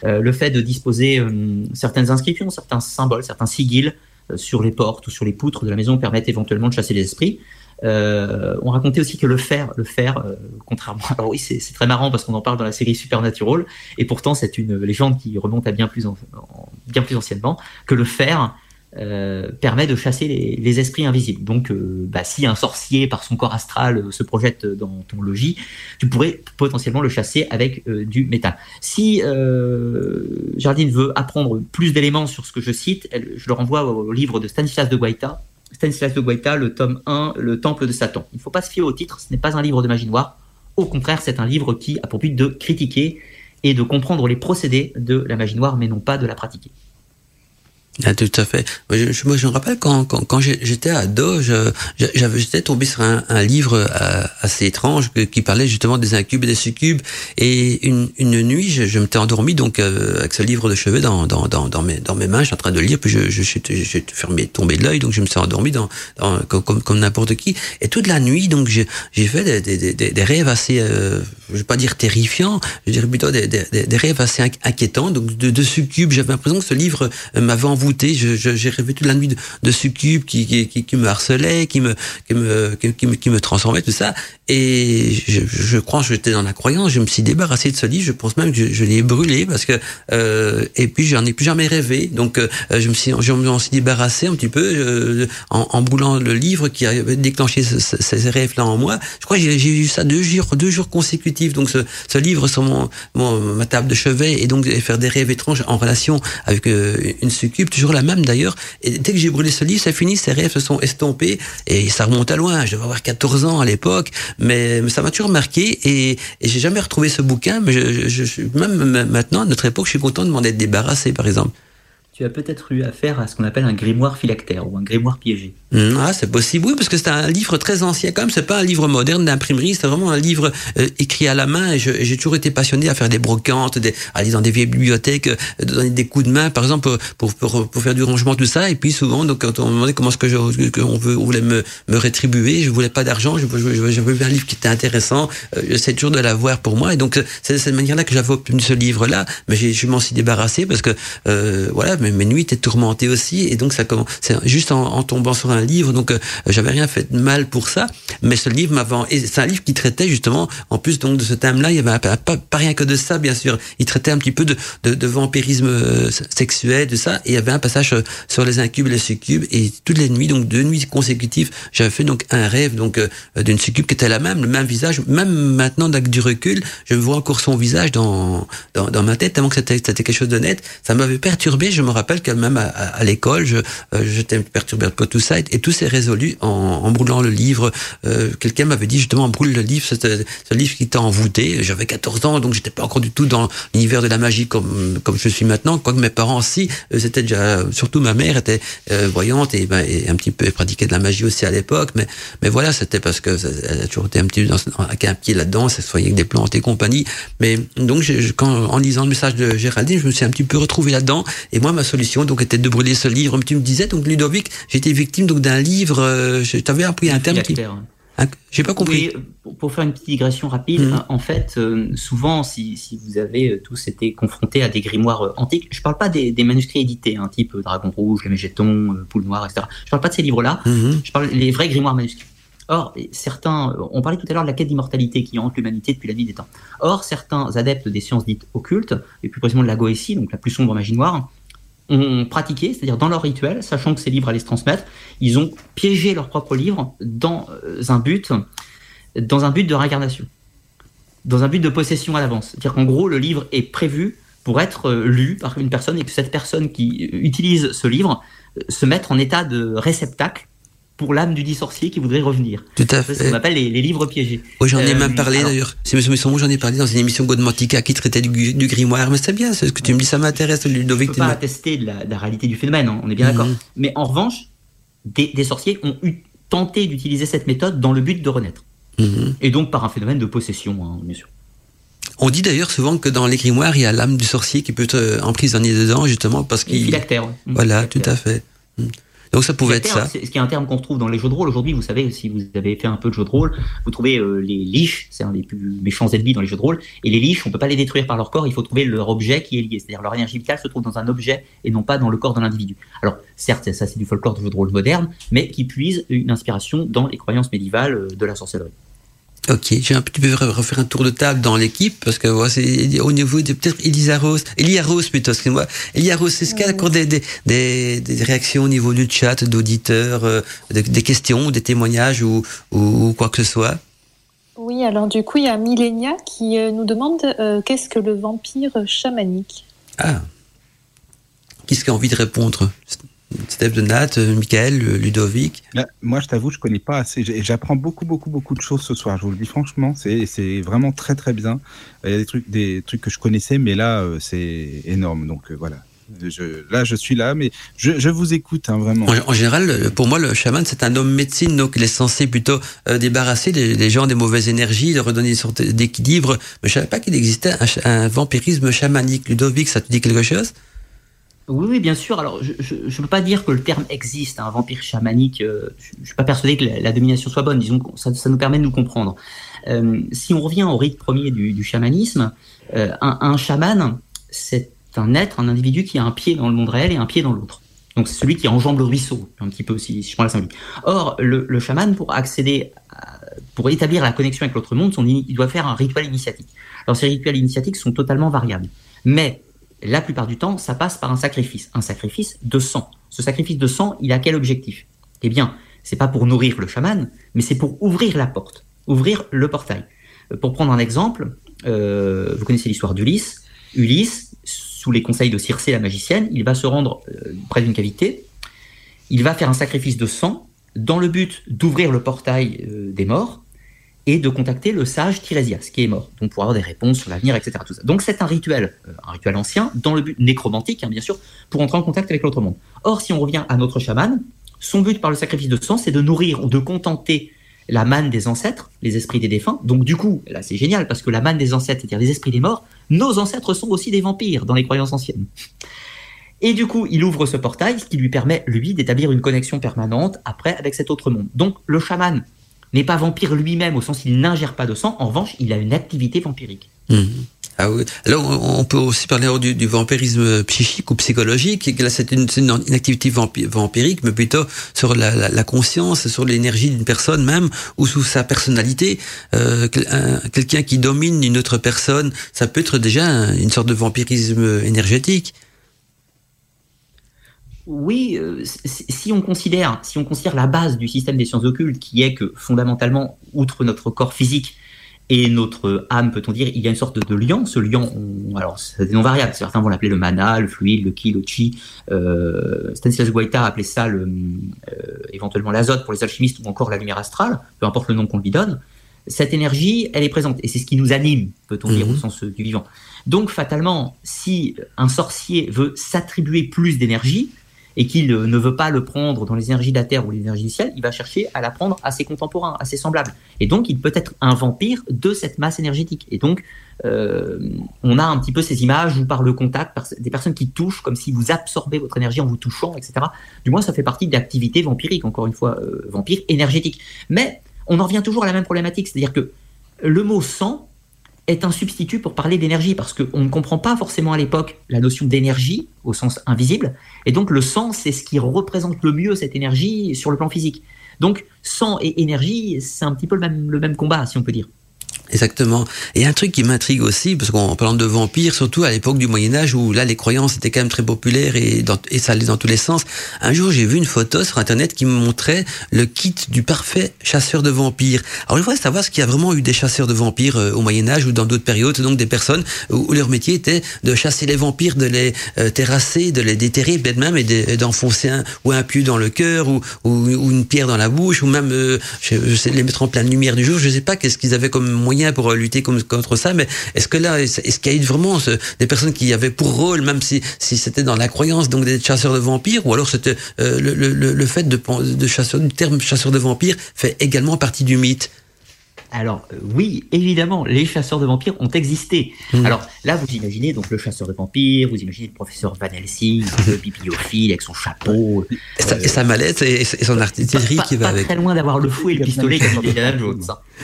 Euh, le fait de disposer euh, certaines inscriptions, certains symboles, certains sigils sur les portes ou sur les poutres de la maison permettent éventuellement de chasser les esprits. on racontait aussi que le fer, le fer, contrairement, alors oui, c'est très marrant parce qu'on en parle dans la série Supernatural, et pourtant c'est une légende qui remonte à bien plus, bien plus anciennement, que le fer euh, permet de chasser les, esprits invisibles. Donc, euh, bah, si un sorcier par son corps astral euh, se projette dans ton logis, tu pourrais potentiellement le chasser avec du métal. Si Jardine veut apprendre plus d'éléments sur ce que je cite, je le renvoie au livre de Stanislas de Guaita, Stanislas de Guaita, le tome 1, Le Temple de Satan. Il ne faut pas se fier au titre, ce n'est pas un livre de magie noire. Au contraire, c'est un livre qui a pour but de critiquer et de comprendre les procédés de la magie noire, mais non pas de la pratiquer. Ah, tout à fait. Moi, je, moi, je me rappelle quand, quand, quand j'étais ado, j'étais tombé sur un, un livre euh, assez étrange qui parlait justement des incubes et des succubes. Et une, une nuit, je, je m'étais endormi donc euh, avec ce livre de chevet dans, dans, dans, dans, mes, dans mes mains, je suis en train de lire, puis je, je, j'ai fermé, tombé de l'œil, donc je me suis endormi dans, dans comme, comme n'importe qui. Et toute la nuit, donc j'ai, fait des, des, des, des, rêves assez, euh, je vais pas dire terrifiants, je dirais plutôt des, des, des rêves assez inquiétants. Donc de, de succubes, j'avais l'impression que ce livre m'avait envoyé j'ai rêvé toute la nuit de, de succubes qui, me harcelaient, qui me, qui me, qui, me, qui me tout ça. Et je, je crois j'étais dans la croyance. Je me suis débarrassé de ce livre. Je pense même que je, je l'ai brûlé parce que euh, et puis j'en ai plus jamais rêvé. Donc euh, je me suis, je m'en suis débarrassé un petit peu euh, en, en brûlant le livre qui avait déclenché ces rêves-là en moi. Je crois que j'ai eu ça deux jours, deux jours consécutifs. Donc ce, ce livre sur mon, mon, ma table de chevet et donc faire des rêves étranges en relation avec euh, une succube toujours la même d'ailleurs. Et dès que j'ai brûlé ce livre, ça finit, ses rêves se sont estompés et ça remonte à loin. Je devais avoir 14 ans à l'époque, mais, ça m'a toujours marqué et, et j'ai jamais retrouvé ce bouquin. Mais je, je, même maintenant, à notre époque, je suis content de m'en être débarrassé, par exemple tu as peut-être eu affaire à ce qu'on appelle un grimoire phylactère ou un grimoire piégé. Mmh, ah, c'est possible, oui, parce que c'est un livre très ancien quand même. C'est pas un livre moderne d'imprimerie, c'est vraiment un livre euh, écrit à la main. Et j'ai toujours été passionné à faire des brocantes, des, aller dans des vieilles bibliothèques, euh, donner des coups de main, par exemple, pour, faire du rangement, tout ça. Et puis souvent, donc, quand on me demandait comment est-ce que je, on, veut, on voulait me, rétribuer, je voulais pas d'argent, je, j'avais un livre qui était intéressant, euh, j'essaie toujours de l'avoir pour moi. Et donc, c'est de cette manière-là que j'avais obtenu ce livre-là. Mais je m'en suis débarrassé parce que, euh, voilà, mes, nuits étaient tourmentées aussi, et donc ça commence, juste en, tombant sur un livre, donc euh, j'avais rien fait de mal pour ça, mais ce livre m'avait, c'est un livre qui traitait justement, en plus donc de ce thème-là, il y avait pas, rien que de ça, bien sûr, il traitait un petit peu de, vampirisme euh, sexuel, de ça, et il y avait un passage euh, sur les incubes et les succubes, et toutes les nuits, donc deux nuits consécutives, j'avais fait donc un rêve donc d'une succube qui était la même, le même visage, même maintenant avec du recul, je vois encore son visage dans, dans, dans ma tête, tellement que c'était, c'était quelque chose de net, ça m'avait perturbé, je me rappelle que même à, l'école, je, euh, j'étais perturbé par tout ça, et, tout s'est résolu en, en, brûlant le livre. Euh, quelqu'un m'avait dit justement, brûle le livre, c'est ce livre qui t'a envoûté. J'avais 14 ans, donc j'étais pas encore du tout dans l'univers de la magie comme comme je suis maintenant. Quoique mes parents, si, euh, c'était déjà, surtout ma mère était voyante et, ben, et, un petit peu pratiquait de la magie aussi à l'époque, mais mais voilà, c'était parce que elle a toujours été un petit peu dans, avec un pied là-dedans, ça soit avec des plantes et compagnie. Mais donc, quand en lisant le message de Géraldine, je me suis un petit peu retrouvé là-dedans. Et moi, solution, donc était de brûler ce livre. Tu me disais, donc Ludovic, été victime donc d'un livre, euh, je t'avais appris un terme qui... Hein, j'ai pas compris. pour faire une petite digression rapide, mmh. en fait, euh, souvent, si, si, vous avez euh, tous été confrontés à des grimoires antiques, je parle pas des, des manuscrits édités, hein, type Dragon Rouge, Les Mégétons, Poule Noire, etc. Je parle pas de ces livres-là. Mmh. Je parle des vrais grimoires manuscrits. Or, certains, on parlait tout à l'heure de la quête d'immortalité qui hante l'humanité depuis la nuit des temps. Or, certains adeptes des sciences dites occultes, et plus précisément de la Goétie, donc la plus sombre magie noire, ont pratiqué, c'est-à-dire dans leur rituel, sachant que ces livres allaient se transmettre, ils ont piégé leur propre livre dans euh, un but, dans un but de réincarnation, dans un but de possession à l'avance. C'est-à-dire qu'en gros, le livre est prévu pour être euh, lu par une personne et que cette personne qui utilise ce livre euh, se mette en état de réceptacle pour l'âme du dit sorcier qui voudrait revenir. Tout à C'est ce fait. qu'on appelle les, les livres piégés. Oui, j'en ai Euh, même parlé alors- d'ailleurs. C'est Monsieur Messon, j'en ai parlé dans une émission Godmantica qui traitait du, du grimoire. Mais c'est bien, c'est ce que tu me dis, ça m'intéresse, Je Ludovic. ne peux tu pas attester de la, de la réalité du phénomène, hein, on est bien d'accord. Mhm. Mais en revanche, des, des sorciers ont eu tenté d'utiliser cette méthode dans le but de renaître. Mhm. Et donc par un phénomène de possession, hein, bien sûr. On dit d'ailleurs souvent que dans les grimoires, il y a l'âme du sorcier qui peut être emprisonnée dedans, justement, parce qu'il. phylactère. Voilà, tout à fait. Donc ça pouvait être ça. C'est ce qui est un terme qu'on retrouve dans les jeux de rôle aujourd'hui. Vous savez, si vous avez fait un peu de jeux de rôle, vous trouvez euh, les liches, c'est un des plus méchants ennemis dans les jeux de rôle. Et les liches, on peut pas les détruire par leur corps, il faut trouver leur objet qui est lié. C'est-à-dire leur énergie vitale se trouve dans un objet et non pas dans le corps de l'individu. Alors certes, ça c'est du folklore de jeux de rôle moderne, mais qui puise une inspiration dans les croyances médiévales euh, de la sorcellerie. Ok, j'ai un petit peu re- refaire un tour de table dans l'équipe parce que ouais, c'est au niveau de peut-être Elisa Rose, Elia Rose plutôt, excuse-moi. Elia Rose, est-ce qu'il y a encore des, des, des, des réactions au niveau du chat, d'auditeurs, euh, des, des questions, des témoignages ou, ou, ou quoi que ce soit? Oui, alors du coup, il y a Millenia qui euh, nous demande euh, qu'est-ce que le vampire chamanique? Ah, qui est-ce qui a envie de répondre? De Nat, euh, Michael, euh, Ludovic. Là, moi, je t'avoue, je connais pas assez. J'apprends beaucoup, beaucoup, beaucoup de choses ce soir. Je vous le dis franchement, c'est vraiment très, très bien. Il y a des trucs, des trucs que je connaissais, mais là, euh, c'est énorme. Donc voilà. Je, là, je suis là, mais je, je vous écoute hein, vraiment. En, en général, pour moi, le chaman, c'est un homme médecine, donc il est censé plutôt euh, débarrasser les, les gens des mauvaises énergies, de redonner une sorte d'équilibre. Mais je savais pas qu'il existait un vampirisme chamanique. Ludovic, ça te dit quelque chose? Oui, oui, bien sûr. Alors, je ne peux pas dire que le terme existe, un vampire chamanique. euh, je ne suis pas persuadé que la, la domination soit bonne. Disons que ça, ça nous permet de nous comprendre. Euh, si on revient au rite premier du, du chamanisme, euh, un, un chaman, c'est un être, un individu qui a un pied dans le monde réel et un pied dans l'autre. Donc, c'est celui qui enjambe le ruisseau, un petit peu, si, si je prends la symbolique. Or, le, le chaman, pour accéder, à- pour établir la connexion avec l'autre monde, son, il doit faire un rituel initiatique. Alors, ces rituels initiatiques sont totalement variables. Mais la plupart du temps, ça passe par un sacrifice, un sacrifice de sang. Ce sacrifice de sang, il a quel objectif? Eh bien, c'est pas pour nourrir le chaman, mais c'est pour ouvrir la porte, ouvrir le portail. Euh, Pour prendre un exemple, euh, vous connaissez l'histoire d'Ulysse. Ulysse, sous les conseils de Circé la magicienne, il va se rendre euh, près d'une cavité. Il va faire un sacrifice de sang dans le but d'ouvrir le portail des morts et de contacter le sage Tirésias, qui est mort, donc pour avoir des réponses sur l'avenir, etc. Donc c'est un rituel, euh, un rituel ancien, dans le but nécromantique, hein, bien sûr, pour entrer en contact avec l'autre monde. Or, si on revient à notre chaman, son but par le sacrifice de sang, c'est de nourrir ou de contenter la manne des ancêtres, les esprits des défunts. Donc du coup, là c'est génial, parce que la manne des ancêtres, c'est-à-dire les esprits des morts, nos ancêtres sont aussi des vampires dans les croyances anciennes. Et du coup, il ouvre ce portail, ce qui lui permet, lui, d'établir une connexion permanente après avec cet autre monde. Donc le chaman n'est pas vampire lui-même au sens il n'ingère pas de sang, en revanche, il a une activité vampirique. Mhm. Ah oui. Alors, on peut aussi parler du, vampirisme psychique ou psychologique. Là, c'est une, activité vampi- vampirique, mais plutôt sur la, conscience, sur l'énergie d'une personne même, ou sous sa personnalité. Euh, quel- un- Quelqu'un qui domine une autre personne, ça peut être déjà un- une sorte de vampirisme énergétique. Oui, euh, si on considère, si on considère la base du système des sciences occultes, qui est que fondamentalement, outre notre corps physique et notre âme, peut-on dire, il y a une sorte de, lien. Ce lien, on- alors c'est des noms variables. Certains vont l'appeler le mana, le fluide, le ki, le chi. Euh, Stanislas Guaita appelait ça le, euh, éventuellement l'azote pour les alchimistes ou encore la lumière astrale, peu importe le nom qu'on lui donne. Cette énergie, elle est présente et c'est ce qui nous anime, peut-on dire, au Mhm. sens du vivant. Donc fatalement, si un sorcier veut s'attribuer plus d'énergie, et qu'il euh, ne veut pas le prendre dans les énergies de la Terre ou les énergies du ciel, il va chercher à la prendre à ses contemporains, à ses semblables. Et donc, il peut être un vampire de cette masse énergétique. Et donc, euh, on a un petit peu ces images où par le contact, des personnes qui touchent, comme si vous absorbez votre énergie en vous touchant, etc. Du moins, ça fait partie d'activités vampiriques, encore une fois, euh, vampire énergétique. Mais on en revient toujours à la même problématique, c'est-à-dire que le mot sang est un substitut pour parler d'énergie, parce qu'on ne comprend pas forcément à l'époque la notion d'énergie au sens invisible, et donc le sang, c'est ce qui représente le mieux cette énergie sur le plan physique. Donc sang et énergie, c'est un petit peu le même, le même combat, si on peut dire. Exactement. Et un truc qui m'intrigue aussi, parce qu'en parlant de vampires, surtout à l'époque du Moyen Âge où là les croyances étaient quand même très populaires et, ça allait dans tous les sens. Un jour j'ai vu une photo sur internet qui me montrait le kit du parfait chasseur de vampires. Alors je voudrais savoir ce qu'il y a vraiment eu des chasseurs de vampires euh, au Moyen Âge ou dans d'autres périodes, donc des personnes où, leur métier était de chasser les vampires, de les euh, terrasser, de les déterrer peut-être même et d'enfoncer un ou un pieu dans le cœur ou, une pierre dans la bouche ou même euh, je, sais, les mettre en pleine lumière du jour. Je sais pas qu'est-ce qu'ils avaient comme moyen pour euh, lutter contre ça, mais est-ce que là, est-ce qu'il y a eu vraiment des personnes qui avaient pour rôle, même si, c'était dans la croyance, donc des chasseurs de vampires, ou alors euh, le, fait de, de chasseur, du terme chasseur de vampires fait également partie du mythe? Alors euh, oui, évidemment, les chasseurs de vampires ont existé. Alors là, vous imaginez donc le chasseur de vampires, vous imaginez le professeur Van Helsing, le bibliophile avec son chapeau, et sa, mallette et, son artillerie qui va avec. Très loin d'avoir le fou et le pistolet qui la jaune.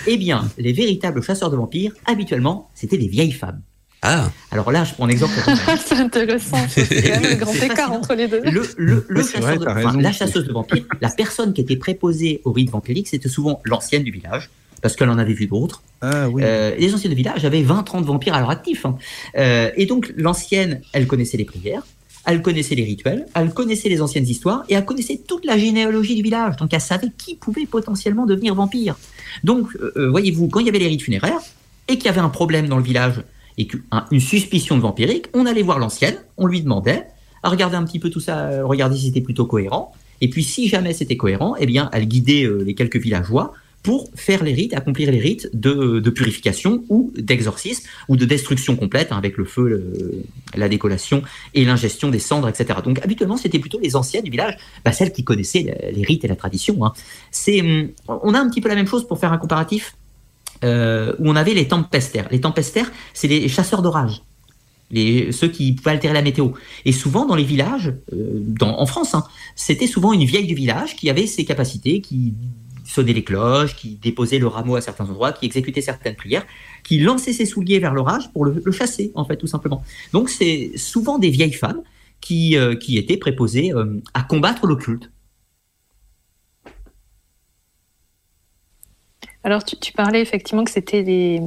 Eh bien, les véritables chasseurs de vampires, habituellement, c'était des vieilles femmes. Ah. Alors là, je prends un exemple. c'est intéressant. C'est quand même un grand écart entre les deux. Le, le, le chasseur de, la chasseuse de vampires, la personne qui était préposée au rite vampirique, c'était souvent l'ancienne du village parce qu'elle en avait vu d'autres. Ah, oui. euh, les anciennes de village avaient 20-30 vampires à leur actif. Hein. Euh, et donc l'ancienne, elle connaissait les prières, elle connaissait les rituels, elle connaissait les anciennes histoires et elle connaissait toute la généalogie du village. Donc elle savait qui pouvait potentiellement devenir vampire. Donc, euh, voyez-vous, quand il y avait les rites funéraires et qu'il y avait un problème dans le village et qu'une suspicion de vampirique, on allait voir l'ancienne, on lui demandait, à regarder un petit peu tout ça, regarder si c'était plutôt cohérent. Et puis si jamais c'était cohérent, eh bien, elle guidait les quelques villageois pour faire les rites, accomplir les rites de, purification ou d'exorcisme ou de destruction complète hein, avec le feu, la décollation et l'ingestion des cendres, etc. Donc habituellement, c'était plutôt les anciennes du village, bah, celles qui connaissaient les rites et la tradition. Hein. C'est, hum, on a un petit peu la même chose pour faire un comparatif euh, où on avait les tempestaires. Les tempestaires, c'est les chasseurs d'orage. Les, ceux qui pouvaient altérer la météo. Et souvent dans les villages, euh, dans, en France, hein, c'était souvent une vieille du village qui avait ses capacités, qui sonnait les cloches, qui déposait le rameau à certains endroits, qui exécutait certaines prières, qui lançait ses souliers vers l'orage pour le, chasser, en fait, tout simplement. Donc c'est souvent des vieilles femmes qui, euh, étaient préposées euh, à combattre l'occulte. Alors tu, parlais effectivement que c'était des,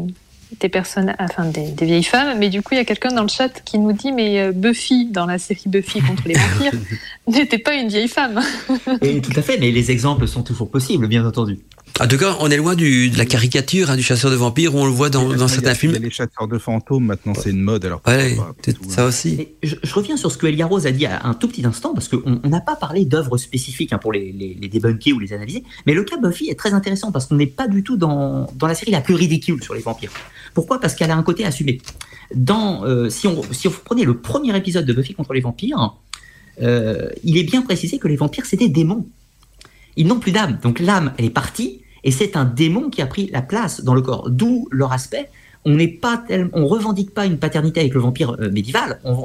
des personnes, enfin des, vieilles femmes, mais du coup il y a quelqu'un dans le chat qui nous dit mais euh, Buffy dans la série Buffy contre les vampires n'était pas une vieille femme. Et tout à fait, mais les exemples sont toujours possibles, bien entendu. En tout cas, on est loin du, de la caricature hein, du chasseur de vampires où on le voit dans, dans certains films. les chasseurs de fantômes, maintenant c'est une mode. Alors ouais, ça aussi. Je, je, reviens sur ce que Elia Rose a dit un tout petit instant, parce qu'on n'a pas parlé d'œuvres spécifiques hein, pour les, les, les, débunker ou les analyser, mais le cas Buffy est très intéressant parce qu'on n'est pas du tout dans, dans la série la plus ridicule sur les vampires. Pourquoi? Parce qu'elle a un côté assumé. Dans, euh, si, on, si on prenait le premier épisode de Buffy contre les vampires, euh, il est bien précisé que les vampires, c'est des démons. Ils n'ont plus d'âme. Donc l'âme, elle est partie, et c'est un démon qui a pris la place dans le corps. D'où leur aspect. On n'est pas on revendique pas une paternité avec le vampire euh, médiéval. On,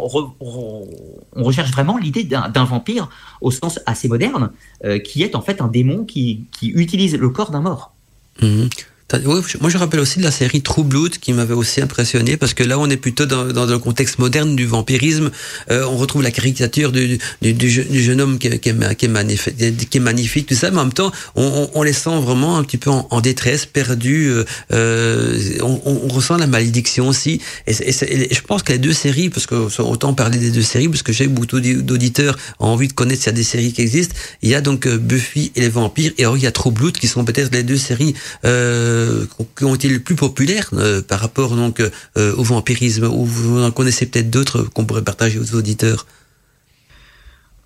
recherche vraiment l'idée d'un vampire au sens assez moderne, euh, qui est en fait un démon qui, qui utilise le corps d'un mort. Mmh. Moi je rappelle aussi de la série True Blood qui m'avait aussi impressionné parce que là on est plutôt dans, dans le contexte moderne du vampirisme. Euh, on retrouve la caricature du, du, du, jeune homme qui, qui, est, qui, est magnifique, qui est magnifique, tout ça, mais en même temps on, on, on les sent vraiment un petit peu en, en détresse, perdus. Euh, euh on, on, ressent la malédiction aussi. Et, et, je pense que les deux séries, parce que autant parler des deux séries, parce que j'ai beaucoup d'auditeurs envie de connaître s'il y a des séries qui existent. Il y a donc euh, Buffy et les vampires, et alors il y a True Blood qui sont peut-être les deux séries. Euh, euh, qui ont été les plus populaires euh, par rapport donc euh, au vampirisme ou vous en connaissez peut-être d'autres qu'on pourrait partager aux auditeurs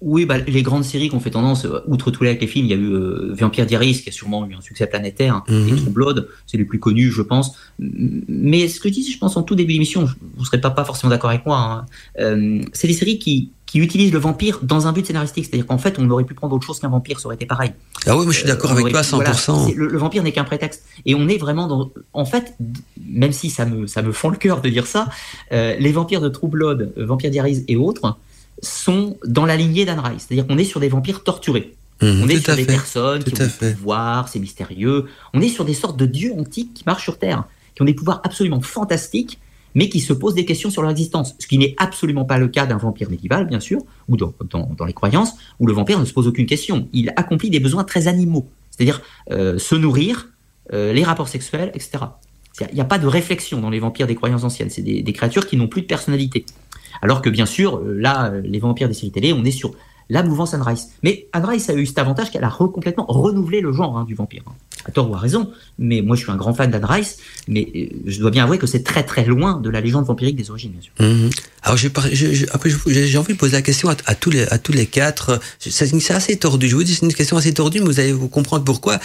oui, bah, les grandes séries qui ont fait tendance, outre tous les, films, il y a eu Vampire Diaries qui a sûrement eu un succès planétaire, hein, et True Blood, c'est les plus connus, je pense. Mais ce que je dis, je pense en tout début d'émission, vous ne serez pas, pas forcément d'accord avec moi, hein, c'est des séries qui, qui utilise le vampire dans un but scénaristique. C'est-à-dire qu'en fait, on aurait pu prendre autre chose qu'un vampire, ça aurait été pareil. Ah oui, moi je suis d'accord avec toi à 100%. le, vampire n'est qu'un prétexte. Et on est vraiment dans... En fait, même si ça me, ça me fend le cœur de dire ça, euh, les vampires de True Blood, euh, Vampire Diaries et autres, sont dans la lignée d'Anne Rice. C'est-à-dire qu'on est sur des vampires torturés. Mmh, on est sur des personnes qui ont des pouvoirs, c'est mystérieux. On est sur des sortes de dieux antiques qui marchent sur Terre, qui ont des pouvoirs absolument fantastiques mais qui se posent des questions sur leur existence. Ce qui n'est absolument pas le cas d'un vampire médiéval, bien sûr, ou dans, dans, les croyances, où le vampire ne se pose aucune question. Il accomplit des besoins très animaux, c'est-à-dire euh, se nourrir, euh, les rapports sexuels, etc. Il n'y a pas de réflexion dans les vampires des croyances anciennes. C'est des, des, créatures qui n'ont plus de personnalité. Alors que bien sûr, là, les vampires des séries télé, on est sur la mouvance Anne Rice. Mais Anne Rice a eu cet avantage qu'elle a complètement renouvelé le genre hein, du vampire. Hein. À tort ou à raison, mais moi je suis un grand fan d'Anne Rice, mais euh, je dois bien avouer que c'est très très loin de la légende vampirique des origines, bien sûr. Mmh. Alors j'ai envie de poser la question à, tous les à tous les quatre. C'est assez tordu. Je vous dis c'est une question assez tordue, mais vous allez vous comprendre pourquoi.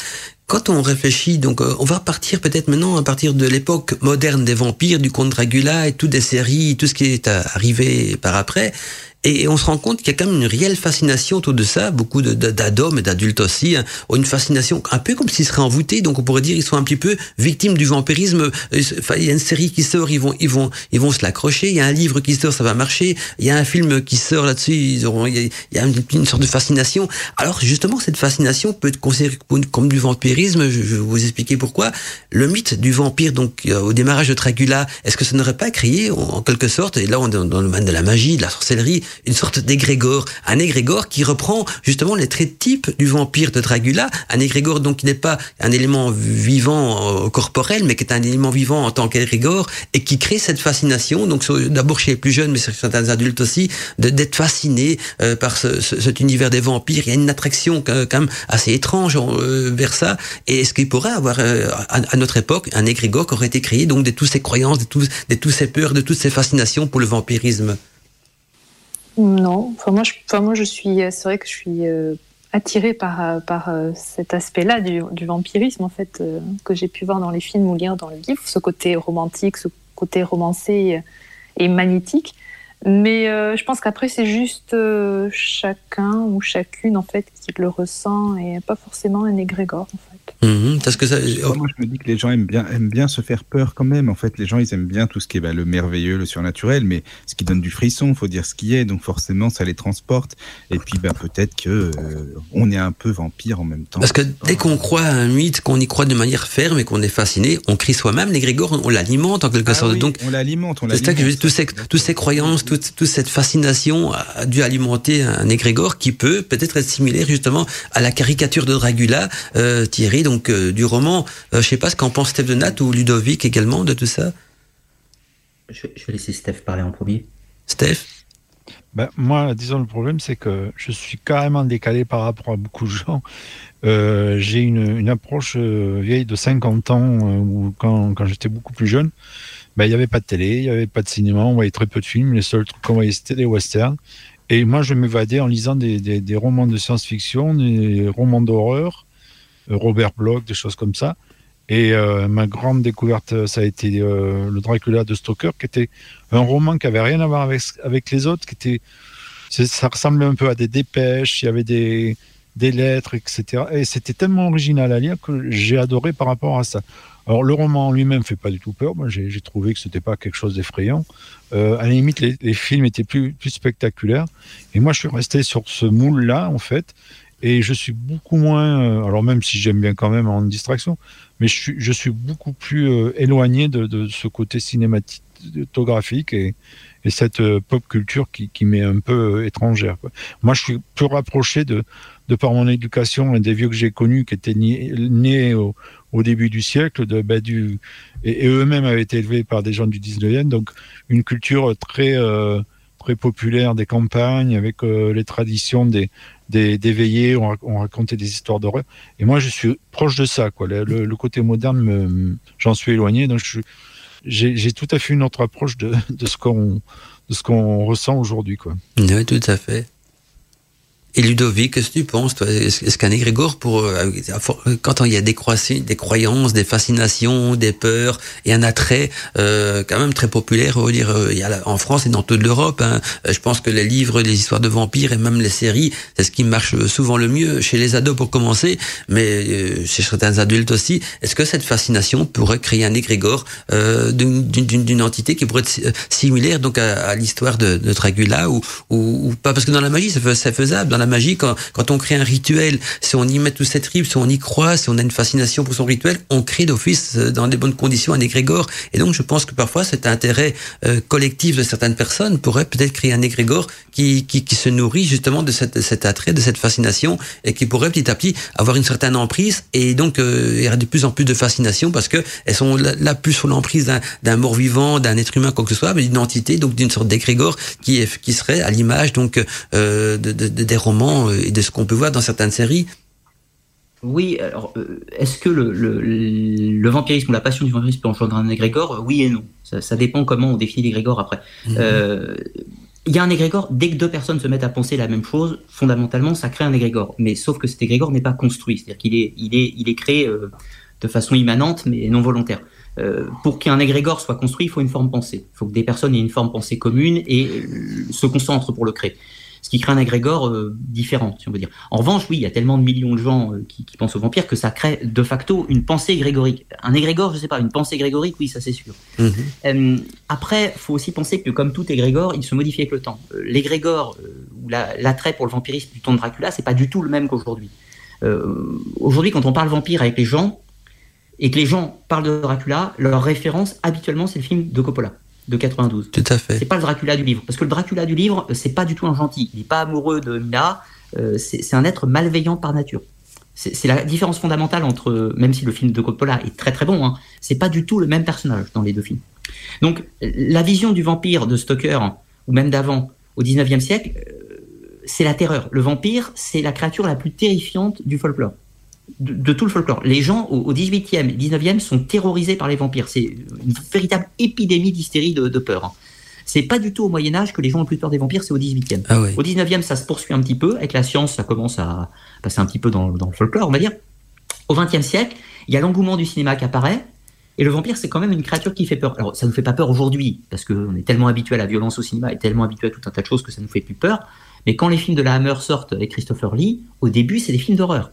Quand on réfléchit, donc euh, on va partir peut-être maintenant à partir de l'époque moderne des vampires, du comte Dracula et toutes les séries, tout ce qui est arrivé par après. Et on se rend compte qu'il y a quand même une réelle fascination autour de ça. Beaucoup d'adultes et d'adultes aussi hein, ont une fascination un peu comme s'ils seraient envoûtés. Donc on pourrait dire ils sont un petit peu victimes du vampirisme. Enfin, il y a une série qui sort, ils vont, ils vont, ils vont se l'accrocher. Il y a un livre qui sort, ça va marcher. Il y a un film qui sort là-dessus, ils auront, il y a une, sorte de fascination. Alors justement, cette fascination peut être considérée comme du vampirisme. Je, vais vous expliquer pourquoi. Le mythe du vampire, donc euh, au démarrage de Dracula, est-ce que ça n'aurait pas créé en, quelque sorte, et là on est dans le domaine de la magie, de la sorcellerie, une sorte d'égrégore, un égrégore qui reprend justement les traits types du vampire de Dracula, un égrégore donc qui n'est pas un élément vivant euh, corporel, mais qui est un élément vivant en tant qu'égrégore et qui crée cette fascination, donc d'abord chez les plus jeunes, mais sur certains adultes aussi, d'être fasciné euh, par ce, ce, cet univers des vampires. Il y a une attraction quand même assez étrange euh, vers ça. Et est-ce qu'il pourrait avoir euh, à, à, notre époque un égrégore qui aurait été créé donc de toutes ces croyances, de, tous, de toutes ces peurs, de toutes ces fascinations pour le vampirisme? Non, enfin moi, je, enfin moi je suis, c'est vrai que je suis euh, attirée par, par euh, cet aspect-là du, vampirisme en fait euh, que j'ai pu voir dans les films ou lire dans les livres, ce côté romantique, ce côté romancé et magnétique. Mais euh, je pense qu'après c'est juste euh, chacun ou chacune en fait qui le ressent et pas forcément un égrégore en fait. Mmh, parce que ça... Moi je me dis que les gens aiment bien, aiment bien se faire peur quand même. En fait, les gens ils aiment bien tout ce qui est bah, le merveilleux, le surnaturel, mais ce qui donne du frisson, faut dire ce qui est. Donc forcément ça les transporte. Et puis bah, peut-être que euh, on est un peu vampire en même temps. Parce que dès qu'on croit à un mythe, qu'on y croit de manière ferme et qu'on est fasciné, on crie soi-même l'égrégore, on l'alimente en quelque ah, sorte. Oui, Donc on l'alimente. C'est ça que je veux dire, tous ces, tous ces croyances toute, toute cette fascination a dû alimenter un égrégore qui peut peut-être être similaire justement à la caricature de Dracula, euh, Thierry, donc euh, du roman. Euh, je sais pas ce qu'en pense Steph de Nat ou Ludovic également de tout ça. Je, je vais laisser Steph parler en premier. Steph? Ben, moi, disons, le problème, c'est que je suis carrément décalé par rapport à beaucoup de gens. Euh, j'ai une, une, approche euh, vieille de 50 ans, euh, où quand, quand j'étais beaucoup plus jeune, ben, il n'y avait pas de télé, il n'y avait pas de cinéma, on voyait très peu de films. Les seuls trucs qu'on voyait, c'était des westerns. Et moi, je m'évadais en lisant des, des, des romans de science-fiction, des romans d'horreur, euh, Robert Bloch, des choses comme ça. Et euh, ma grande découverte, ça a été euh, le Dracula de Stoker, qui était un roman qui avait rien à voir avec, avec les autres, qui était, ça ressemblait un peu à des dépêches, il y avait des, des lettres, etc. Et c'était tellement original à lire que j'ai adoré par rapport à ça. Alors le roman lui-même fait pas du tout peur. Moi, j'ai trouvé que c'était pas quelque chose d'effrayant. Euh, à la limite, les, les, films étaient plus, plus spectaculaires. Et moi, je suis resté sur ce moule-là, en fait. Et je suis beaucoup moins, euh, alors même si j'aime bien quand même en distraction, mais je suis, je suis beaucoup plus euh, éloigné de, de, ce côté cinématographique et, et cette euh, pop culture qui, qui m'est un peu étrangère. Moi, je suis plus rapproché de, de par mon éducation et des vieux que j'ai connus qui étaient nés, au, au, début du siècle, de, bah, du, et, eux-mêmes avaient été élevés par des gens du 19e, donc une culture très, populaire des campagnes avec les traditions des, des, veillées, on, on, racontait des histoires d'horreur. Et moi, je suis proche de ça. Quoi. Le, côté moderne, j'en suis éloigné. Donc, j'ai tout à fait une autre approche de, de ce qu'on de ce qu'on ressent aujourd'hui. Oui, tout à fait. Et Ludovic, qu'est-ce que tu penses Est-ce qu'un égrégore, pour, euh, quand il y a des, des croyances, des fascinations, des peurs et un attrait euh, quand même très populaire, on dire, euh, il y a en France et dans toute l'Europe, hein, je pense que les livres, les histoires de vampires et même les séries, c'est ce qui marche souvent le mieux chez les ados pour commencer, mais euh, chez certains adultes aussi. Est-ce que cette fascination pourrait créer un égrégore euh, d'une entité qui pourrait être similaire donc à, l'histoire de, de Dracula ou, ou, pas? Parce que dans la magie, c'est faisable. Magie. Quand, quand on crée un rituel, si on y met tout cette tripes, si on y croit, si on a une fascination pour son rituel, on crée d'office euh, dans des bonnes conditions un égrégore. Et donc, je pense que parfois, cet intérêt euh, collectif de certaines personnes pourrait peut-être créer un égrégore qui, qui, qui se nourrit justement de cette, cet attrait, de cette fascination, et qui pourrait petit à petit avoir une certaine emprise. Et donc, euh, il y aura de plus en plus de fascination parce que elles sont là, plus sous l'emprise d'un mort-vivant, d'un être humain, quoi que ce soit, mais d'une entité, donc d'une sorte d'égrégore qui, qui serait à l'image donc euh, de, de, des romans et de ce qu'on peut voir dans certaines séries. Oui, alors euh, est-ce que le, le, le, vampirisme ou la passion du vampirisme peut engendrer un égrégore? Oui et non. Ça, ça, dépend comment on définit l'égrégore après. -hmm. euh, il y a un égrégore, dès que deux personnes se mettent à penser la même chose, fondamentalement, ça crée un égrégore. Mais sauf que cet égrégore n'est pas construit, c'est-à-dire qu'il est, il est, il est créé euh, de façon immanente, mais non volontaire. Euh, pour qu'un égrégore soit construit, il faut une forme pensée. Il faut que des personnes aient une forme pensée commune et euh, se concentrent pour le créer ce qui crée un égrégore euh, différent, si on veut dire. En revanche, oui, il y a tellement de millions de gens euh, qui, qui, pensent aux vampires que ça crée de facto une pensée égrégorique. Un égrégore, je sais pas, une pensée égrégorique, oui, ça c'est sûr. Mm -hmm. après, faut aussi penser que comme tout égrégore, il se modifie avec le temps. Euh, l'égrégore ou l'attrait la, pour le vampirisme du temps de Dracula, c'est pas du tout le même qu'aujourd'hui. aujourd'hui, quand on parle vampire avec les gens et que les gens parlent de Dracula, leur référence habituellement c'est le film de Coppola de 92. Tout à fait. C'est pas le Dracula du livre. Parce que le Dracula du livre, c'est pas du tout un gentil. Il n'est pas amoureux de Mina. Euh, c'est un être malveillant par nature. C'est la différence fondamentale entre, même si le film de Coppola est très très bon, hein, c'est pas du tout le même personnage dans les deux films. Donc, la vision du vampire de Stoker, ou même d'avant, au 19e siècle, euh, c'est la terreur. Le vampire, c'est la créature la plus terrifiante du folklore de, de, tout le folklore. Les gens au, au 18e, 19e sont terrorisés par les vampires. C'est une véritable épidémie d'hystérie de, de, peur. C'est pas du tout au Moyen Âge que les gens ont plus peur des vampires, c'est au 18e. Ah oui. Au 19e, ça se poursuit un petit peu. Avec la science, ça commence à passer un petit peu dans, dans le folklore, on va dire. Au 20e siècle, il y a l'engouement du cinéma qui apparaît. Et le vampire, c'est quand même une créature qui fait peur. Alors, ça ne nous fait pas peur aujourd'hui, parce qu'on est tellement habitué à la violence au cinéma et tellement habitué à tout un tas de choses que ça nous fait plus peur. Mais quand les films de la Hammer sortent avec Christopher Lee, au début, c'est des films d'horreur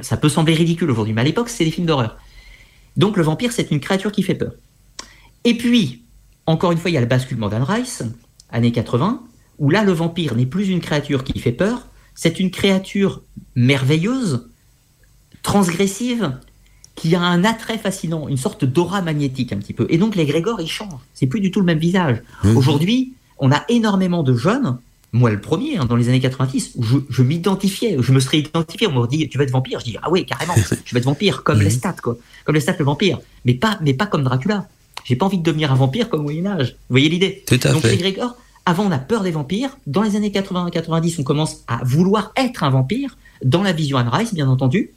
ça peut sembler ridicule aujourd'hui, mais à l'époque, c'est des films d'horreur. Donc le vampire, c'est une créature qui fait peur. Et puis, encore une fois, il y a le basculement d'Anne Rice, années 80, où là, le vampire n'est plus une créature qui fait peur, c'est une créature merveilleuse, transgressive, qui a un attrait fascinant, une sorte d'aura magnétique un petit peu. Et donc l'égrégore, il change. C'est plus du tout le même visage. Mmh. Aujourd'hui, on a énormément de jeunes moi le premier, hein, dans les années 90, où je, je m'identifiais, je me serais identifié, on me dit tu vas être vampire, je dis ah oui carrément, je vais être vampire comme les stats quoi, comme les stats le vampire, mais pas mais pas comme Dracula. J'ai pas envie de devenir un vampire comme au Moyen Âge. Vous voyez l'idée? Tout à Donc fait. Grégor, avant on a peur des vampires, dans les années 80-90 on commence à vouloir être un vampire, dans la vision Anne Rice bien entendu,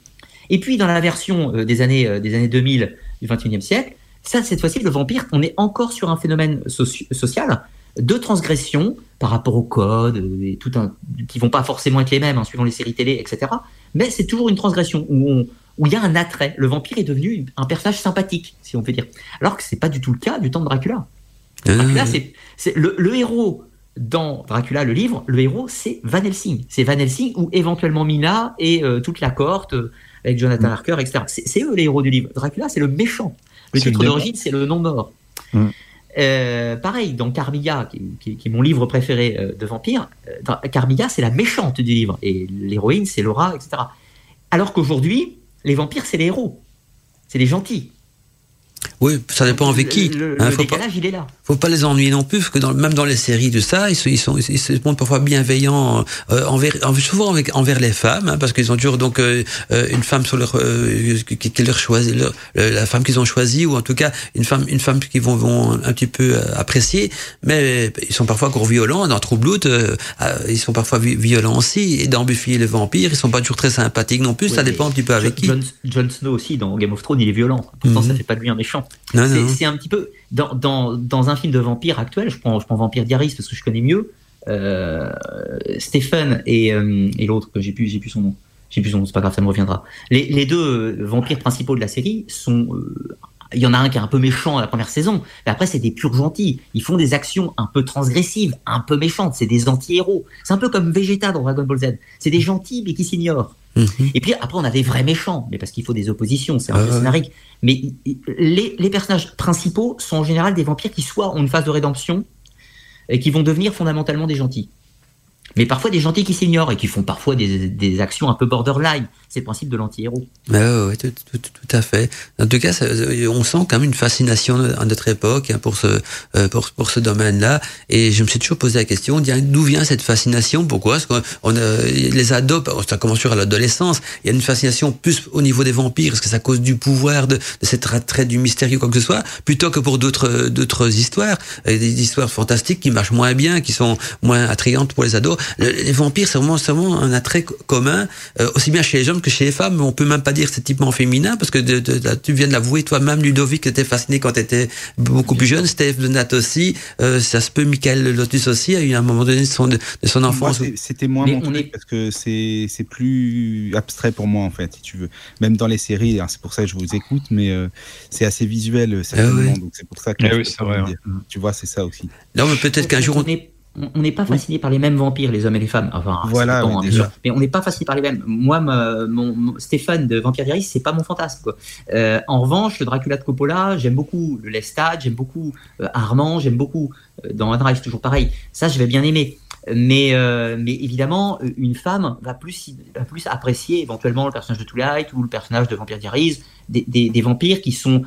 et puis dans la version euh, des années euh, des années 2000 du 21e siècle, ça cette fois-ci le vampire, on est encore sur un phénomène soci social de transgression par rapport au code, et tout un, qui vont pas forcément être les mêmes, hein, suivant les séries télé, etc. Mais c'est toujours une transgression où on, où il y a un attrait. Le vampire est devenu un personnage sympathique, si on peut dire. Alors que c'est pas du tout le cas du temps de Dracula. Mmh. Dracula, c'est, c'est le, le, héros dans Dracula, le livre, le héros, c'est Van Helsing. C'est Van Helsing ou éventuellement Mina et euh, toute la cohorte euh, avec Jonathan mmh. Harker, etc. C'est, c'est, eux les héros du livre. Dracula, c'est le méchant. Le titre d'origine, c'est le nom mort. Euh, pareil, dans Carmilla, qui, est mon livre préféré euh, de vampire, euh, Carmilla, c'est la méchante du livre, et l'héroïne, c'est Laura, etc. Alors qu'aujourd'hui, les vampires, c'est les héros, c'est les gentils. Oui, ça dépend avec qui. Le, le, hein, le décalage, pas, il est là. Faut pas les ennuyer non plus, parce que dans, même dans les séries de ça, ils, sont, ils, sont, ils se montrent parfois bienveillants euh, envers, souvent avec, envers les femmes, hein, parce qu'ils ont toujours donc euh, une femme sur leur, euh, qui leur choisit, leur, la femme qu'ils ont choisie, ou en tout cas une femme, une femme qu'ils vont, vont un petit peu apprécier, mais ils sont parfois encore violents. Dans True Blood, ils sont parfois violents aussi, et dans Buffy et les vampires, ils sont pas toujours très sympathiques non plus. Oui, ça dépend un petit peu avec John, qui. Jon Snow aussi dans Game of Thrones, il est violent. Pourtant, mm -hmm. ça fait pas de lui un méchant. C'est un petit peu dans, dans, dans, un film de vampire actuel. Je prends, je prends Vampire Diaries parce que je connais mieux. Euh, Stephen et, euh, et l'autre que j'ai plus, j'ai plus son nom. J'ai plus son nom. C'est pas grave, ça me reviendra. Les, les deux vampires principaux de la série sont. Il y en a un qui est un peu méchant à la première saison, mais après c'est des purs gentils. Ils font des actions un peu transgressives, un peu méchantes. C'est des anti-héros. C'est un peu comme Vegeta dans Dragon Ball Z. C'est des gentils mais qui s'ignorent. Mmh. Et puis après, on a des vrais méchants, mais parce qu'il faut des oppositions, c'est un peu scénarique. Mais les, les, personnages principaux sont en général des vampires qui soit ont une phase de rédemption et qui vont devenir fondamentalement des gentils. Mais parfois des gentils qui s'ignorent et qui font parfois des, des actions un peu borderline. C'est le principe de l'anti-héros. Ouais, ouais, tout, tout, tout, à fait. En tout cas, ça, on sent quand même une fascination à notre époque hein, pour ce euh, pour, pour ce domaine-là. Et je me suis toujours posé la question d'où vient cette fascination? Pourquoi Parce qu'on a, les ados, ça commence sur l'adolescence. Il y a une fascination plus au niveau des vampires, parce que ça cause du pouvoir, de, de cette trait du mystérieux, quoi que ce soit, plutôt que pour d'autres histoires, des histoires fantastiques qui marchent moins bien, qui sont moins attrayantes pour les ados. Les vampires, c'est vraiment, vraiment un attrait commun, euh, aussi bien chez les hommes que chez les femmes. On peut même pas dire c'est typement féminin parce que tu viens de l'avouer toi-même, Ludovic était fasciné quand tu étais beaucoup plus jeune. Steve Donat aussi. Euh, ça se peut, Michael Lotus aussi a eu un moment donné de son, de son enfance. C'était moins mon truc parce que c'est plus abstrait pour moi en fait, si tu veux. Même dans les séries, hein, c'est pour ça que je vous écoute, mais euh, c'est assez visuel ah certainement. Donc c'est pour ça que ah tu vois, c'est ça aussi. Non, mais peut-être qu'un jour on on n'est pas fasciné par les mêmes vampires, les hommes et les femmes. Enfin, voilà, hein, mais on n'est pas fasciné par les mêmes. Moi, mon, Stéphane de Vampire Diaries, c'est pas mon fantasme. Quoi. Euh, en revanche, le Dracula de Coppola, j'aime beaucoup le Lestat, j'aime beaucoup euh, Armand, j'aime beaucoup euh, dans Drive, toujours pareil. Ça, je vais bien aimer. Mais, mais évidemment, une femme va plus, va plus apprécier éventuellement le personnage de Twilight ou le personnage de Vampire Diaries, des, des, des vampires qui sont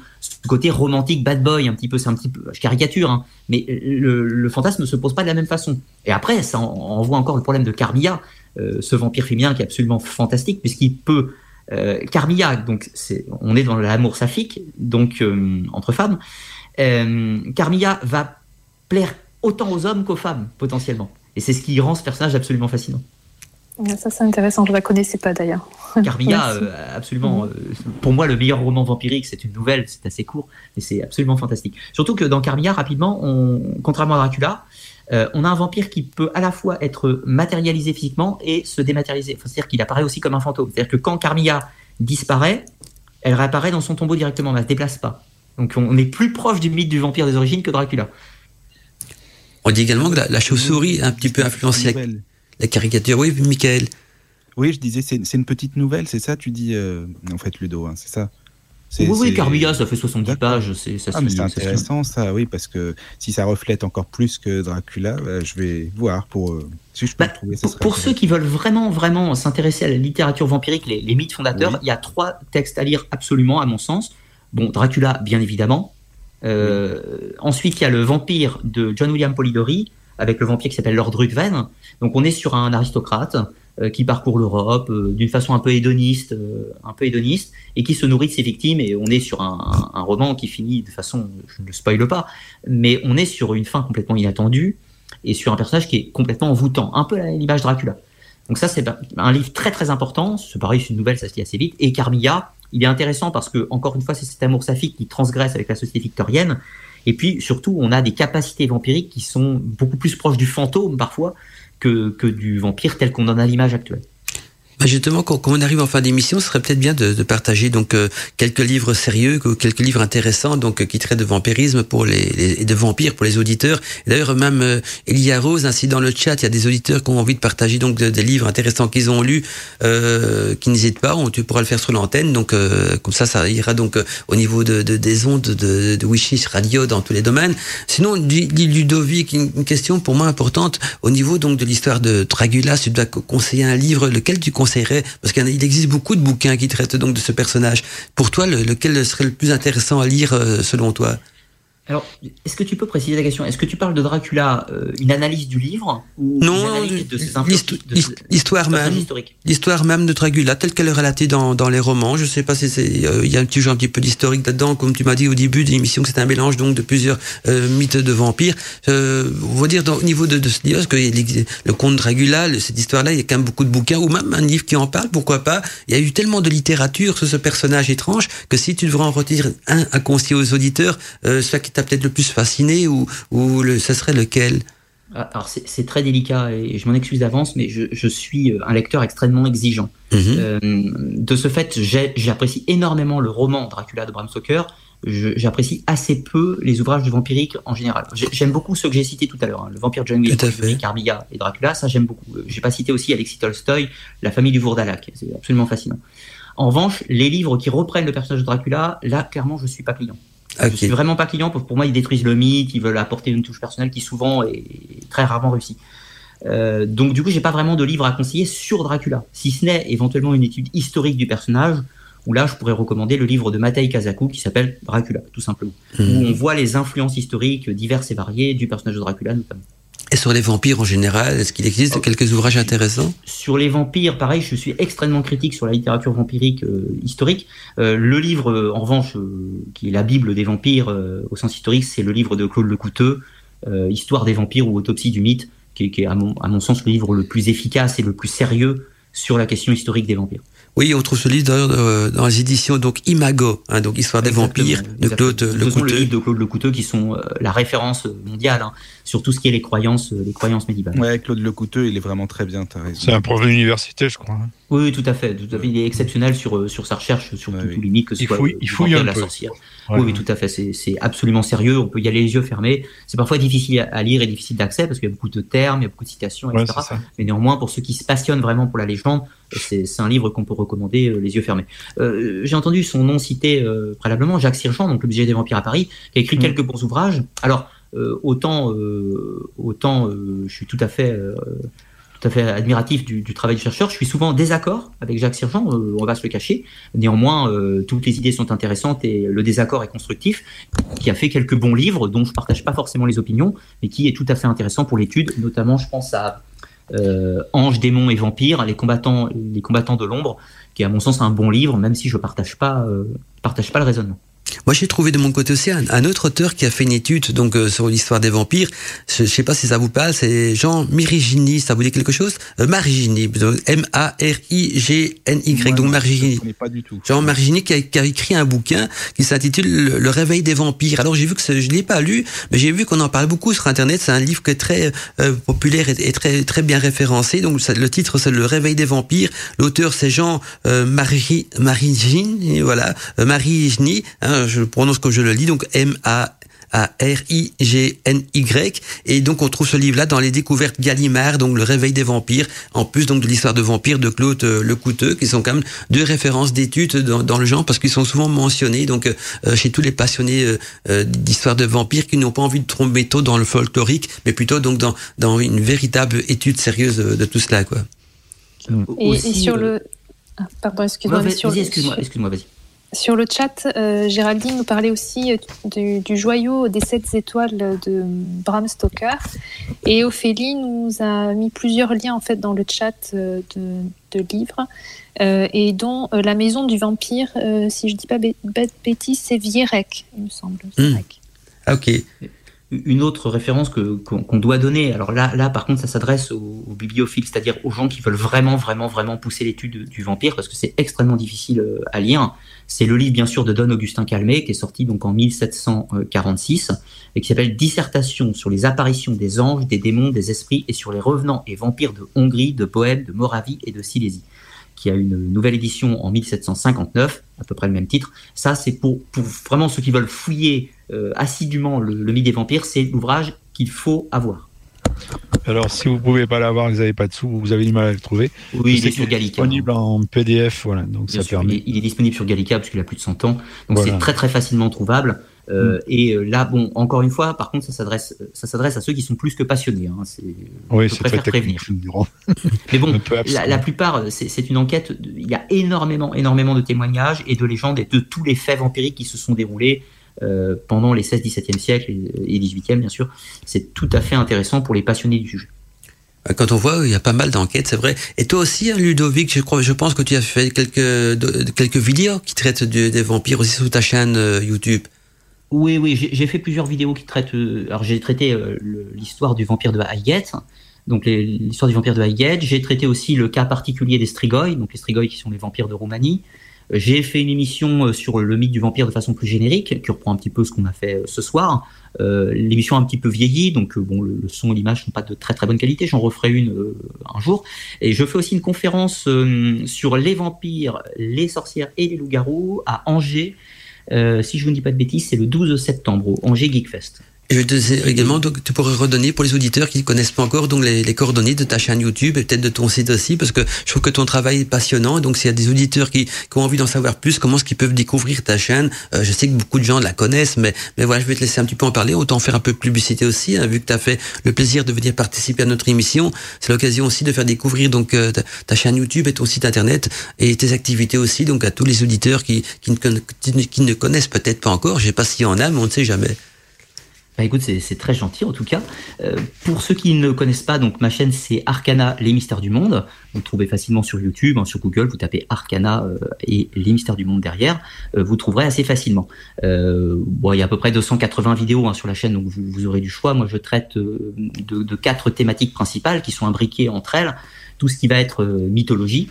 côté romantique bad boy un petit peu c'est un petit peu je caricature hein, mais le, fantasme ne se pose pas de la même façon. Et après ça en, voit encore le problème de Carmilla euh, ce vampire féminin qui est absolument fantastique puisqu'il peut euh, Carmilla donc on est dans l'amour saphique donc euh, entre femmes Carmilla va plaire autant aux hommes qu'aux femmes potentiellement. Et c'est ce qui rend ce personnage absolument fascinant ça, c'est intéressant. Je ne la connaissais pas d'ailleurs. Carmilla, euh, absolument. Mhm. Euh, pour moi, le meilleur roman vampirique, c'est une nouvelle, c'est assez court, mais c'est absolument fantastique. Surtout que dans Carmilla, rapidement, on, contrairement à Dracula, euh, on a un vampire qui peut à la fois être matérialisé physiquement et se dématérialiser. C'est-à-dire qu'il apparaît aussi comme un fantôme. C'est-à-dire que quand Carmilla disparaît, elle réapparaît dans son tombeau directement, elle ne se déplace pas. Donc on est plus proche du mythe du vampire des origines que Dracula. On dit également que la, chauve-souris a un petit peu influencé la caricature. Oui, Michael. Oui, je disais, c'est une petite nouvelle, c'est ça, tu dis, euh, en fait, Ludo, hein, c'est ça oui, oui, Carbilla, ça fait 70 pages. C'est ah, intéressant, ça, oui, parce que si ça reflète encore plus que Dracula, bah, je vais voir pour. Euh, si je peux bah, trouver, ça pour, ceux qui veulent vraiment, vraiment s'intéresser à la littérature vampirique, les, mythes fondateurs, il y a trois textes à lire absolument, à mon sens. Bon, Dracula, bien évidemment. Euh, ensuite, il y a le vampire de John William Polidori, avec le vampire qui s'appelle Lord Ruthven. Donc on est sur un aristocrate euh, qui parcourt l'Europe euh, d'une façon un peu hédoniste, euh, un peu et qui se nourrit de ses victimes. Et on est sur un, roman qui finit de façon, je ne le spoile pas, mais on est sur une fin complètement inattendue et sur un personnage qui est complètement envoûtant, un peu à l'image Dracula. Donc ça, c'est un livre très très important. C'est pareil, c'est une nouvelle, ça se lit assez vite. Et Carmilla, il est intéressant parce que, encore une fois, c'est cet amour saphique qui transgresse avec la société victorienne. Et puis, surtout, on a des capacités vampiriques qui sont beaucoup plus proches du fantôme, parfois, que, que du vampire tel qu'on en a l'image actuelle. Bah, justement, quand, on arrive en fin d'émission, ce serait peut-être bien de, de partager donc euh, quelques livres sérieux, quelques livres intéressants, donc euh, qui traitent de vampirisme pour les, les de vampires pour les auditeurs. D'ailleurs, même euh, Elia Rose, ainsi dans le chat, il y a des auditeurs qui ont envie de partager donc des livres intéressants qu'ils ont lus, euh, qui n'hésitent pas. On, tu pourras le faire sur l'antenne, donc comme ça, ça ira donc au niveau de, de, des ondes de, de Radio dans tous les domaines. Sinon, Ludovic, une, question pour moi importante au niveau donc de l'histoire de Dragula. Tu dois conseiller un livre, lequel tu conseilles parce qu'il existe beaucoup de bouquins qui traitent donc de ce personnage. Pour toi, lequel serait le plus intéressant à lire euh, selon toi? Alors, est-ce que tu peux préciser la question? Est-ce que tu parles de Dracula, euh, une analyse du livre ou Non, l'histoire même. L'histoire même de Dracula, telle qu'elle est relatée dans, dans les romans. Je sais pas si c'est, euh, il y a un petit un petit peu d'historique là-dedans, comme tu m'as dit au début de l'émission, que c'est un mélange donc de plusieurs euh, mythes de vampires. on va dire au niveau de, de ce livre, que le conte Dracula, cette histoire-là, il y a quand même beaucoup de bouquins ou même un livre qui en parle. Pourquoi pas Il y a eu tellement de littérature sur ce personnage étrange que si tu devrais en retirer un à conseiller aux auditeurs, soit qui t'a peut-être le plus fasciné ou, ou le, ce serait lequel? Ah, alors c'est très délicat et je m'en excuse d'avance, mais je, je, suis euh, un lecteur extrêmement exigeant. Mhm. Euh, de ce fait, j'apprécie énormément le roman Dracula de Bram Stoker. J'apprécie assez peu les ouvrages de vampirique en général. J'aime beaucoup ceux que j'ai cités tout à l'heure, hein. le vampire John Carmilla et Dracula, ça j'aime beaucoup. Euh, j'ai pas cité aussi Alexis Tolstoy, La famille du Vourdalak, c'est absolument fascinant. En revanche, les livres qui reprennent le personnage de Dracula, là clairement je suis pas client. Okay. Je suis vraiment pas client. Pour, pour moi, ils détruisent le mythe, ils veulent apporter une touche personnelle qui souvent est très rarement réussie. Euh, donc du coup, j'ai pas vraiment de livre à conseiller sur Dracula, si ce n'est éventuellement une étude historique du personnage. Où là, je pourrais recommander le livre de Matei Kazaku qui s'appelle Dracula, tout simplement, où Mhm. on voit les influences historiques diverses et variées du personnage de Dracula notamment. Et sur les vampires en général, est-ce qu'il existe Oh. quelques ouvrages intéressants Sur les vampires, pareil, je suis extrêmement critique sur la littérature vampirique euh, historique. Euh, le livre, euh, en revanche, qui est la Bible des vampires au sens historique, c'est le livre de Claude Lecouteux, Histoire des vampires ou Autopsie du mythe, qui est, qui est, à, mon, à mon sens le livre le plus efficace et le plus sérieux sur la question historique des vampires. Oui, on trouve ce livre euh, dans les éditions donc Imago, hein, donc Histoire des vampires de Claude sont le Lecouteux. livre de Claude Lecouteux qui sont la référence mondiale hein, sur tout ce qui est les croyances, euh, les croyances médiévales. Ouais, Claude Lecouteux, il est vraiment très bien, t'as raison. C'est un prof d'université, je crois. hein. Oui, tout à fait. Tout à fait. Il est exceptionnel sur, euh, sur sa recherche, sur Ouais, tous oui. tous les mythes, que ce Il soit fouille- euh, il du fouille un la peu. sorcière. Ouais, oui, oui, ouais. tout à fait. C'est c'est absolument sérieux. On peut y aller les yeux fermés. C'est parfois difficile à- lire et difficile d'accès parce qu'il y a beaucoup de termes, il y a beaucoup de citations, Ouais, etc. ça. Mais néanmoins, pour ceux qui se passionnent vraiment pour la légende, c'est c'est un livre qu'on peut recommander euh, les yeux fermés. Euh, J'ai entendu son nom cité euh, préalablement, Jacques Sirgeant, donc le budget des vampires à Paris, qui a écrit Mm. quelques bons ouvrages. Alors, euh, autant, euh, autant euh, je suis tout à fait... euh, tout à fait admiratif du, travail du chercheur. Je suis souvent en désaccord avec Jacques Sirgeant, euh, on va se le cacher. Néanmoins, euh, toutes les idées sont intéressantes et le désaccord est constructif, qui a fait quelques bons livres dont je partage pas forcément les opinions, mais qui est tout à fait intéressant pour l'étude. Notamment, je pense à euh, Anges, démons et vampires, les combattants, les combattants de l'ombre, qui est à mon sens un bon livre, même si je partage pas, euh, partage pas le raisonnement. Moi, j'ai trouvé de mon côté aussi un, un autre auteur qui a fait une étude donc euh, sur l'histoire des vampires. Je, je sais pas si ça vous parle, c'est Jean Mirigini. Ça vous dit quelque chose? Euh, Marigini, donc M-A-R-I-G-N-Y, donc Je Marigini. connais pas du tout. Jean Marigini qui a, qui a écrit un bouquin qui s'intitule le, Le réveil des vampires. Alors j'ai vu que ce- je l'ai pas lu, mais j'ai vu qu'on en parle beaucoup sur Internet. C'est un livre qui est très euh, populaire et, et très très bien référencé. Donc ça- le titre c'est Le réveil des vampires. L'auteur c'est Jean euh, Mari- Marigini, voilà, euh, Marigini. Hein, je le prononce comme je le lis, donc M A a R-I-G-N-Y. Et donc, on trouve ce livre-là dans les découvertes Gallimard, donc Le réveil des vampires, en plus donc de l'histoire de vampires de Claude euh, Lecouteux, qui sont quand même deux références d'études dans, dans le genre, parce qu'ils sont souvent mentionnés donc euh, chez tous les passionnés euh, euh, d'histoire de vampires qui n'ont pas envie de tomber tôt dans le folklorique, mais plutôt donc dans, dans une véritable étude sérieuse de, de tout cela, quoi. Et, Aussi, et sur euh, le. Ah, pardon, excuse-moi. excuse-moi, excuse-moi, vas-y. Sur le chat, euh, Géraldine nous parlait aussi euh, du, du joyau des sept étoiles de Bram Stoker. Et Ophélie nous a mis plusieurs liens en fait dans le chat euh, de, de livres. euh, et dont euh, La Maison du Vampire, si je dis pas bê- bête bêtise, c'est Vierek, il me semble. Ah, ok. Une autre référence qu'on doit donner. Alors là, là, par contre, ça s'adresse aux, aux bibliophiles, c'est-à-dire aux gens qui veulent vraiment, vraiment, vraiment pousser l'étude du vampire, parce que c'est extrêmement difficile euh, à lire. C'est le livre, bien sûr, de Don Augustin Calmet, qui est sorti donc en 1746 et qui s'appelle Dissertation sur les apparitions des anges, des démons, des esprits et sur les revenants et vampires de Hongrie, de Bohème, de Moravie et de Silésie qui a une nouvelle édition en 1759, à peu près le même titre. Ça, c'est pour, pour vraiment ceux qui veulent fouiller euh, assidûment le, le mythe des vampires, c'est l'ouvrage qu'il faut avoir. Alors, si vous pouvez pas l'avoir, vous n'avez pas de sous, vous avez du mal à le trouver. Oui, il est sur Gallica. disponible en PDF, voilà. Donc Bien ça sûr, permet. il, est, il est disponible sur Gallica parce qu'il a plus de 100 ans. Donc Voilà. c'est très très facilement trouvable. Euh, Mm. Et euh, là, bon, encore une fois, par contre, ça s'adresse, ça s'adresse à ceux qui sont plus que passionnés. Hein. C'est- Oui, c'est très prévenir. Mais bon, la, la plupart, euh, c'est une enquête. de- Il y a énormément, énormément de témoignages et de légendes et de tous les faits vampiriques qui se sont déroulés euh, pendant les 16, 17e siècle et, et 18e, bien sûr. C'est tout à fait intéressant pour les passionnés du sujet. Quand on voit, il y a pas mal d'enquêtes, c'est vrai. Et toi aussi, hein, Ludovic, je crois, je pense que tu as fait quelques quelques vidéos qui traitent des vampires aussi sur ta chaîne euh, YouTube. Oui, oui, j'ai fait plusieurs vidéos qui traitent. euh, alors, j'ai traité euh, l'histoire du vampire de Highgate, donc l'histoire du vampire de Highgate. J'ai traité aussi le cas particulier des Strigoi, donc les Strigoi qui sont les vampires de Roumanie. J'ai fait une émission euh, sur le mythe du vampire de façon plus générique, qui reprend un petit peu ce qu'on a fait ce soir. Euh, L'émission un petit peu vieilli, donc bon, le, son et l'image sont pas de très très bonne qualité. J'en referai une un jour. Et je fais aussi une conférence sur les vampires, les sorcières et les loups-garous à Angers. Euh, si je ne dis pas de bêtises, c'est le 12 septembre au Angers Geekfest. Et je te disais également, donc, tu pourrais redonner pour les auditeurs qui ne connaissent pas encore donc les, coordonnées de ta chaîne YouTube et peut-être de ton site aussi, parce que je trouve que ton travail est passionnant. Donc, s'il y a des auditeurs qui, qui ont envie d'en savoir plus, comment est-ce qu'ils peuvent découvrir ta chaîne? Euh, Je sais que beaucoup de gens la connaissent, mais, mais voilà, je vais te laisser un petit peu en parler. Autant faire un peu de publicité aussi, hein, vu que tu as fait le plaisir de venir participer à notre émission. C'est l'occasion aussi de faire découvrir donc euh, ta, ta, chaîne YouTube et ton site internet et tes activités aussi, donc à tous les auditeurs qui, qui, ne, qui ne connaissent peut-être pas encore. Je sais pas s'il y en a, mais on ne sait jamais. Bah écoute, c'est très gentil en tout cas. Euh, pour ceux qui ne connaissent pas, donc ma chaîne c'est Arcana, les mystères du monde. Vous trouvez facilement sur YouTube, hein, sur Google, vous tapez Arcana euh, et les mystères du monde derrière, euh, vous trouverez assez facilement. Bon, il y a à peu près 280 vidéos hein, sur la chaîne, donc vous, aurez du choix. Moi, je traite de, quatre thématiques principales qui sont imbriquées entre elles. Tout ce qui va être mythologie,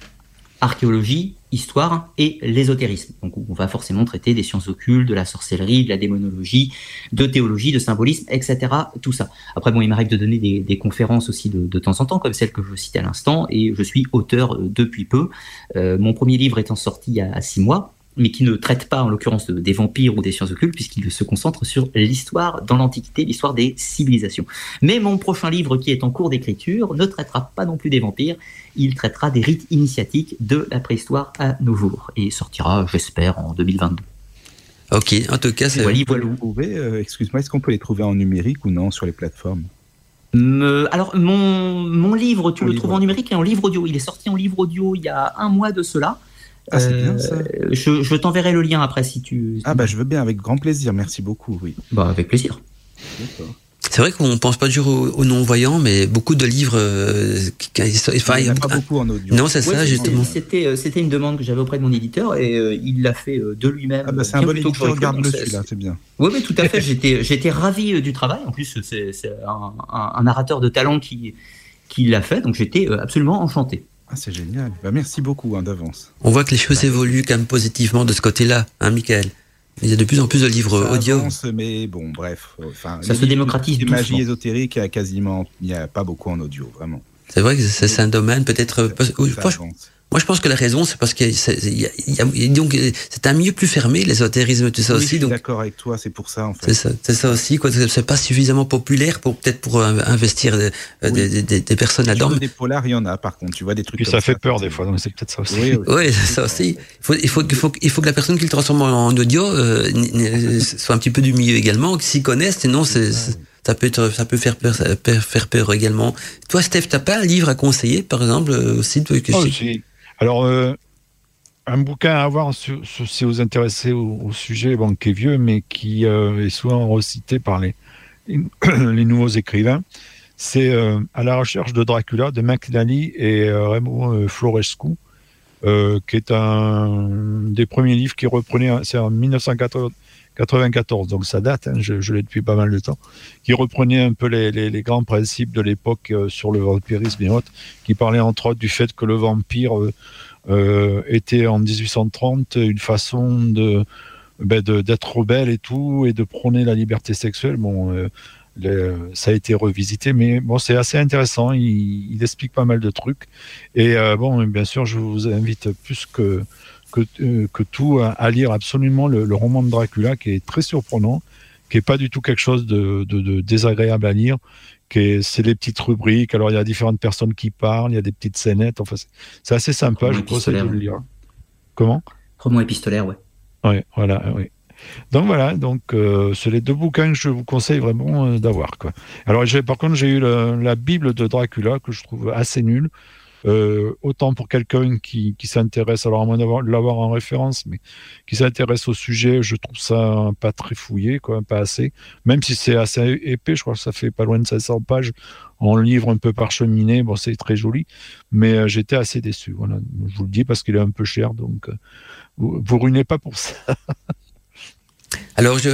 archéologie, histoire et l'ésotérisme. Donc on va forcément traiter des sciences occultes, de la sorcellerie, de la démonologie, de théologie, de symbolisme, etc. Tout ça. Après, bon, il m'arrive de donner des, conférences aussi de, temps en temps, comme celle que je citais à l'instant, et je suis auteur euh, depuis peu. Euh, mon premier livre étant sorti il y a six mois, mais qui ne traite pas en l'occurrence des vampires ou des sciences occultes, puisqu'il se concentre sur l'histoire dans l'Antiquité, l'histoire des civilisations. Mais mon prochain livre, qui est en cours d'écriture, ne traitera pas non plus des vampires, il traitera des rites initiatiques de la préhistoire à nos jours, et sortira, j'espère, en 2022. Ok, en tout cas, c'est... Voilà, voilà. Euh, Excuse-moi, est-ce qu'on peut les trouver en numérique ou non sur les plateformes? Alors mon, mon livre, tu mon le livre. trouves en numérique et en livre audio. Il est sorti en livre audio il y a un mois de cela. Ah, c'est bien ça. Euh, je, je t'enverrai le lien après si tu. Ah, bah, je veux bien, avec grand plaisir. Merci beaucoup, oui. Bah, avec plaisir. D'accord. C'est vrai qu'on pense pas toujours aux, aux non-voyants, mais beaucoup de livres. Euh, qui, enfin, il n'y en a pas beaucoup en audio. Non, c'est ouais, ça, justement. C'était, euh, c'était une demande que j'avais auprès de mon éditeur et euh, il l'a fait de lui-même. Ah bah c'est un bon éditeur, regarde-le celui-là, c'est bien. Oui, oui, tout à fait. j'étais, j'étais ravi du travail. En plus, c'est, c'est un, un, un, narrateur de talent qui, qui l'a fait, donc j'étais absolument enchanté. Ah, c'est génial. Bah, merci beaucoup hein, d'avance. On voit que les choses bah, évoluent quand même positivement de ce côté-là, hein, Michael? Il y a de plus en plus de livres ça audio. Avance, mais bon, bref. Enfin, ça se démocratise. Les magies ésotériques, il y a quasiment, il n'y a pas beaucoup en audio, vraiment. C'est vrai que c'est un domaine peut-être. Moi, je pense que la raison, c'est parce que donc c'est un milieu plus fermé, l'ésotérisme, tout ça oui, aussi. Je suis donc d'accord avec toi, c'est pour ça en fait. C'est ça, c'est ça aussi. Quoi, c'est pas suffisamment populaire pour peut-être pour investir des, oui. des, des, des personnes là-dedans. Des polars, il y en a par contre. Tu vois des trucs. Puis ça fait peur des fois, donc c'est peut-être ça aussi. Oui, oui. oui c'est ça aussi. Il faut, il faut, il faut, il faut que la personne qui le transforme en audio euh, soit un petit peu du milieu également, qu'ils s'y connaissent. Sinon, c'est ça peut être, ça peut faire peur, ça peut faire peur également. Toi, Steph, t'as pas un livre à conseiller, par exemple, aussi que oh, si. Alors, euh, un bouquin à avoir si vous intéressez au, sujet, bon, qui est vieux, mais qui euh, est souvent recité par les, nouveaux écrivains, c'est euh, À la recherche de Dracula de McNally et Raymond Florescu, qui est un des premiers livres qui reprenait, c'est en 1994, donc ça date, hein, je, l'ai depuis pas mal de temps, qui reprenait un peu les, les, grands principes de l'époque euh, sur le vampirisme et autres, qui parlait entre autres du fait que le vampire euh, euh, était en 1830 une façon de ben d'être rebelle et tout, et de prôner la liberté sexuelle. Bon, ça a été revisité, mais bon, c'est assez intéressant. Il, explique pas mal de trucs. Et bon, bien sûr, je vous invite plus que que, euh, que tout à, à, lire absolument le, le, roman de Dracula, qui est très surprenant, qui est pas du tout quelque chose de, de, de désagréable à lire. C'est les petites rubriques. Alors, il y a différentes personnes qui parlent, il y a des petites scénettes. Enfin, c'est assez sympa. Roman je conseille de le lire. Comment? Roman épistolaire, ouais. Oui, voilà, oui. Donc voilà, donc euh, c'est les deux bouquins que je vous conseille vraiment euh, d'avoir. Alors par contre, j'ai eu le, la Bible de Dracula que je trouve assez nulle. Euh, autant pour quelqu'un qui, qui s'intéresse, alors à moins de l'avoir en référence, mais qui s'intéresse au sujet, je trouve ça pas très fouillé, quoi, pas assez. Même si c'est assez épais, je crois que ça fait pas loin de 500 pages en livre un peu parcheminé. Bon, c'est très joli, mais euh, j'étais assez déçu. Voilà, je vous le dis parce qu'il est un peu cher, donc euh, vous, vous ruinez pas pour ça. Alors, je,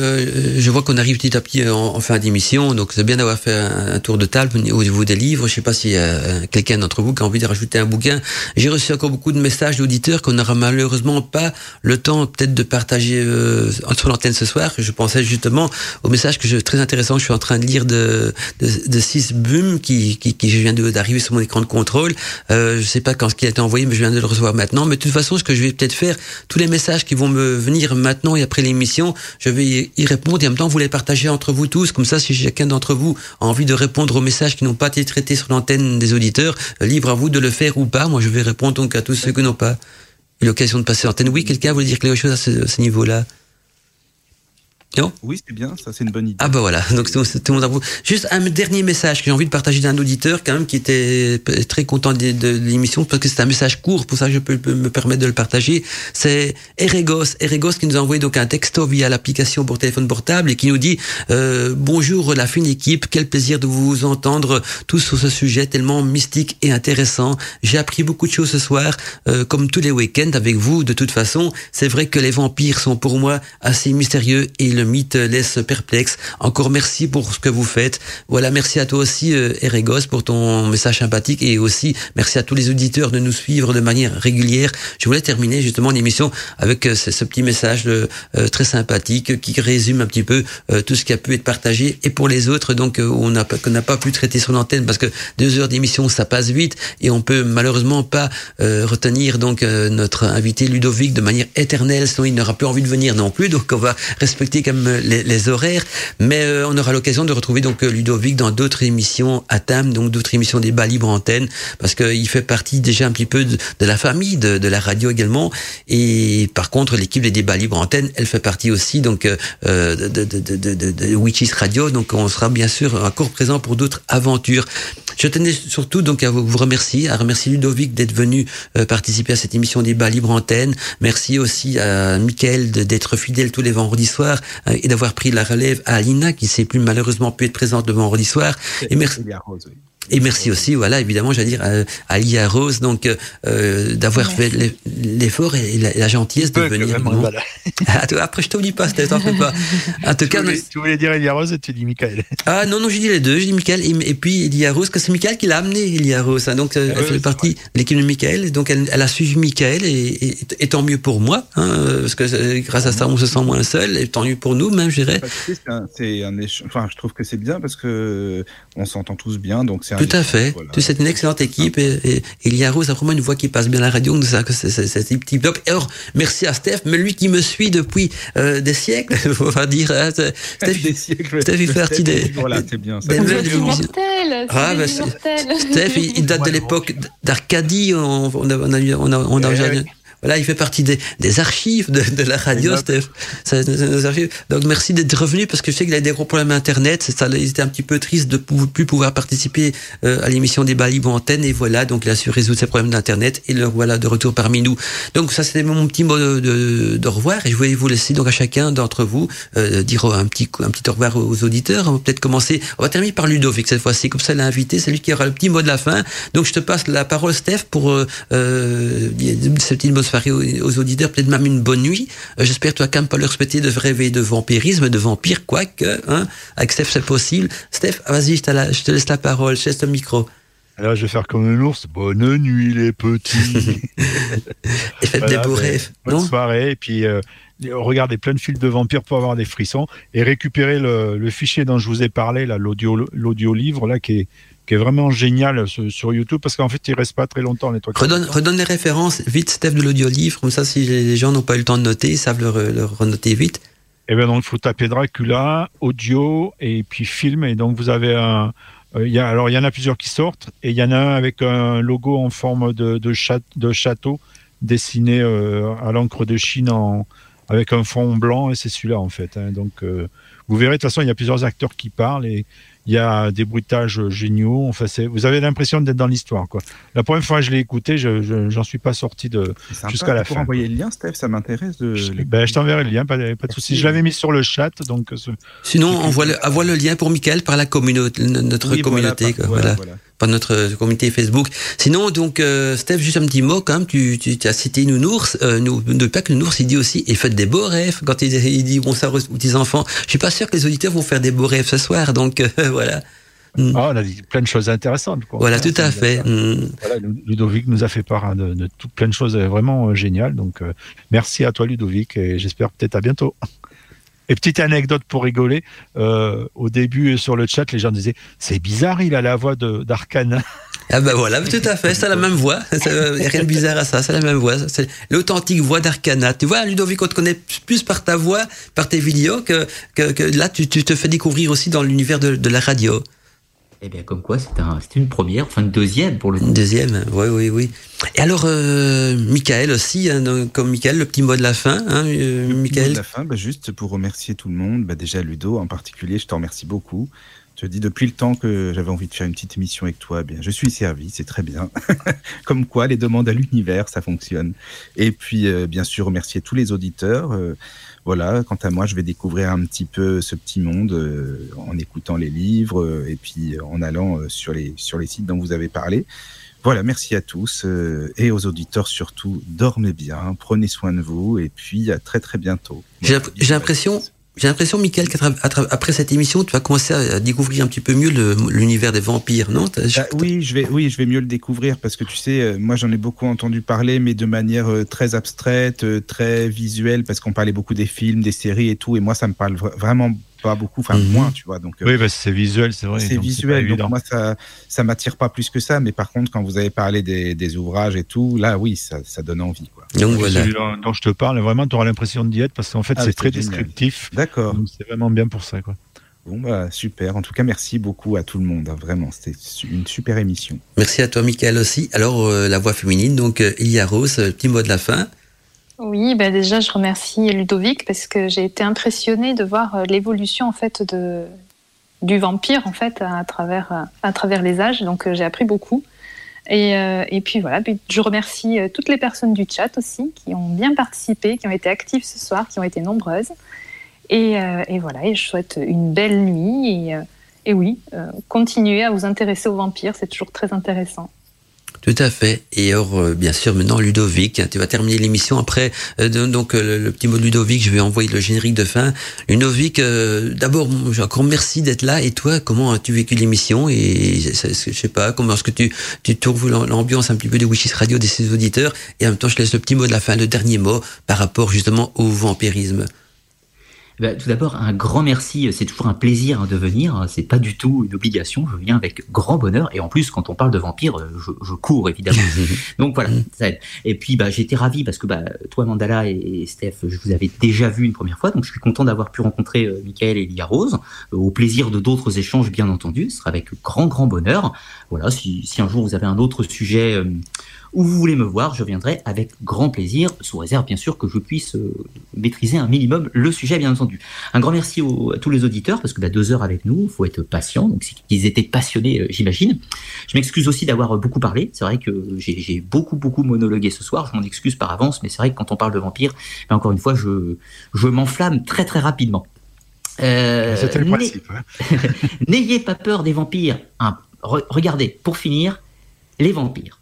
je vois qu'on arrive petit à petit en, fin d'émission, donc c'est bien d'avoir fait un, tour de table au niveau des livres. Je sais pas y a quelqu'un d'entre vous qui a envie de rajouter un bouquin. J'ai reçu encore beaucoup de messages d'auditeurs qu'on n'aura malheureusement pas le temps peut-être de partager euh, sur l'antenne ce soir. Je pensais justement au message que je très intéressant. Je suis en train de lire de de, de Sis Bum qui, qui, qui vient d'arriver sur mon écran de contrôle. Euh, je sais pas quand ce qui a été envoyé, mais je viens de le recevoir maintenant. Mais de toute façon, ce que je vais peut-être faire, tous les messages qui vont me venir maintenant et après l'émission, je vais y répondre et en même temps vous les partagez entre vous tous. Comme ça, si chacun d'entre vous a envie de répondre aux messages qui n'ont pas été traités sur l'antenne des auditeurs, libre à vous de le faire ou pas. Moi, je vais répondre donc à tous ceux qui n'ont pas eu l'occasion de passer l'antenne. Oui, quelqu'un voulait dire quelque chose à ce, ce niveau-là? Non Oui, c'est bien, ça c'est une bonne idée. Ah bah voilà, donc tout le monde vous. Juste un dernier message que j'ai envie de partager d'un auditeur quand même qui était très content de, de, l'émission parce que c'est un message court, pour ça que je peux, me permettre de le partager. C'est Eregos, Eregos qui nous a envoyé donc un texto via l'application pour téléphone portable et qui nous dit euh, bonjour la fine équipe, quel plaisir de vous entendre tous sur ce sujet tellement mystique et intéressant. J'ai appris beaucoup de choses ce soir, euh, comme tous les week-ends avec vous. De toute façon, c'est vrai que les vampires sont pour moi assez mystérieux et le mythe laisse perplexe. Encore merci pour ce que vous faites. Voilà, merci à toi aussi, euh, Erégos, pour ton message sympathique et aussi merci à tous les auditeurs de nous suivre de manière régulière. Je voulais terminer justement l'émission avec euh, ce, petit message euh, très sympathique qui résume un petit peu tout ce qui a pu être partagé et pour les autres donc on n'a qu'on n'a pas pu traiter sur l'antenne parce que deux heures d'émission ça passe vite et on peut malheureusement pas retenir donc notre invité Ludovic de manière éternelle sinon il n'aura plus envie de venir non plus donc on va respecter les, horaires, mais euh, on aura l'occasion de retrouver donc euh, Ludovic dans d'autres émissions à thème, donc d'autres émissions des libre antenne, parce qu'il fait partie déjà un petit peu de, la famille de, de, la radio également. Et par contre, l'équipe des débats libre antenne, elle fait partie aussi donc euh, de, de, de, de, de Witches Radio. Donc on sera bien sûr encore présent pour d'autres aventures. Je tenais surtout donc à vous remercier, à remercier Ludovic d'être venu participer à cette émission débat libre antenne. Merci aussi à Mickaël d'être fidèle tous les vendredis soirs et d'avoir pris la relève à Alina, qui s'est plus malheureusement pu être présente le vendredi soir. Et merci. Et merci aussi, voilà, évidemment, j'allais dire à, à Lia Rose, donc euh, d'avoir fait l'effort et la, gentillesse de venir. ah, toi, après, je t'oublie pas, t'en fais pas. En tout cas, tu voulais dire Elia Rose et tu dis Michael. Ah non, non, j'ai dit les deux, j'ai dit Michael et, et, puis Elia Rose, que c'est Michael qui l'a amené, Elia Rose. Hein, donc, euh, ah elle fait partie de l'équipe de Michael, donc elle, elle, a suivi Michael et, et, tant mieux pour moi, hein, parce que euh, grâce à ça, on se sent moins seul, et tant mieux pour nous, même, je dirais. C'est un, un, enfin, je trouve que c'est bien parce que on s'entend tous bien, donc c'est tout à fait. C'est une excellente équipe et, et, et Liaro, c'est vraiment une voix qui passe bien à la radio. C'est petit top. Et alors, merci à Steph, mais lui qui me suit depuis euh, des siècles, on va dire. Hein, Steph, des siècles. Steph, il fait partie des. Voilà, c'est bien. Ça. Des immortel. Ah, bah, Steph, il, date de l'époque d'Arcadie. On, on, a, on a, on a, on a, voilà, il fait partie des, des archives de, de, la radio, Steph. Ça, nos archives. Donc merci d'être revenu parce que je sais qu'il a des gros problèmes internet. Ça, il était un petit peu triste de plus pouvoir participer euh, à l'émission des libre antenne. Et voilà, donc il a su résoudre ses problèmes d'internet et le voilà de retour parmi nous. Donc ça c'était mon petit mot de, de, de, revoir et je voulais vous laisser donc à chacun d'entre vous euh, dire un petit un petit au revoir aux auditeurs. On va peut-être commencer. On va terminer par Ludovic cette fois-ci. Comme ça, l'invité, c'est lui qui aura le petit mot de la fin. Donc je te passe la parole, Steph, pour euh, euh, ce petit mot soirée aux, auditeurs, peut-être même une bonne nuit. Euh, j'espère toi quand même pas leur souhaiter de rêver de vampirisme, de vampire, quoique, hein, avec Steph c'est possible. Steph, vas-y, je, je, te laisse la parole, je laisse le micro. Alors je vais faire comme un ours. Bonne nuit les petits. et faites des beaux rêves. Bonne soirée. Et puis euh, regardez plein de films de vampires pour avoir des frissons et récupérez le, le fichier dont je vous ai parlé, là, l'audio, l'audio livre là qui est qui est vraiment génial sur, YouTube parce qu'en fait, il reste pas très longtemps les trucs. Redonne, redonne les références vite, Steph, de l'audio-livre, comme ça, si les gens n'ont pas eu le temps de noter, ils savent le, le renoter vite. Eh bien, donc, il faut taper Dracula, audio et puis film. Et donc, vous avez un. Euh, y a, alors, il y en a plusieurs qui sortent et il y en a un avec un logo en forme de, de, de château dessiné euh, à l'encre de Chine en, avec un fond blanc et c'est celui-là en fait. Hein. Donc, euh, vous verrez, de toute façon, il y a plusieurs acteurs qui parlent et il y a des bruitages géniaux. Enfin, vous avez l'impression d'être dans l'histoire. Quoi. La première fois que je l'ai écouté, je n'en suis pas sorti de jusqu'à la fin. envoyer le lien, Steph, ça m'intéresse. De... Je, ben, je t'enverrai le lien, pas, pas de souci. Je l'avais mis sur le chat, donc. Sinon, on voit le, envoie le lien pour Michael par la communauté, notre communauté. Voilà, voilà, par notre communauté Facebook. Sinon, donc, euh, Steph, juste un petit mot quand même. Tu, tu, as cité Nounours. Euh, nous, ne pas que Nounours, il dit aussi, et faites des beaux rêves quand il, il dit bon ça aux petits enfants. Je suis pas sûr que les auditeurs vont faire des beaux rêves ce soir, donc euh, voilà. Mm. Ah, on a dit plein de choses intéressantes. Quoi. Voilà, tout à fait. Mm. Voilà, Ludovic nous a fait part hein, de, de plein de choses vraiment géniales. Donc, merci à toi, Ludovic, et j'espère peut-être à bientôt. Et petite anecdote pour rigoler, euh, au début sur le chat, les gens disaient c'est bizarre, il a la voix d'Arcane. Ah ben voilà, tout à fait, c'est la même voix. Rien de bizarre à ça, c'est la même voix. C'est l'authentique voix d'Arcana. Tu vois, Ludovic, on te connaît plus par ta voix, par tes vidéos, que, que, là, tu, tu, te fais découvrir aussi dans l'univers de, de, la radio. Eh bien, comme quoi, c'est un, une première, enfin une deuxième pour le Une deuxième, oui, oui, oui. Et alors, euh, Michael aussi, hein, comme Michael, le petit mot de la fin. Hein, euh, le Michael. Mot de la fin, bah, juste pour remercier tout le monde, bah, déjà Ludo en particulier, je te remercie beaucoup. Je te dis, depuis le temps que j'avais envie de faire une petite émission avec toi, eh bien, je suis servi, c'est très bien. Comme quoi, les demandes à l'univers, ça fonctionne. Et puis, euh, bien sûr, remercier tous les auditeurs. Euh, voilà, quant à moi, je vais découvrir un petit peu ce petit monde euh, en écoutant les livres euh, et puis en allant euh, sur les, sur les sites dont vous avez parlé. Voilà, merci à tous euh, et aux auditeurs surtout. Dormez bien, prenez soin de vous et puis à très très bientôt. J'ai l'impression j'ai l'impression, Michael, qu'après cette émission, tu vas commencer à découvrir un petit peu mieux l'univers des vampires, non? Bah, Oui, je vais, oui, je vais mieux le découvrir parce que tu sais, euh, moi j'en ai beaucoup entendu parler, mais de manière euh, très abstraite, euh, très visuelle, parce qu'on parlait beaucoup des films, des séries et tout, et moi ça me parle vraiment pas beaucoup, enfin Mhm. moins, tu vois. Donc, euh, Oui, parce que c'est visuel, c'est vrai. c'est visuel, donc évident. moi ça, ça m'attire pas plus que ça, mais par contre quand vous avez parlé des, des ouvrages et tout, là oui, ça, ça donne envie, quoi. Donc voilà. Celui dont, je te parle, vraiment, tu auras l'impression d'y être parce qu'en fait, Ah, c'est très génial. descriptif. D'accord. C'est vraiment bien pour ça, quoi. Bon bah super. En tout cas, merci beaucoup à tout le monde. hein, Vraiment, c'était une super émission. Merci à toi, Michael, aussi. Alors, euh, la voix féminine, donc euh, Ilia Rose, petit mot de la fin. Oui, ben déjà, je remercie Ludovic parce que j'ai été impressionnée de voir euh, l'évolution en fait de, du vampire en fait à travers, euh, à travers les âges. Donc, euh, j'ai appris beaucoup. Et, euh, et puis voilà, puis je remercie toutes les personnes du chat aussi qui ont bien participé, qui ont été actives ce soir, qui ont été nombreuses. Et, et voilà, et je souhaite une belle nuit. Et, et oui, euh, continuez à vous intéresser aux vampires, c'est toujours très intéressant. Tout à fait. Et alors, euh, bien sûr, maintenant, Ludovic, hein, tu vas terminer l'émission. Après, euh, donc, euh, le, petit mot de Ludovic, je vais envoyer le générique de fin. Ludovic, d'abord, encore merci d'être là. Et toi, comment as-tu vécu l'émission Et je sais pas, comment est-ce que tu, tu trouves l'am- l'ambiance un petit peu de Wishes Radio, de ses auditeurs? Et en même temps, je laisse le petit mot de la fin, le dernier mot, par rapport justement au vampirisme. Eh ben, tout d'abord, un grand merci. C'est toujours un plaisir hein, de venir. C'est pas du tout une obligation. Je viens avec grand bonheur. Et en plus, quand on parle de vampires, euh, je, je cours évidemment. Donc voilà, ça aide. Et puis, bah, été ravi parce que bah, toi, Mandala et, et Steph, je vous avais déjà vu une première fois. Donc, je suis content d'avoir pu rencontrer euh, Michael et Lia Rose. Euh, au plaisir de d'autres échanges, bien entendu. Ce sera avec grand, grand bonheur. Voilà, si, si un jour vous avez un autre sujet euh, où vous voulez me voir, je viendrai avec grand plaisir, sous réserve bien sûr que je puisse euh, maîtriser un minimum le sujet, bien entendu. Un grand merci au- à tous les auditeurs, parce que bah, deux heures avec nous, faut être patient, donc qu'ils étaient passionnés, euh, j'imagine. Je m'excuse aussi d'avoir euh, beaucoup parlé, c'est vrai que j'ai beaucoup, beaucoup monologué ce soir, je m'en excuse par avance, mais c'est vrai que quand on parle de vampires, bah, encore une fois, je, je m'enflamme très, très rapidement. Euh, C'était le principe. hein. N'ayez pas peur des vampires. Hein, re- regardez, pour finir, les vampires.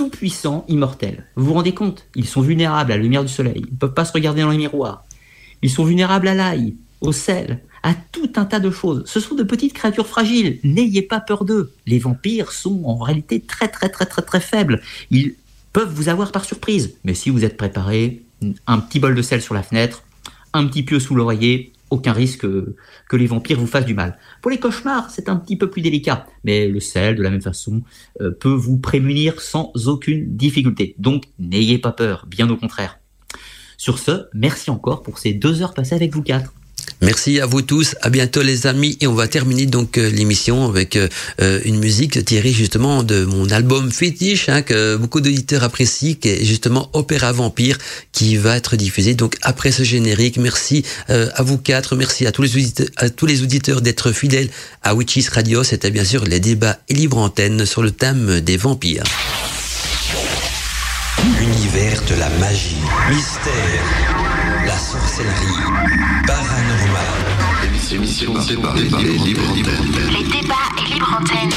Tout puissants, immortels. Vous vous rendez compte? Ils sont vulnérables à la lumière du soleil. Ils ne peuvent pas se regarder dans les miroirs. Ils sont vulnérables à l'ail, au sel, à tout un tas de choses. Ce sont de petites créatures fragiles. N'ayez pas peur d'eux. Les vampires sont en réalité très très très très très faibles. Ils peuvent vous avoir par surprise. Mais si vous êtes préparé, un petit bol de sel sur la fenêtre, un petit pieu sous l'oreiller, aucun risque que les vampires vous fassent du mal. Pour les cauchemars, c'est un petit peu plus délicat, mais le sel, de la même façon, euh, peut vous prémunir sans aucune difficulté. Donc, n'ayez pas peur, bien au contraire. Sur ce, merci encore pour ces deux heures passées avec vous quatre. Merci à vous tous, à bientôt les amis. Et on va terminer donc euh, l'émission avec euh, euh, une musique tirée justement de mon album fétiche hein, que beaucoup d'auditeurs apprécient qui est justement Opéra Vampire qui va être diffusé donc après ce générique. Merci à vous quatre, merci à tous les auditeurs, d'être fidèles à Witches Radio, c'était bien sûr les débats et libre antenne sur le thème des vampires. L'univers de la magie, mystère, la sorcellerie, paranormal. Émission présentée par les libres antennes. Les débats et libre antenne.